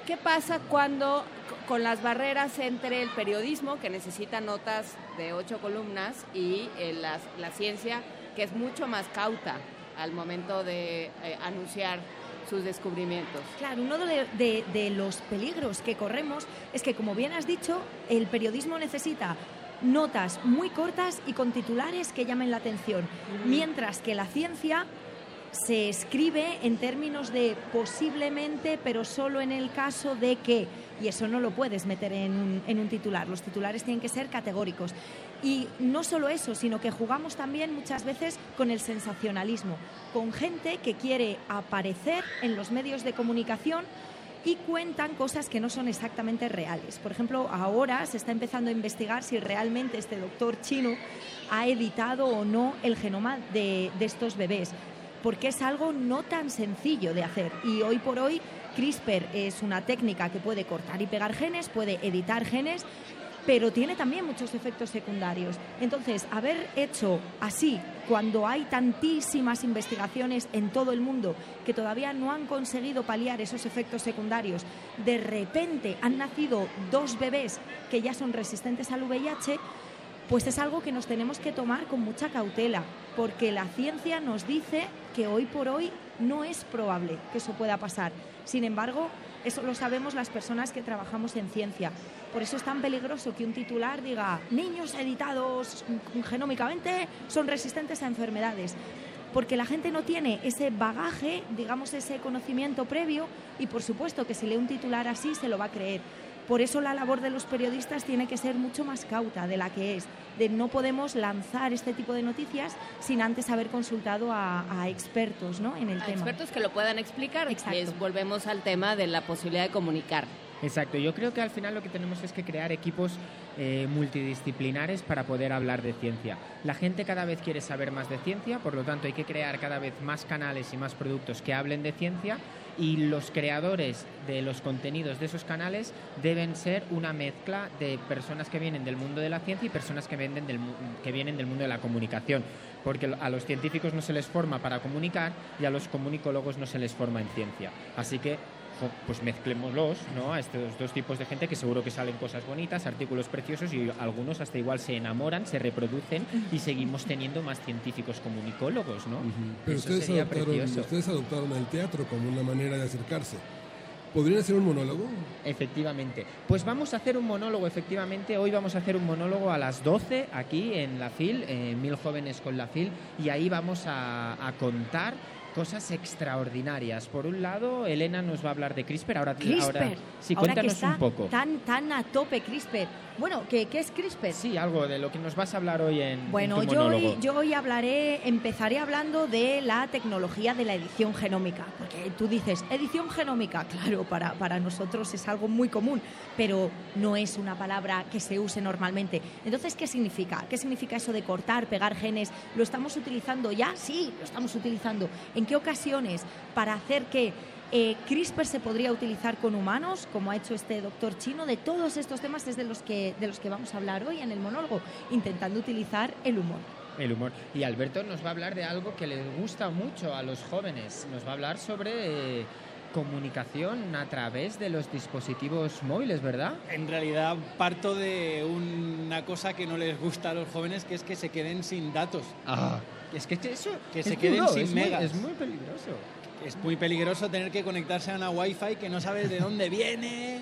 ¿qué pasa cuando con las barreras entre el periodismo, que necesita notas de ocho columnas, y eh, la, ciencia, que es mucho más cauta al momento de eh, anunciar sus descubrimientos. Claro, uno de, de, los peligros que corremos es que, como bien has dicho, el periodismo necesita notas muy cortas y con titulares que llamen la atención, mientras que la ciencia se escribe en términos de posiblemente, pero solo en el caso de que, y eso no lo puedes meter en un, titular, los titulares tienen que ser categóricos. Y no solo eso, sino que jugamos también muchas veces con el sensacionalismo, con gente que quiere aparecer en los medios de comunicación y cuentan cosas que no son exactamente reales. Por ejemplo, ahora se está empezando a investigar si realmente este doctor chino ha editado o no el genoma de estos bebés porque es algo no tan sencillo de hacer. Y hoy por hoy CRISPR es una técnica que puede cortar y pegar genes, puede editar genes, pero tiene también muchos efectos secundarios. Entonces, haber hecho así, cuando hay tantísimas investigaciones en todo el mundo que todavía no han conseguido paliar esos efectos secundarios, de repente han nacido dos bebés que ya son resistentes al VIH, pues es algo que nos tenemos que tomar con mucha cautela, porque la ciencia nos dice que hoy por hoy no es probable que eso pueda pasar. Sin embargo, eso lo sabemos las personas que trabajamos en ciencia. Por eso es tan peligroso que un titular diga niños editados genómicamente son resistentes a enfermedades. Porque la gente no tiene ese bagaje, digamos, ese conocimiento previo y por supuesto que si lee un titular así se lo va a creer. Por eso la labor de los periodistas tiene que ser mucho más cauta de la que es. De no podemos lanzar este tipo de noticias sin antes haber consultado a, expertos ¿no? en el tema. Expertos que lo puedan explicar. Exacto. volvemos al tema de la posibilidad de comunicar. Exacto, yo creo que al final lo que tenemos es que crear equipos eh, multidisciplinares para poder hablar de ciencia. La gente cada vez quiere saber más de ciencia, por lo tanto hay que crear cada vez más canales y más productos que hablen de ciencia y los creadores de los contenidos de esos canales deben ser una mezcla de personas que vienen del mundo de la ciencia y personas que, venden del, que vienen del mundo de la comunicación, porque a los científicos no se les forma para comunicar y a los comunicólogos no se les forma en ciencia. Así que pues mezclémoslos ¿no? a estos dos tipos de gente que seguro que salen cosas bonitas, artículos preciosos y algunos hasta igual se enamoran, se reproducen y seguimos teniendo más científicos comunicólogos, ¿no? Pero ustedes adoptaron, ustedes adoptaron el teatro como una manera de acercarse. ¿Podría ser un monólogo? Efectivamente. Pues vamos a hacer un monólogo, efectivamente. Hoy vamos a hacer un monólogo a las 12 aquí en la FIL, en Mil Jóvenes con la FIL, y ahí vamos a, a contar cosas extraordinarias. Por un lado, Elena nos va a hablar de CRISPR. Ahora, CRISPR. ahora sí, cuéntanos un poco. Tan, tan a tope CRISPR. Bueno, ¿qué, ¿qué, es CRISPR? Sí, algo de lo que nos vas a hablar hoy en Bueno, yo, hoy, yo hoy hablaré, empezaré hablando de la tecnología de la edición genómica. Porque tú dices, edición genómica, claro, para, para nosotros es algo muy común, pero no es una palabra que se use normalmente. Entonces, ¿qué significa? ¿Qué significa eso de cortar, pegar genes? ¿Lo estamos utilizando ya? Sí, lo estamos utilizando. ¿En qué ocasiones? Para hacer que eh, CRISPR se podría utilizar con humanos, como ha hecho este doctor chino. De todos estos temas es de los que, de los que vamos a hablar hoy en el monólogo, intentando utilizar el humor. El humor. Y Alberto nos va a hablar de algo que le gusta mucho a los jóvenes. Nos va a hablar sobre... Eh, comunicación a través de los dispositivos móviles, ¿verdad? En realidad parto de una cosa que no les gusta a los jóvenes, que es que se queden sin datos. Ah, es que eso que se queden sin megas. es muy peligroso es muy peligroso tener que conectarse a una wifi que no sabes de dónde viene.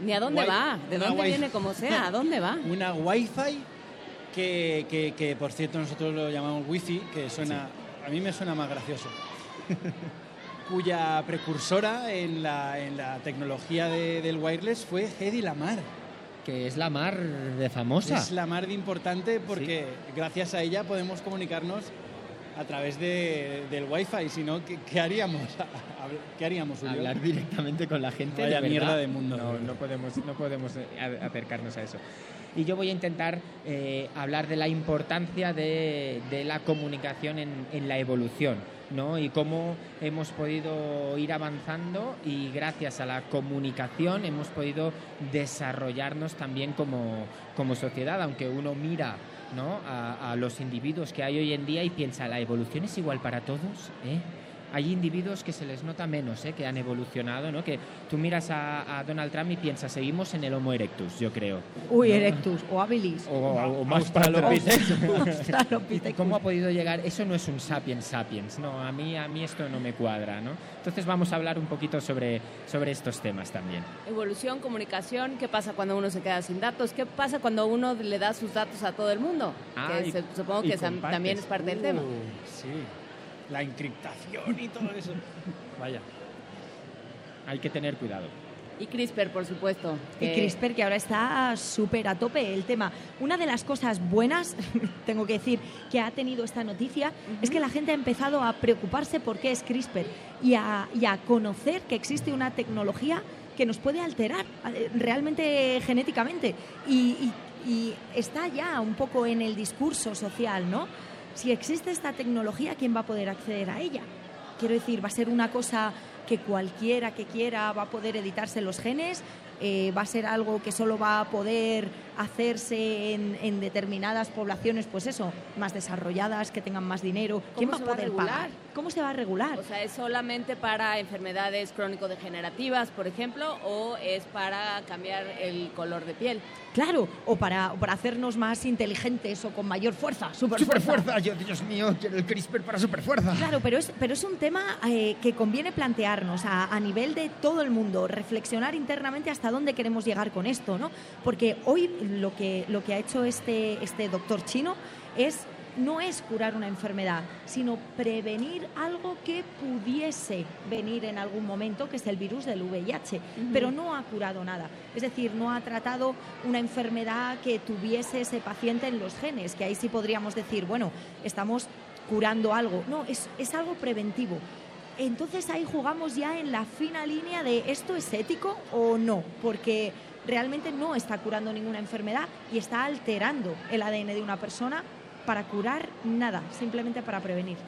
Ni a dónde va, de dónde viene como sea, a dónde va. Una wifi que, que, que, por cierto nosotros lo llamamos wifi, que suena, a mí me suena más gracioso. cuya precursora en la, en la tecnología del wireless fue Hedy Lamar. Que es la mar de famosa. Es la mar de importante porque gracias a ella podemos comunicarnos a través de, del wifi, si no, ¿qué, haríamos? ¿Qué haríamos, Hablar directamente con la gente. Vaya de mierda de mundo. No, no podemos, no podemos eh, acercarnos a eso. Y yo voy a intentar eh, hablar de la importancia de, de la comunicación en, en la evolución. ¿No? y cómo hemos podido ir avanzando y gracias a la comunicación hemos podido desarrollarnos también como, como sociedad, aunque uno mira ¿no? A, los individuos que hay hoy en día y piensa, ¿la evolución es igual para todos? ¿Eh? Hay individuos que se les nota menos, ¿eh? que han evolucionado, ¿no? Que tú miras a, Donald Trump y piensas, seguimos en el Homo erectus, yo creo. Uy, erectus, o habilis. O, más ¿Cómo ha podido llegar? Eso no es un sapiens sapiens, no, a mí, a mí esto no me cuadra, ¿no? Entonces vamos a hablar un poquito sobre, sobre estos temas también. Evolución, comunicación, ¿qué pasa cuando uno se queda sin datos? ¿Qué pasa cuando uno le da sus datos a todo el mundo? Ah, que supongo que también es parte del tema. Uh, sí la encriptación y todo eso. Vaya, hay que tener cuidado. Y CRISPR, por supuesto. Y CRISPR, que ahora está súper a tope el tema. Una de las cosas buenas, tengo que decir, que ha tenido esta noticia es que la gente ha empezado a preocuparse por qué es CRISPR y a, conocer que existe una tecnología que nos puede alterar eh, realmente genéticamente. y está ya un poco en el discurso social, ¿no? Si existe esta tecnología, ¿quién va a poder acceder a ella? Quiero decir, va a ser una cosa que cualquiera que quiera va a poder editarse los genes, eh, va a ser algo que solo va a poder hacerse en, determinadas poblaciones, pues eso, más desarrolladas, que tengan más dinero. ¿Quién va a poder pagar? ¿Cómo se va a regular? O sea, ¿es solamente para enfermedades crónico-degenerativas, por ejemplo, o es para cambiar el color de piel? Claro, o para, para hacernos más inteligentes o con mayor fuerza, superfuerza. Superfuerza, yo, Dios mío, quiero el CRISPR para superfuerza. Claro, pero es, pero es un tema eh, que conviene plantearnos a, a nivel de todo el mundo, reflexionar internamente hasta dónde queremos llegar con esto, ¿no? Porque hoy lo que, lo que ha hecho este, este doctor chino es no es curar una enfermedad, sino prevenir algo que pudiese venir en algún momento, que es el virus del VIH, pero no ha curado nada. Es decir, no ha tratado una enfermedad que tuviese ese paciente en los genes, que ahí sí podríamos decir, bueno, estamos curando algo. No, es, es algo preventivo. Entonces ahí jugamos ya en la fina línea de esto es ético o no, porque realmente no está curando ninguna enfermedad y está alterando el ADN de una persona para curar nada, simplemente para prevenir.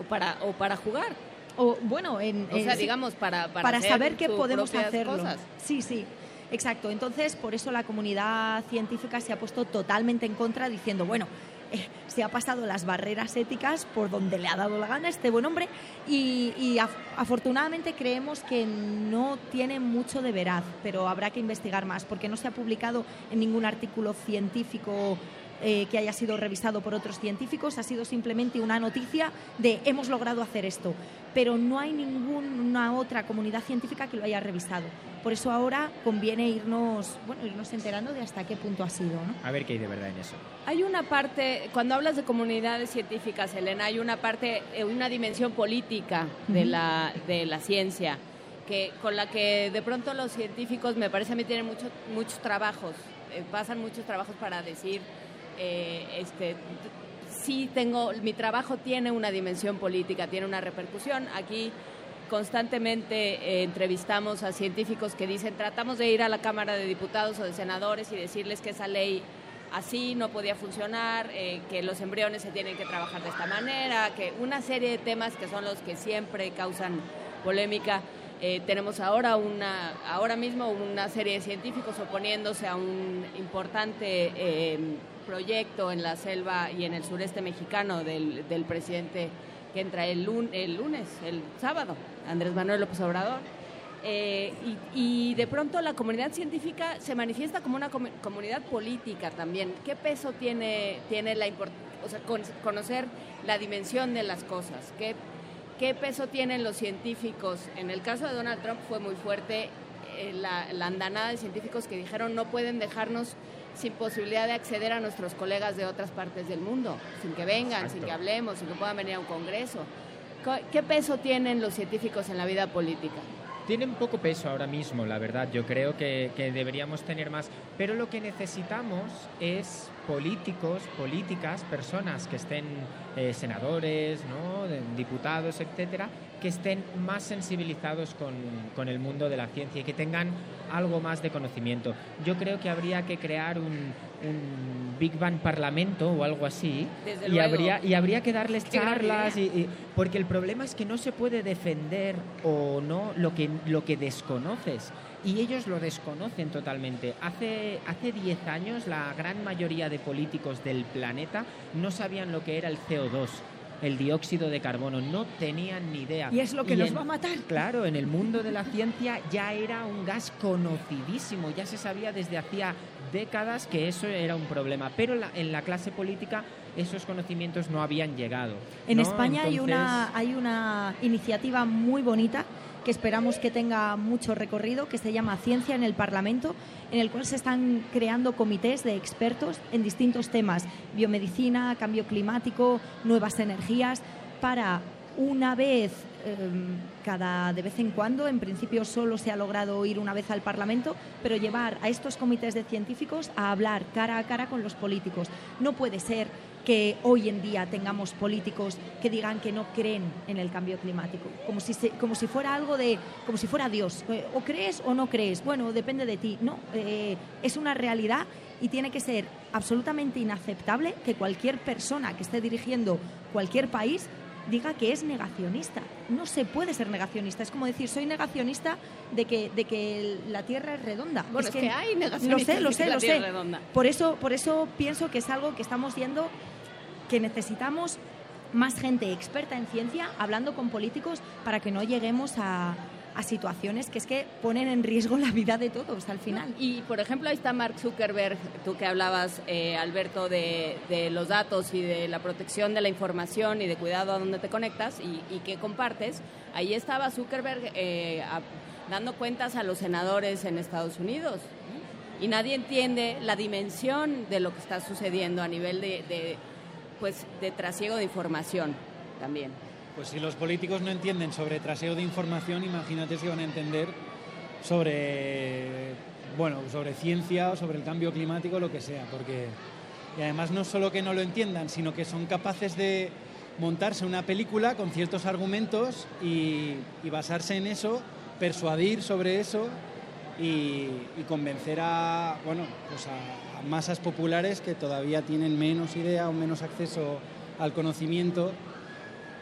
O para, o para jugar. O bueno, en, o sea, digamos, para, para, saber que podemos hacerlo. Sí, sí. Exacto, entonces por eso la comunidad científica se ha puesto totalmente en contra diciendo, bueno, eh, se ha pasado las barreras éticas por donde le ha dado la gana este buen hombre y, afortunadamente creemos que no tiene mucho de veraz, pero habrá que investigar más porque no se ha publicado en ningún artículo científico eh, que haya sido revisado por otros científicos, ha sido simplemente una noticia de hemos logrado hacer esto, pero no hay ninguna otra comunidad científica que lo haya revisado. Por eso ahora conviene irnos, bueno, irnos enterando de hasta qué punto ha sido. ¿no? A ver qué hay de verdad en eso. Hay una parte, cuando hablas de comunidades científicas, Elena, hay una parte, eh, una dimensión política de, la, de la ciencia. Que, con la que de pronto los científicos me parece a mí tienen mucho, muchos trabajos, eh, pasan muchos trabajos para decir eh, este, sí tengo, mi trabajo tiene una dimensión política, tiene una repercusión. Aquí constantemente eh, entrevistamos a científicos que dicen, tratamos de ir a la Cámara de Diputados o de Senadores y decirles que esa ley así no podía funcionar, eh, que los embriones se tienen que trabajar de esta manera, que una serie de temas que son los que siempre causan polémica. Tenemos ahora, una, ahora mismo una serie de científicos oponiéndose a un importante proyecto en la selva y en el sureste mexicano del, presidente que entra el, el, lunes, el sábado, Andrés Manuel López Obrador. Eh, y, de pronto la comunidad científica se manifiesta como una comunidad política también. ¿Qué peso tiene, tiene la o sea, conocer la dimensión de las cosas? ¿Qué ¿Qué peso tienen los científicos? En el caso de Donald Trump fue muy fuerte eh, la, andanada de científicos que dijeron no pueden dejarnos sin posibilidad de acceder a nuestros colegas de otras partes del mundo, sin que vengan, sin que hablemos, sin que puedan venir a un congreso. ¿Qué peso tienen los científicos en la vida política? Tienen poco peso ahora mismo, la verdad. Yo creo que, que deberíamos tener más. Pero lo que necesitamos es políticos, políticas, personas que estén eh, senadores, ¿no? diputados, etcétera, que estén más sensibilizados con, con, el mundo de la ciencia y que tengan algo más de conocimiento. Yo creo que habría que crear un, un Big Bang Parlamento o algo así y habría, y habría que darles charlas y, porque el problema es que no se puede defender o no lo que, lo que desconoces y ellos lo desconocen totalmente. Hace, hace 10 años la gran mayoría de políticos del planeta no sabían lo que era el CO2 el dióxido de carbono. No tenían ni idea. Y es lo que nos va a matar. Claro, en el mundo de la ciencia ya era un gas conocidísimo, ya se sabía desde hacía décadas que eso era un problema, pero en la clase política esos conocimientos no habían llegado. En España hay, una, hay una iniciativa muy bonita que esperamos que tenga mucho recorrido, que se llama Ciencia en el Parlamento, en el cual se están creando comités de expertos en distintos temas, biomedicina, cambio climático, nuevas energías, para una vez em, cada de vez en cuando, en principio solo se ha logrado ir una vez al Parlamento, pero llevar a estos comités de científicos a hablar cara a cara con los políticos. No puede ser que hoy en día tengamos políticos que digan que no creen en el cambio climático, como si, como si fuera algo de, como si fuera Dios, eh, o crees o no crees, bueno, depende de ti, no, eh, es una realidad y tiene que ser absolutamente inaceptable que cualquier persona que esté dirigiendo cualquier país diga que es negacionista. No se puede ser negacionista. Es como decir, soy negacionista de que, de que la Tierra es redonda. Bueno, es, que, hay negacionistas lo sé, lo sé, lo sé. Redonda. Por eso, por eso pienso que es algo que estamos yendo que necesitamos más gente experta en ciencia hablando con políticos para que no lleguemos a, situaciones que es que ponen en riesgo la vida de todos al final. Y, por ejemplo, ahí está Mark Zuckerberg, tú que hablabas, eh, Alberto, de, los datos y de la protección de la información y de cuidado a dónde te conectas y, que compartes. Ahí estaba Zuckerberg eh, dando cuentas a los senadores en Estados Unidos. Y nadie entiende la dimensión de lo que está sucediendo a nivel de pues de trasiego de información también. Pues si los políticos no entienden sobre trasiego de información, imagínate si van a entender sobre bueno, sobre ciencia o sobre el cambio climático, lo que sea, porque y además no solo que no lo entiendan, sino que son capaces de montarse una película con ciertos argumentos y, basarse en eso, persuadir sobre eso y, y convencer a, bueno, pues a, masas populares que todavía tienen menos idea o menos acceso al conocimiento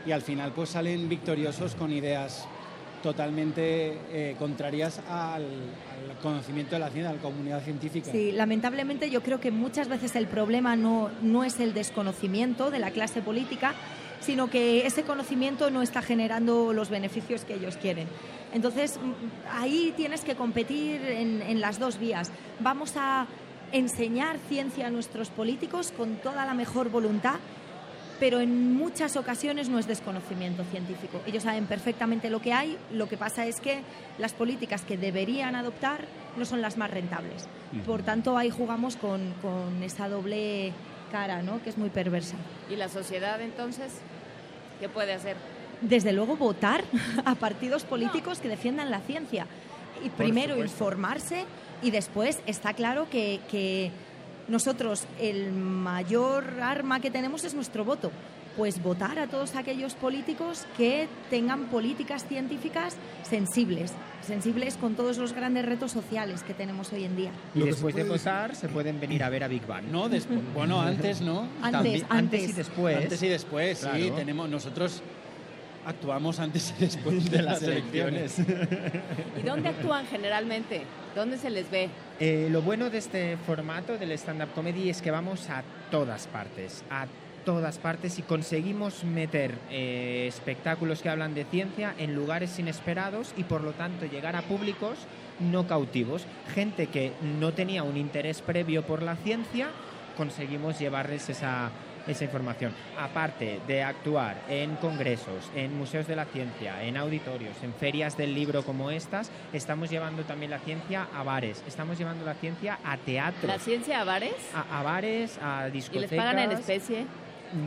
y al final pues salen victoriosos con ideas totalmente eh, contrarias al, conocimiento de la ciencia, a la comunidad científica. Sí, lamentablemente yo creo que muchas veces el problema no, no es el desconocimiento de la clase política, sino que ese conocimiento no está generando los beneficios que ellos quieren. Entonces, ahí tienes que competir en, en las dos vías. Vamos a enseñar ciencia a nuestros políticos con toda la mejor voluntad, pero en muchas ocasiones no es desconocimiento científico. Ellos saben perfectamente lo que hay, lo que pasa es que las políticas que deberían adoptar no son las más rentables. Por tanto, ahí jugamos con, esa doble cara, ¿no? que es muy perversa. ¿Y la sociedad entonces qué puede hacer? Desde luego votar a partidos políticos que defiendan la ciencia. Y primero informarse y después está claro que, nosotros el mayor arma que tenemos es nuestro voto pues votar a todos aquellos políticos que tengan políticas científicas sensibles, sensibles con todos los grandes retos sociales que tenemos hoy en día. Y después de votar se pueden venir a ver a Big Bang. No, después, bueno, antes, ¿no? Antes, antes, y después. Antes y después, sí, tenemos nosotros actuamos antes y después de las elecciones. ¿Y dónde actúan generalmente? ¿Dónde se les ve? Eh, lo bueno de este formato del stand-up comedy es que vamos a todas partes, a todas partes y conseguimos meter eh, espectáculos que hablan de ciencia en lugares inesperados y por lo tanto llegar a públicos no cautivos, gente que no tenía un interés previo por la ciencia, conseguimos llevarles esa esa información. Aparte de actuar en congresos, en museos de la ciencia, en auditorios, en ferias del libro como estas, estamos llevando también la ciencia a bares, estamos llevando la ciencia a teatro. ¿La ciencia a bares? A, bares, a discotecas. ¿Y les pagan en especie?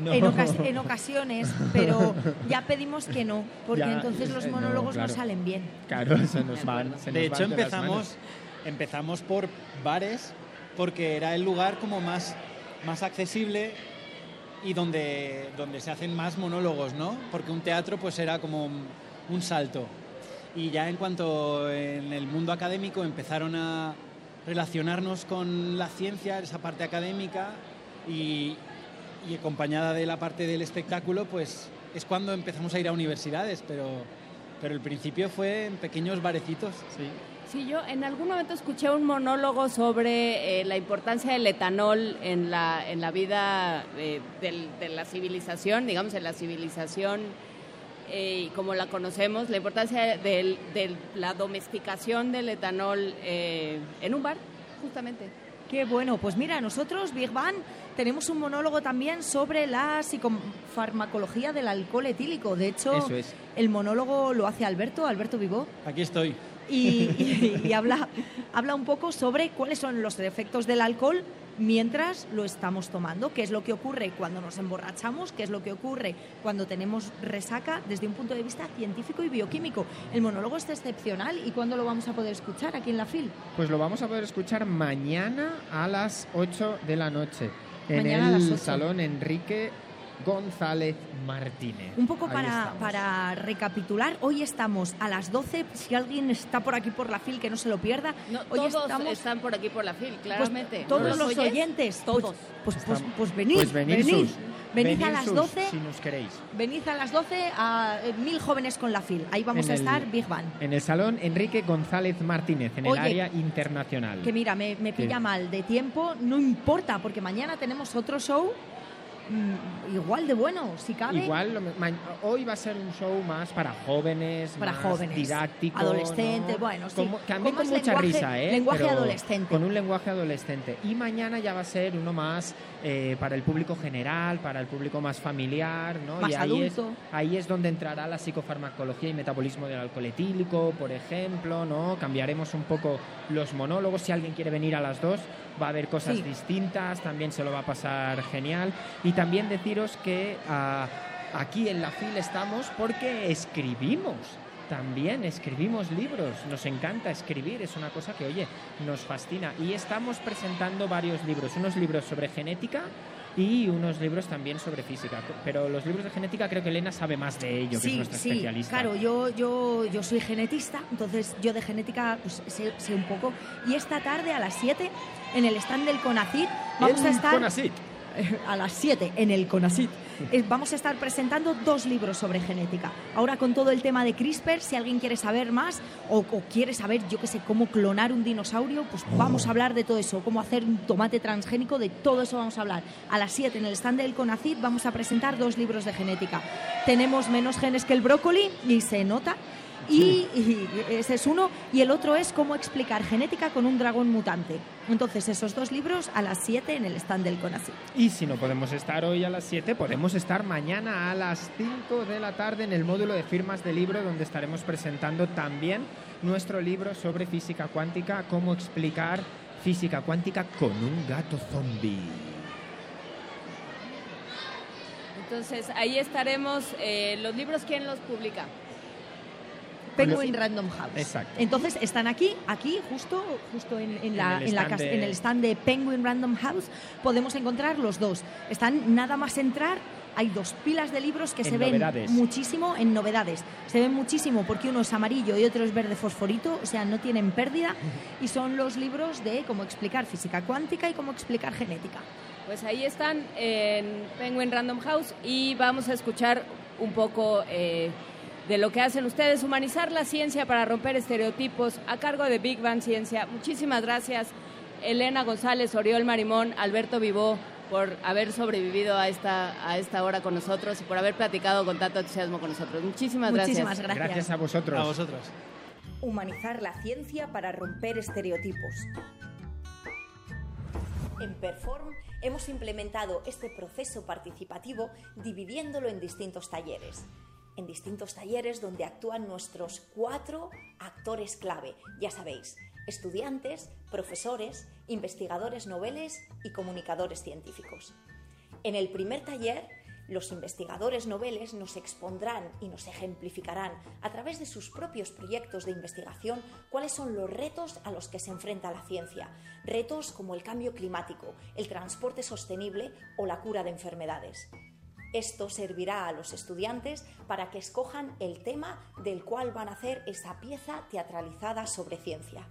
No. En, ocasiones, pero ya pedimos que no, porque entonces los monólogos no, salen bien. Claro, se nos van. de hecho, empezamos, empezamos por bares porque era el lugar como más, más accesible y donde, donde se hacen más monólogos, ¿no? Porque un teatro pues era como un salto. Y ya en cuanto en el mundo académico empezaron a relacionarnos con la ciencia, esa parte académica, y, y acompañada de la parte del espectáculo, pues es cuando empezamos a ir a universidades, pero, pero el principio fue en pequeños barecitos. Sí. Sí, yo en algún momento escuché un monólogo sobre eh, la importancia del etanol en la, en la vida eh, de la civilización, digamos, en la civilización eh, como la conocemos, la importancia de, la domesticación del etanol en un bar, justamente. Qué bueno, pues mira, nosotros, Big Bang, tenemos un monólogo también sobre la psicofarmacología del alcohol etílico. De hecho, el monólogo lo hace Alberto, Alberto Vivo. Aquí estoy. Y, habla, habla un poco sobre cuáles son los efectos del alcohol mientras lo estamos tomando, qué es lo que ocurre cuando nos emborrachamos, qué es lo que ocurre cuando tenemos resaca desde un punto de vista científico y bioquímico. El monólogo es excepcional y ¿cuándo lo vamos a poder escuchar aquí en la FIL? Pues lo vamos a poder escuchar mañana a las 8 de la noche en el Salón Enrique González Martínez. Un poco para, para, recapitular, hoy estamos a las 12, si alguien está por aquí por la FIL, que no se lo pierda. hoy todos estamos... están por aquí por la FIL, pues claramente. todos los oyentes, todos. Pues, pues, pues, venid, pues venid, venid. a las 12. Si nos queréis. Venid a las 12 a eh, mil jóvenes con la FIL. Ahí vamos a estar, Big Bang. En el salón Enrique González Martínez, en el área internacional. Que mira, me, me pilla mal de tiempo, no importa, porque mañana tenemos otro show igual de bueno, si cabe. Igual, hoy va a ser un show más para jóvenes, para jóvenes, didáctico, adolescentes, bueno, sí. también con mucha risa, ¿eh? Lenguaje adolescente. Con un lenguaje adolescente. Y mañana ya va a ser uno más eh, para el público general, para el público más familiar, ¿no? Más y ahí adulto. Es, ahí es donde entrará la psicofarmacología y metabolismo del alcohol etílico, por ejemplo, ¿no? Cambiaremos un poco los monólogos. Si alguien quiere venir a las dos, va a haber cosas distintas, también se lo va a pasar genial. Y también deciros que ah, aquí en la fila estamos porque escribimos. También escribimos libros, nos encanta escribir, es una cosa que, oye, nos fascina. Y estamos presentando varios libros, unos libros sobre genética, y unos libros también sobre física. Pero los libros de genética creo que Elena sabe más de ello, que es nuestra sí, especialista. Claro, yo, yo, yo soy genetista, entonces yo de genética pues, sé, un poco. Y esta tarde a las 7 en el stand del CONACIT vamos a estar... CONACIT. A las 7 en el CONACIT eh, vamos a estar presentando dos libros sobre genética. Ahora con todo el tema de CRISPR, si alguien quiere saber más o, quiere saber, yo qué sé, cómo clonar un dinosaurio, pues vamos a hablar de todo eso, cómo hacer un tomate transgénico, de todo eso vamos a hablar. A las 7 en el stand del CONACID vamos a presentar dos libros de genética. Tenemos menos genes que el brócoli y se nota y, ese es uno. Y el otro es cómo explicar genética con un dragón mutante. Entonces, esos dos libros a las 7 en el stand del CONACYT. Y si no podemos estar hoy a las 7, podemos estar mañana a las 5 de la tarde en el módulo de firmas de libro, donde estaremos presentando también nuestro libro sobre física cuántica, cómo explicar física cuántica con un gato zombie. Entonces, ahí estaremos. Eh, ¿Los libros quién los publica? Penguin Random House. Exacto. Entonces están aquí, aquí justo, justo en, la, en, el stand de Penguin Random House podemos encontrar los dos. Están nada más entrar hay dos pilas de libros que se ven muchísimo en novedades. Se ven muchísimo porque uno es amarillo y otro es verde fosforito, o sea, no tienen pérdida. Y son los libros de cómo explicar física cuántica y cómo explicar genética. Pues ahí están en Penguin Random House y vamos a escuchar un poco eh, de lo que hacen ustedes, humanizar la ciencia para romper estereotipos a cargo de Big Bang Ciencia. Muchísimas gracias, Elena González, Oriol Marimón, Alberto Vivó, por haber sobrevivido a esta, a esta hora con nosotros y por haber platicado con tanto entusiasmo con nosotros. Muchísimas gracias. Muchísimas gracias. Gracias a vosotros. A vosotros. Humanizar la ciencia para romper estereotipos. En Perform hemos implementado este proceso participativo dividiéndolo en distintos talleres en distintos talleres donde actúan nuestros cuatro actores clave, ya sabéis, estudiantes, profesores, investigadores noveles y comunicadores científicos. En el primer taller, los investigadores noveles nos expondrán y nos ejemplificarán a través de sus propios proyectos de investigación cuáles son los retos a los que se enfrenta la ciencia, retos como el cambio climático, el transporte sostenible o la cura de enfermedades. Esto servirá a los estudiantes para que escojan el tema del cual van a hacer esa pieza teatralizada sobre ciencia.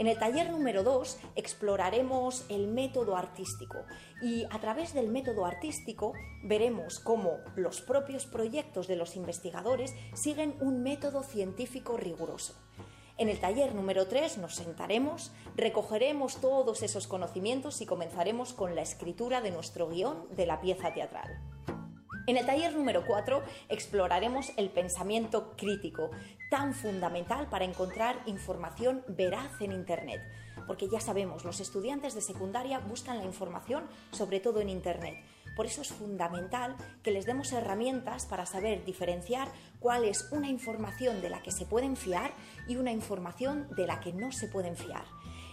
En el taller número 2 exploraremos el método artístico y a través del método artístico veremos cómo los propios proyectos de los investigadores siguen un método científico riguroso. En el taller número 3 nos sentaremos, recogeremos todos esos conocimientos y comenzaremos con la escritura de nuestro guion de la pieza teatral. En el taller número 4 exploraremos el pensamiento crítico, tan fundamental para encontrar información veraz en Internet. Porque ya sabemos, los estudiantes de secundaria buscan la información sobre todo en Internet. Por eso es fundamental que les demos herramientas para saber diferenciar cuál es una información de la que se pueden fiar y una información de la que no se pueden fiar.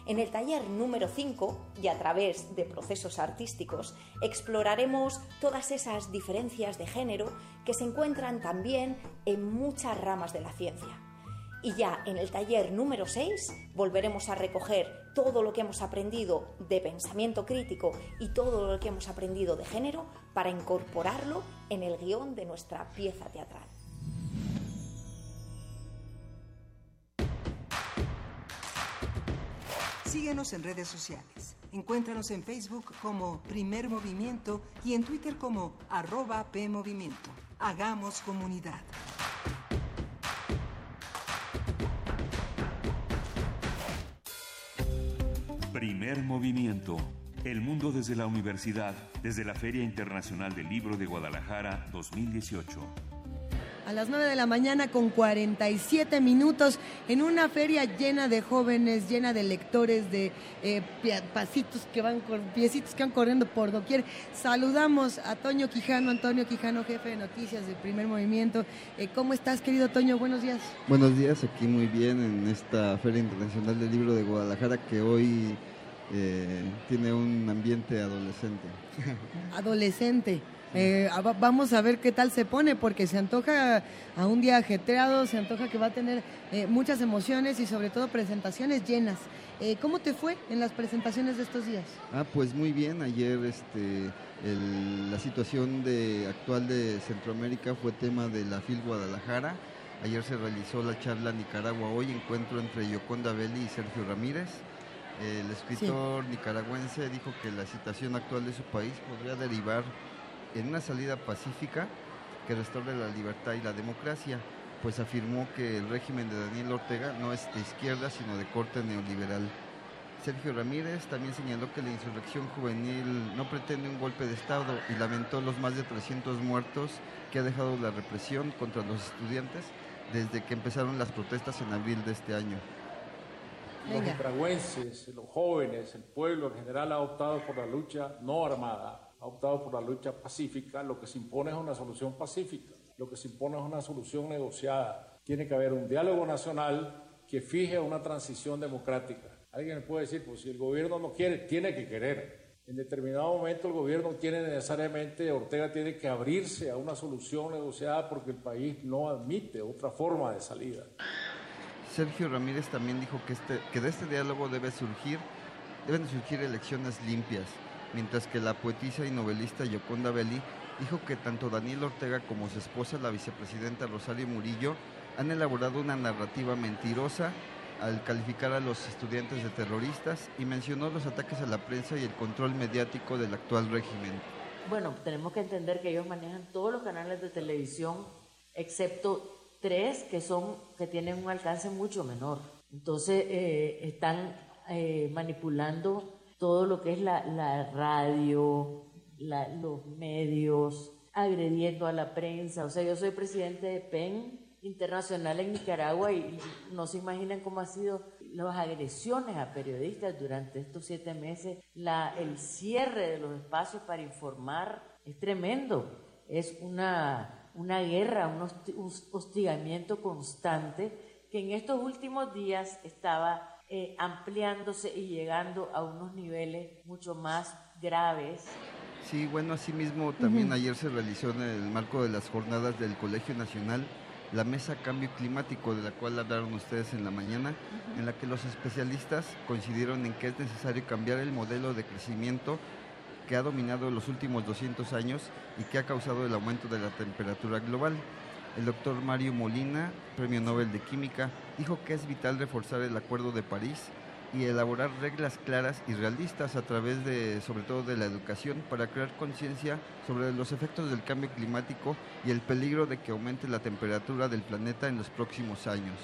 En el taller número 5, y a través de procesos artísticos, exploraremos todas esas diferencias de género que se encuentran también en muchas ramas de la ciencia. Y ya en el taller número 6 volveremos a recoger todo lo que hemos aprendido de pensamiento crítico y todo lo que hemos aprendido de género para incorporarlo en el guion de nuestra pieza teatral. Síguenos en redes sociales. Encuéntranos en Facebook como Primer Movimiento y en Twitter como arroba PMovimiento. Hagamos comunidad. Primer movimiento. El mundo desde la universidad, desde la Feria Internacional del Libro de Guadalajara 2018 a las 9 de la mañana con 47 minutos en una feria llena de jóvenes, llena de lectores, de eh, pasitos que van, piecitos que van corriendo por doquier. Saludamos a Toño Quijano, Antonio Quijano, jefe de noticias del primer movimiento. Eh, ¿Cómo estás, querido Toño? Buenos días. Buenos días, aquí muy bien en esta Feria Internacional del Libro de Guadalajara que hoy eh, tiene un ambiente adolescente. Adolescente. Eh, vamos a ver qué tal se pone, porque se antoja a un día ajetreado, se antoja que va a tener eh, muchas emociones y sobre todo presentaciones llenas. Eh, ¿Cómo te fue en las presentaciones de estos días? Ah, pues muy bien. Ayer este, la situación de, actual de Centroamérica fue tema de la FIL Guadalajara. Ayer se realizó la charla Nicaragua Hoy, encuentro entre Yoconda Belli y Sergio Ramírez. El escritor nicaragüense dijo que la situación actual de su país podría derivar en una salida pacífica que restaure la libertad y la democracia, pues afirmó que el régimen de Daniel Ortega no es de izquierda, sino de corte neoliberal. Sergio Ramírez también señaló que la insurrección juvenil no pretende un golpe de Estado y lamentó los más de 300 muertos que ha dejado la represión contra los estudiantes desde que empezaron las protestas en abril de este año. Los nicaragüenses, los jóvenes, el pueblo en general ha optado por la lucha no armada ha optado por la lucha pacífica, lo que se impone es una solución pacífica, lo que se impone es una solución negociada. Tiene que haber un diálogo nacional que fije una transición democrática. Alguien puede decir, pues si el gobierno no quiere, tiene que querer. En determinado momento el gobierno tiene necesariamente, Ortega tiene que abrirse a una solución negociada porque el país no admite otra forma de salida. Sergio Ramírez también dijo que, este, que de este diálogo debe surgir, deben surgir elecciones limpias mientras que la poetisa y novelista Yoconda Belli dijo que tanto Daniel Ortega como su esposa, la vicepresidenta Rosario Murillo, han elaborado una narrativa mentirosa al calificar a los estudiantes de terroristas y mencionó los ataques a la prensa y el control mediático del actual régimen. Bueno, tenemos que entender que ellos manejan todos los canales de televisión, excepto tres que son que tienen un alcance mucho menor. Entonces eh, están eh, manipulando todo lo que es la, radio, los medios, agrediendo a la prensa. O sea, yo soy presidente de PEN Internacional en Nicaragua y no se imaginan cómo han sido las agresiones a periodistas durante estos siete meses. La, el cierre de los espacios para informar es tremendo. Es una, una guerra, un hostigamiento constante que en estos últimos días estaba eh, ampliándose y llegando a unos niveles mucho más graves. Sí, bueno, asimismo también ayer se realizó en el marco de las jornadas del Colegio Nacional la mesa Cambio Climático, de la cual hablaron ustedes en la mañana, en la que los especialistas coincidieron en que es necesario cambiar el modelo de crecimiento que ha dominado los últimos 200 años y que ha causado el aumento de la temperatura global. El doctor Mario Molina, Premio Nobel de Química, dijo que es vital reforzar el Acuerdo de París y elaborar reglas claras y realistas a través de, sobre todo, de la educación para crear conciencia sobre los efectos del cambio climático y el peligro de que aumente la temperatura del planeta en los próximos años.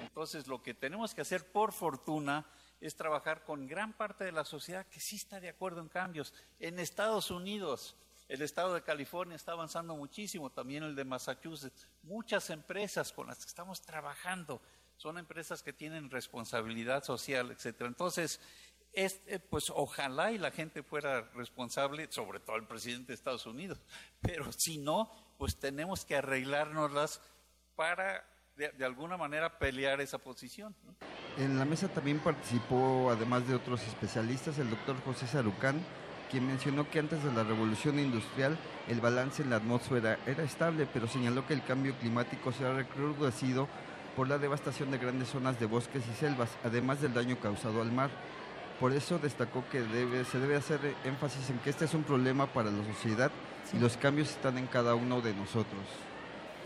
Entonces, lo que tenemos que hacer, por fortuna, es trabajar con gran parte de la sociedad que sí está de acuerdo en cambios. En Estados Unidos, el estado de California está avanzando muchísimo, también el de Massachusetts. Muchas empresas con las que estamos trabajando son empresas que tienen responsabilidad social, etcétera. Entonces, este, pues ojalá y la gente fuera responsable, sobre todo el presidente de Estados Unidos, pero si no, pues tenemos que arreglárnoslas para de, alguna manera pelear esa posición. En la mesa también participó, además de otros especialistas, el doctor José Sarucán, quien mencionó que antes de la revolución industrial el balance en la atmósfera era estable, pero señaló que el cambio climático se ha recrudecido por la devastación de grandes zonas de bosques y selvas, además del daño causado al mar. Por eso destacó que debe, se debe hacer énfasis en que este es un problema para la sociedad y los cambios están en cada uno de nosotros.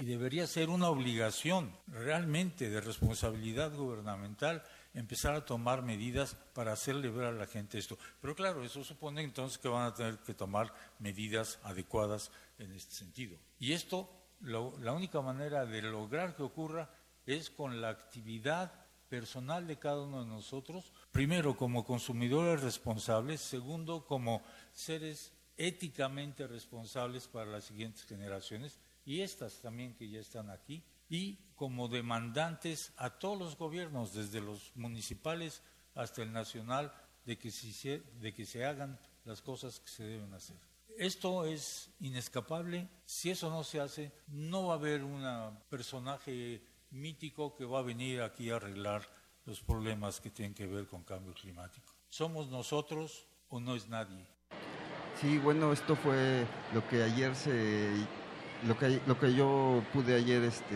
Y debería ser una obligación realmente de responsabilidad gubernamental empezar a tomar medidas para hacerle ver a la gente esto. Pero claro, eso supone entonces que van a tener que tomar medidas adecuadas en este sentido. Y esto, la única manera de lograr que ocurra es con la actividad personal de cada uno de nosotros, primero como consumidores responsables, segundo como seres éticamente responsables para las siguientes generaciones y estas también que ya están aquí, y como demandantes a todos los gobiernos, desde los municipales hasta el nacional, de que, se, de que se hagan las cosas que se deben hacer. Esto es inescapable, si eso no se hace, no va a haber un personaje mítico que va a venir aquí a arreglar los problemas que tienen que ver con cambio climático. ¿Somos nosotros o no es nadie? Sí, bueno, esto fue lo que ayer se, lo que, lo que yo pude ayer este,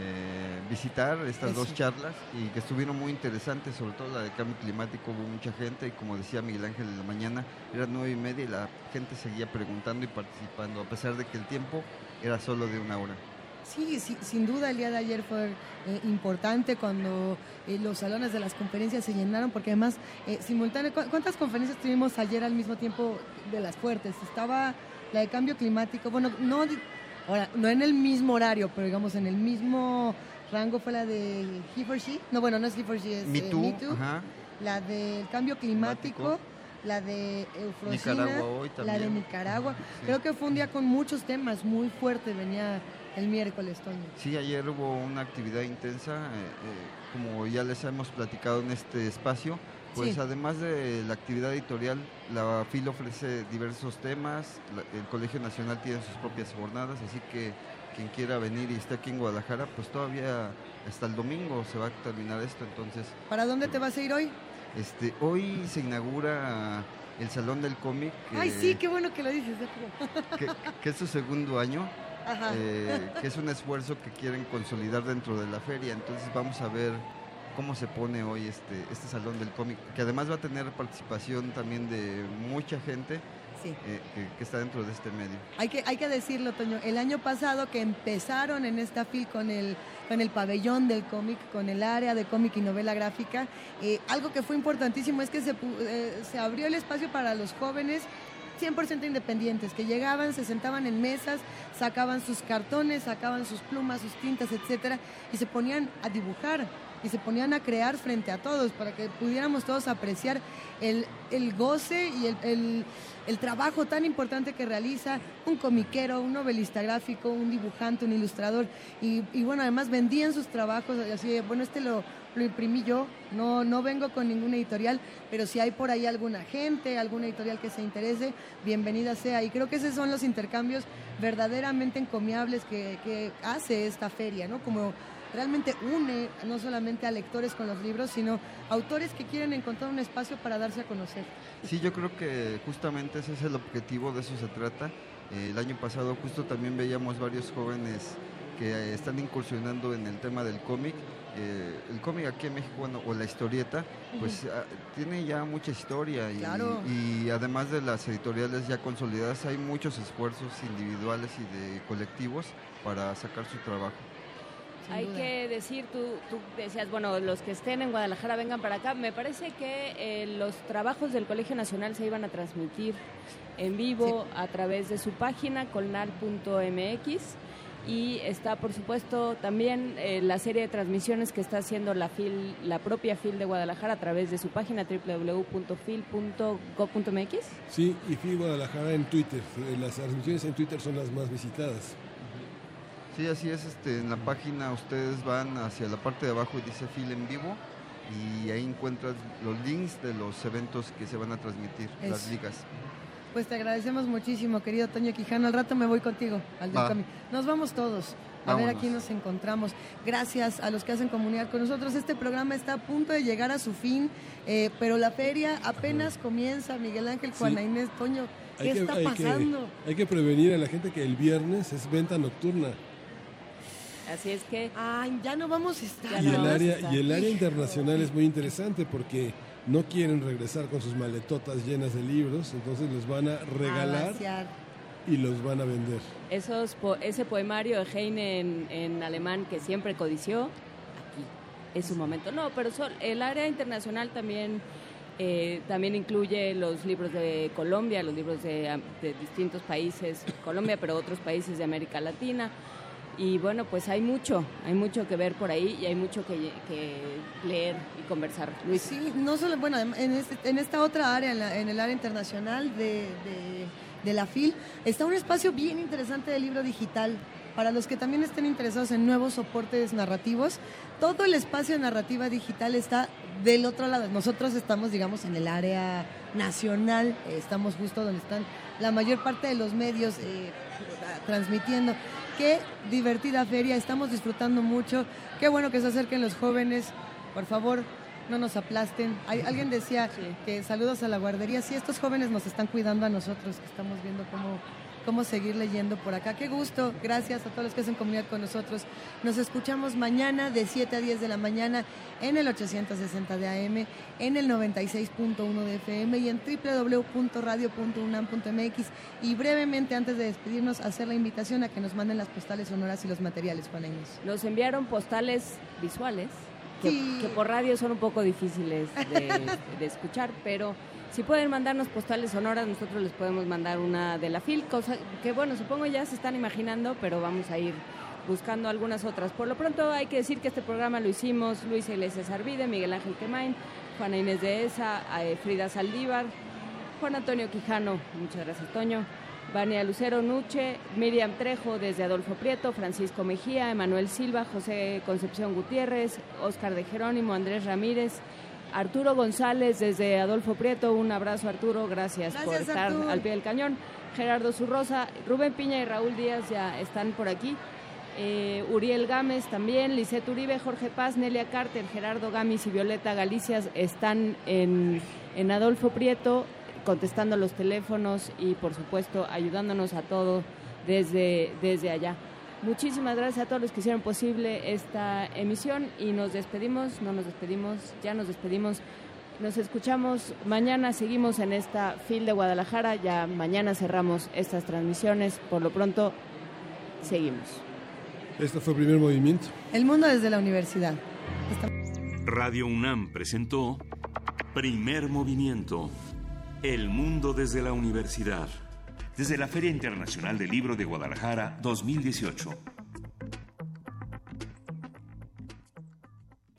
eh, visitar, estas dos charlas, y que estuvieron muy interesantes, sobre todo la de cambio climático, hubo mucha gente, y como decía Miguel Ángel en la mañana, eran nueve y media y la gente seguía preguntando y participando, a pesar de que el tiempo era solo de una hora. Sí, sin duda el día de ayer fue eh, importante cuando eh, los salones de las conferencias se llenaron, porque además, eh, simultáneamente, ¿cuántas conferencias tuvimos ayer al mismo tiempo de las fuertes? Estaba la de cambio climático, bueno, no, ahora, no en el mismo horario, pero digamos en el mismo rango fue la de He for She, no, bueno, no es He for She, es Me Too, la del cambio climático la de Eufrosina, la de Nicaragua. Creo que fue un día con muchos temas muy fuertes, venía el miércoles, Toño. Sí, ayer hubo una actividad intensa, eh, eh, como ya les hemos platicado en este espacio, pues además de la actividad editorial, la FIL ofrece diversos temas, el Colegio Nacional tiene sus propias jornadas, así que quien quiera venir y esté aquí en Guadalajara, pues todavía hasta el domingo se va a terminar esto, entonces... ¿Para dónde te vas a ir hoy? Este, hoy se inaugura el Salón del Cómic. Ay, sí, qué bueno que lo dices. Que, que es su segundo año eh, que es un esfuerzo que quieren consolidar dentro de la feria. Entonces vamos a ver cómo se pone hoy este, este salón del cómic, que además va a tener participación también de mucha gente. Eh, que, está dentro de este medio. Hay que, hay que decirlo, Toño, el año pasado que empezaron en esta FIL con el, con el pabellón del cómic, con el área de cómic y novela gráfica, eh, algo que fue importantísimo es que se, se abrió el espacio para los jóvenes 100% independientes, que llegaban, se sentaban en mesas, sacaban sus cartones, sacaban sus plumas, sus tintas, etcétera, y se ponían a dibujar y se ponían a crear frente a todos para que pudiéramos todos apreciar el, goce y el, el, trabajo tan importante que realiza un comiquero, un novelista gráfico, un dibujante, un ilustrador. Y, y bueno, además vendían sus trabajos, así, bueno, este lo lo imprimí yo, no, no vengo con ninguna editorial, pero si hay por ahí alguna gente, alguna editorial que se interese, bienvenida sea. Y creo que esos son los intercambios verdaderamente encomiables que, que hace esta feria, ¿no? Como realmente une no solamente a lectores con los libros, sino autores que quieren encontrar un espacio para darse a conocer. Sí, yo creo que justamente ese es el objetivo, de eso se trata. Eh, el año pasado justo también veíamos varios jóvenes que están incursionando en el tema del cómic eh, el cómic aquí en México, bueno, o la historieta, pues ah, tiene ya mucha historia y, y, además de las editoriales ya consolidadas, hay muchos esfuerzos individuales y de colectivos para sacar su trabajo. Hay que decir, tú, tú, decías, bueno, los que estén en Guadalajara vengan para acá. Me parece que eh, los trabajos del Colegio Nacional se iban a transmitir en vivo a través de su página colnal.mx y está por supuesto también eh, la serie de transmisiones que está haciendo la FIL, la propia FIL de Guadalajara a través de su página www.fil.gov.mx. Sí, y FIL Guadalajara en Twitter. Eh, las transmisiones en Twitter son las más visitadas. Sí, así es. Este, en la página ustedes van hacia la parte de abajo y dice FIL en vivo y ahí encuentras los links de los eventos que se van a transmitir, las ligas. Pues te agradecemos muchísimo, querido Toño Quijano. Al rato me voy contigo, al del Nos vamos todos. A ver, aquí nos encontramos. Gracias a los que hacen comunidad con nosotros. Este programa está a punto de llegar a su fin, eh, pero la feria apenas comienza. Miguel Ángel, Juana Inés, Toño, ¿qué está pasando? hay que prevenir a la gente que el viernes es venta nocturna. Así es que... Ay, ya no vamos a estar. Y, el, área, y el área internacional es muy interesante porque no quieren regresar con sus maletotas llenas de libros, entonces los van a regalar y los van a vender. Esos, ese poemario de Heine en, alemán que siempre codició, aquí es su momento. No, pero el área internacional también, eh, también incluye los libros de Colombia, los libros de, de distintos países, Colombia, pero otros países de América Latina y bueno, pues hay mucho, hay mucho que ver por ahí y hay mucho que, leer y conversar. Luis. Sí, no solo, bueno, en, este, en esta otra área, en, el área internacional de, de, la FIL, está un espacio bien interesante de libro digital. Para los que también estén interesados en nuevos soportes narrativos, todo el espacio de narrativa digital está del otro lado. Nosotros estamos, digamos, en el área nacional, estamos justo donde están la mayor parte de los medios eh, transmitiendo. Qué divertida feria, estamos disfrutando mucho. Qué bueno que se acerquen los jóvenes. Por favor, no nos aplasten. Hay, alguien decía que saludos a la guardería. Sí, estos jóvenes nos están cuidando a nosotros, que estamos viendo cómo cómo seguir leyendo por acá. Qué gusto, gracias a todos los que hacen comunidad con nosotros. Nos escuchamos mañana de 7 a 10 de la mañana en el 860 de AM, en el 96.1 de FM y en www.radio.unam.mx. Y brevemente, antes de despedirnos, hacer la invitación a que nos manden las postales sonoras y los materiales, Inés. Nos enviaron postales visuales. Que, por radio son un poco difíciles de escuchar, pero si pueden mandarnos postales sonoras, nosotros les podemos mandar una de la FIL, cosa que bueno, supongo ya se están imaginando, pero vamos a ir buscando algunas otras. Por lo pronto hay que decir que este programa lo hicimos Luis Iglesias Arvide, Miguel Ángel Quemain, Juana Inés de Esa, eh, Frida Saldívar, Juan Antonio Quijano, muchas gracias Toño, Vania Lucero Nuche, Miriam Trejo desde Adolfo Prieto, Francisco Mejía, Emanuel Silva, José Concepción Gutiérrez, Oscar de Jerónimo, Andrés Ramírez, Arturo González desde Adolfo Prieto, un abrazo Arturo, gracias, por estar al pie del cañón. Gerardo Zurrosa, Rubén Piña y Raúl Díaz ya están por aquí. Eh, Uriel Gámez también, Lisette Uribe, Jorge Paz, Nelia Carter, Gerardo Gámez y Violeta Galicias están en, en Adolfo Prieto contestando los teléfonos y por supuesto ayudándonos a todo desde, desde allá. Muchísimas gracias a todos los que hicieron posible esta emisión y nos despedimos, no nos despedimos, ya nos despedimos. Nos escuchamos mañana, seguimos en esta fil de Guadalajara, ya mañana cerramos estas transmisiones, por lo pronto seguimos. Esto fue el primer movimiento. El mundo desde la universidad. Radio UNAM presentó Primer Movimiento, El mundo desde la universidad desde la Feria Internacional del Libro de Guadalajara 2018.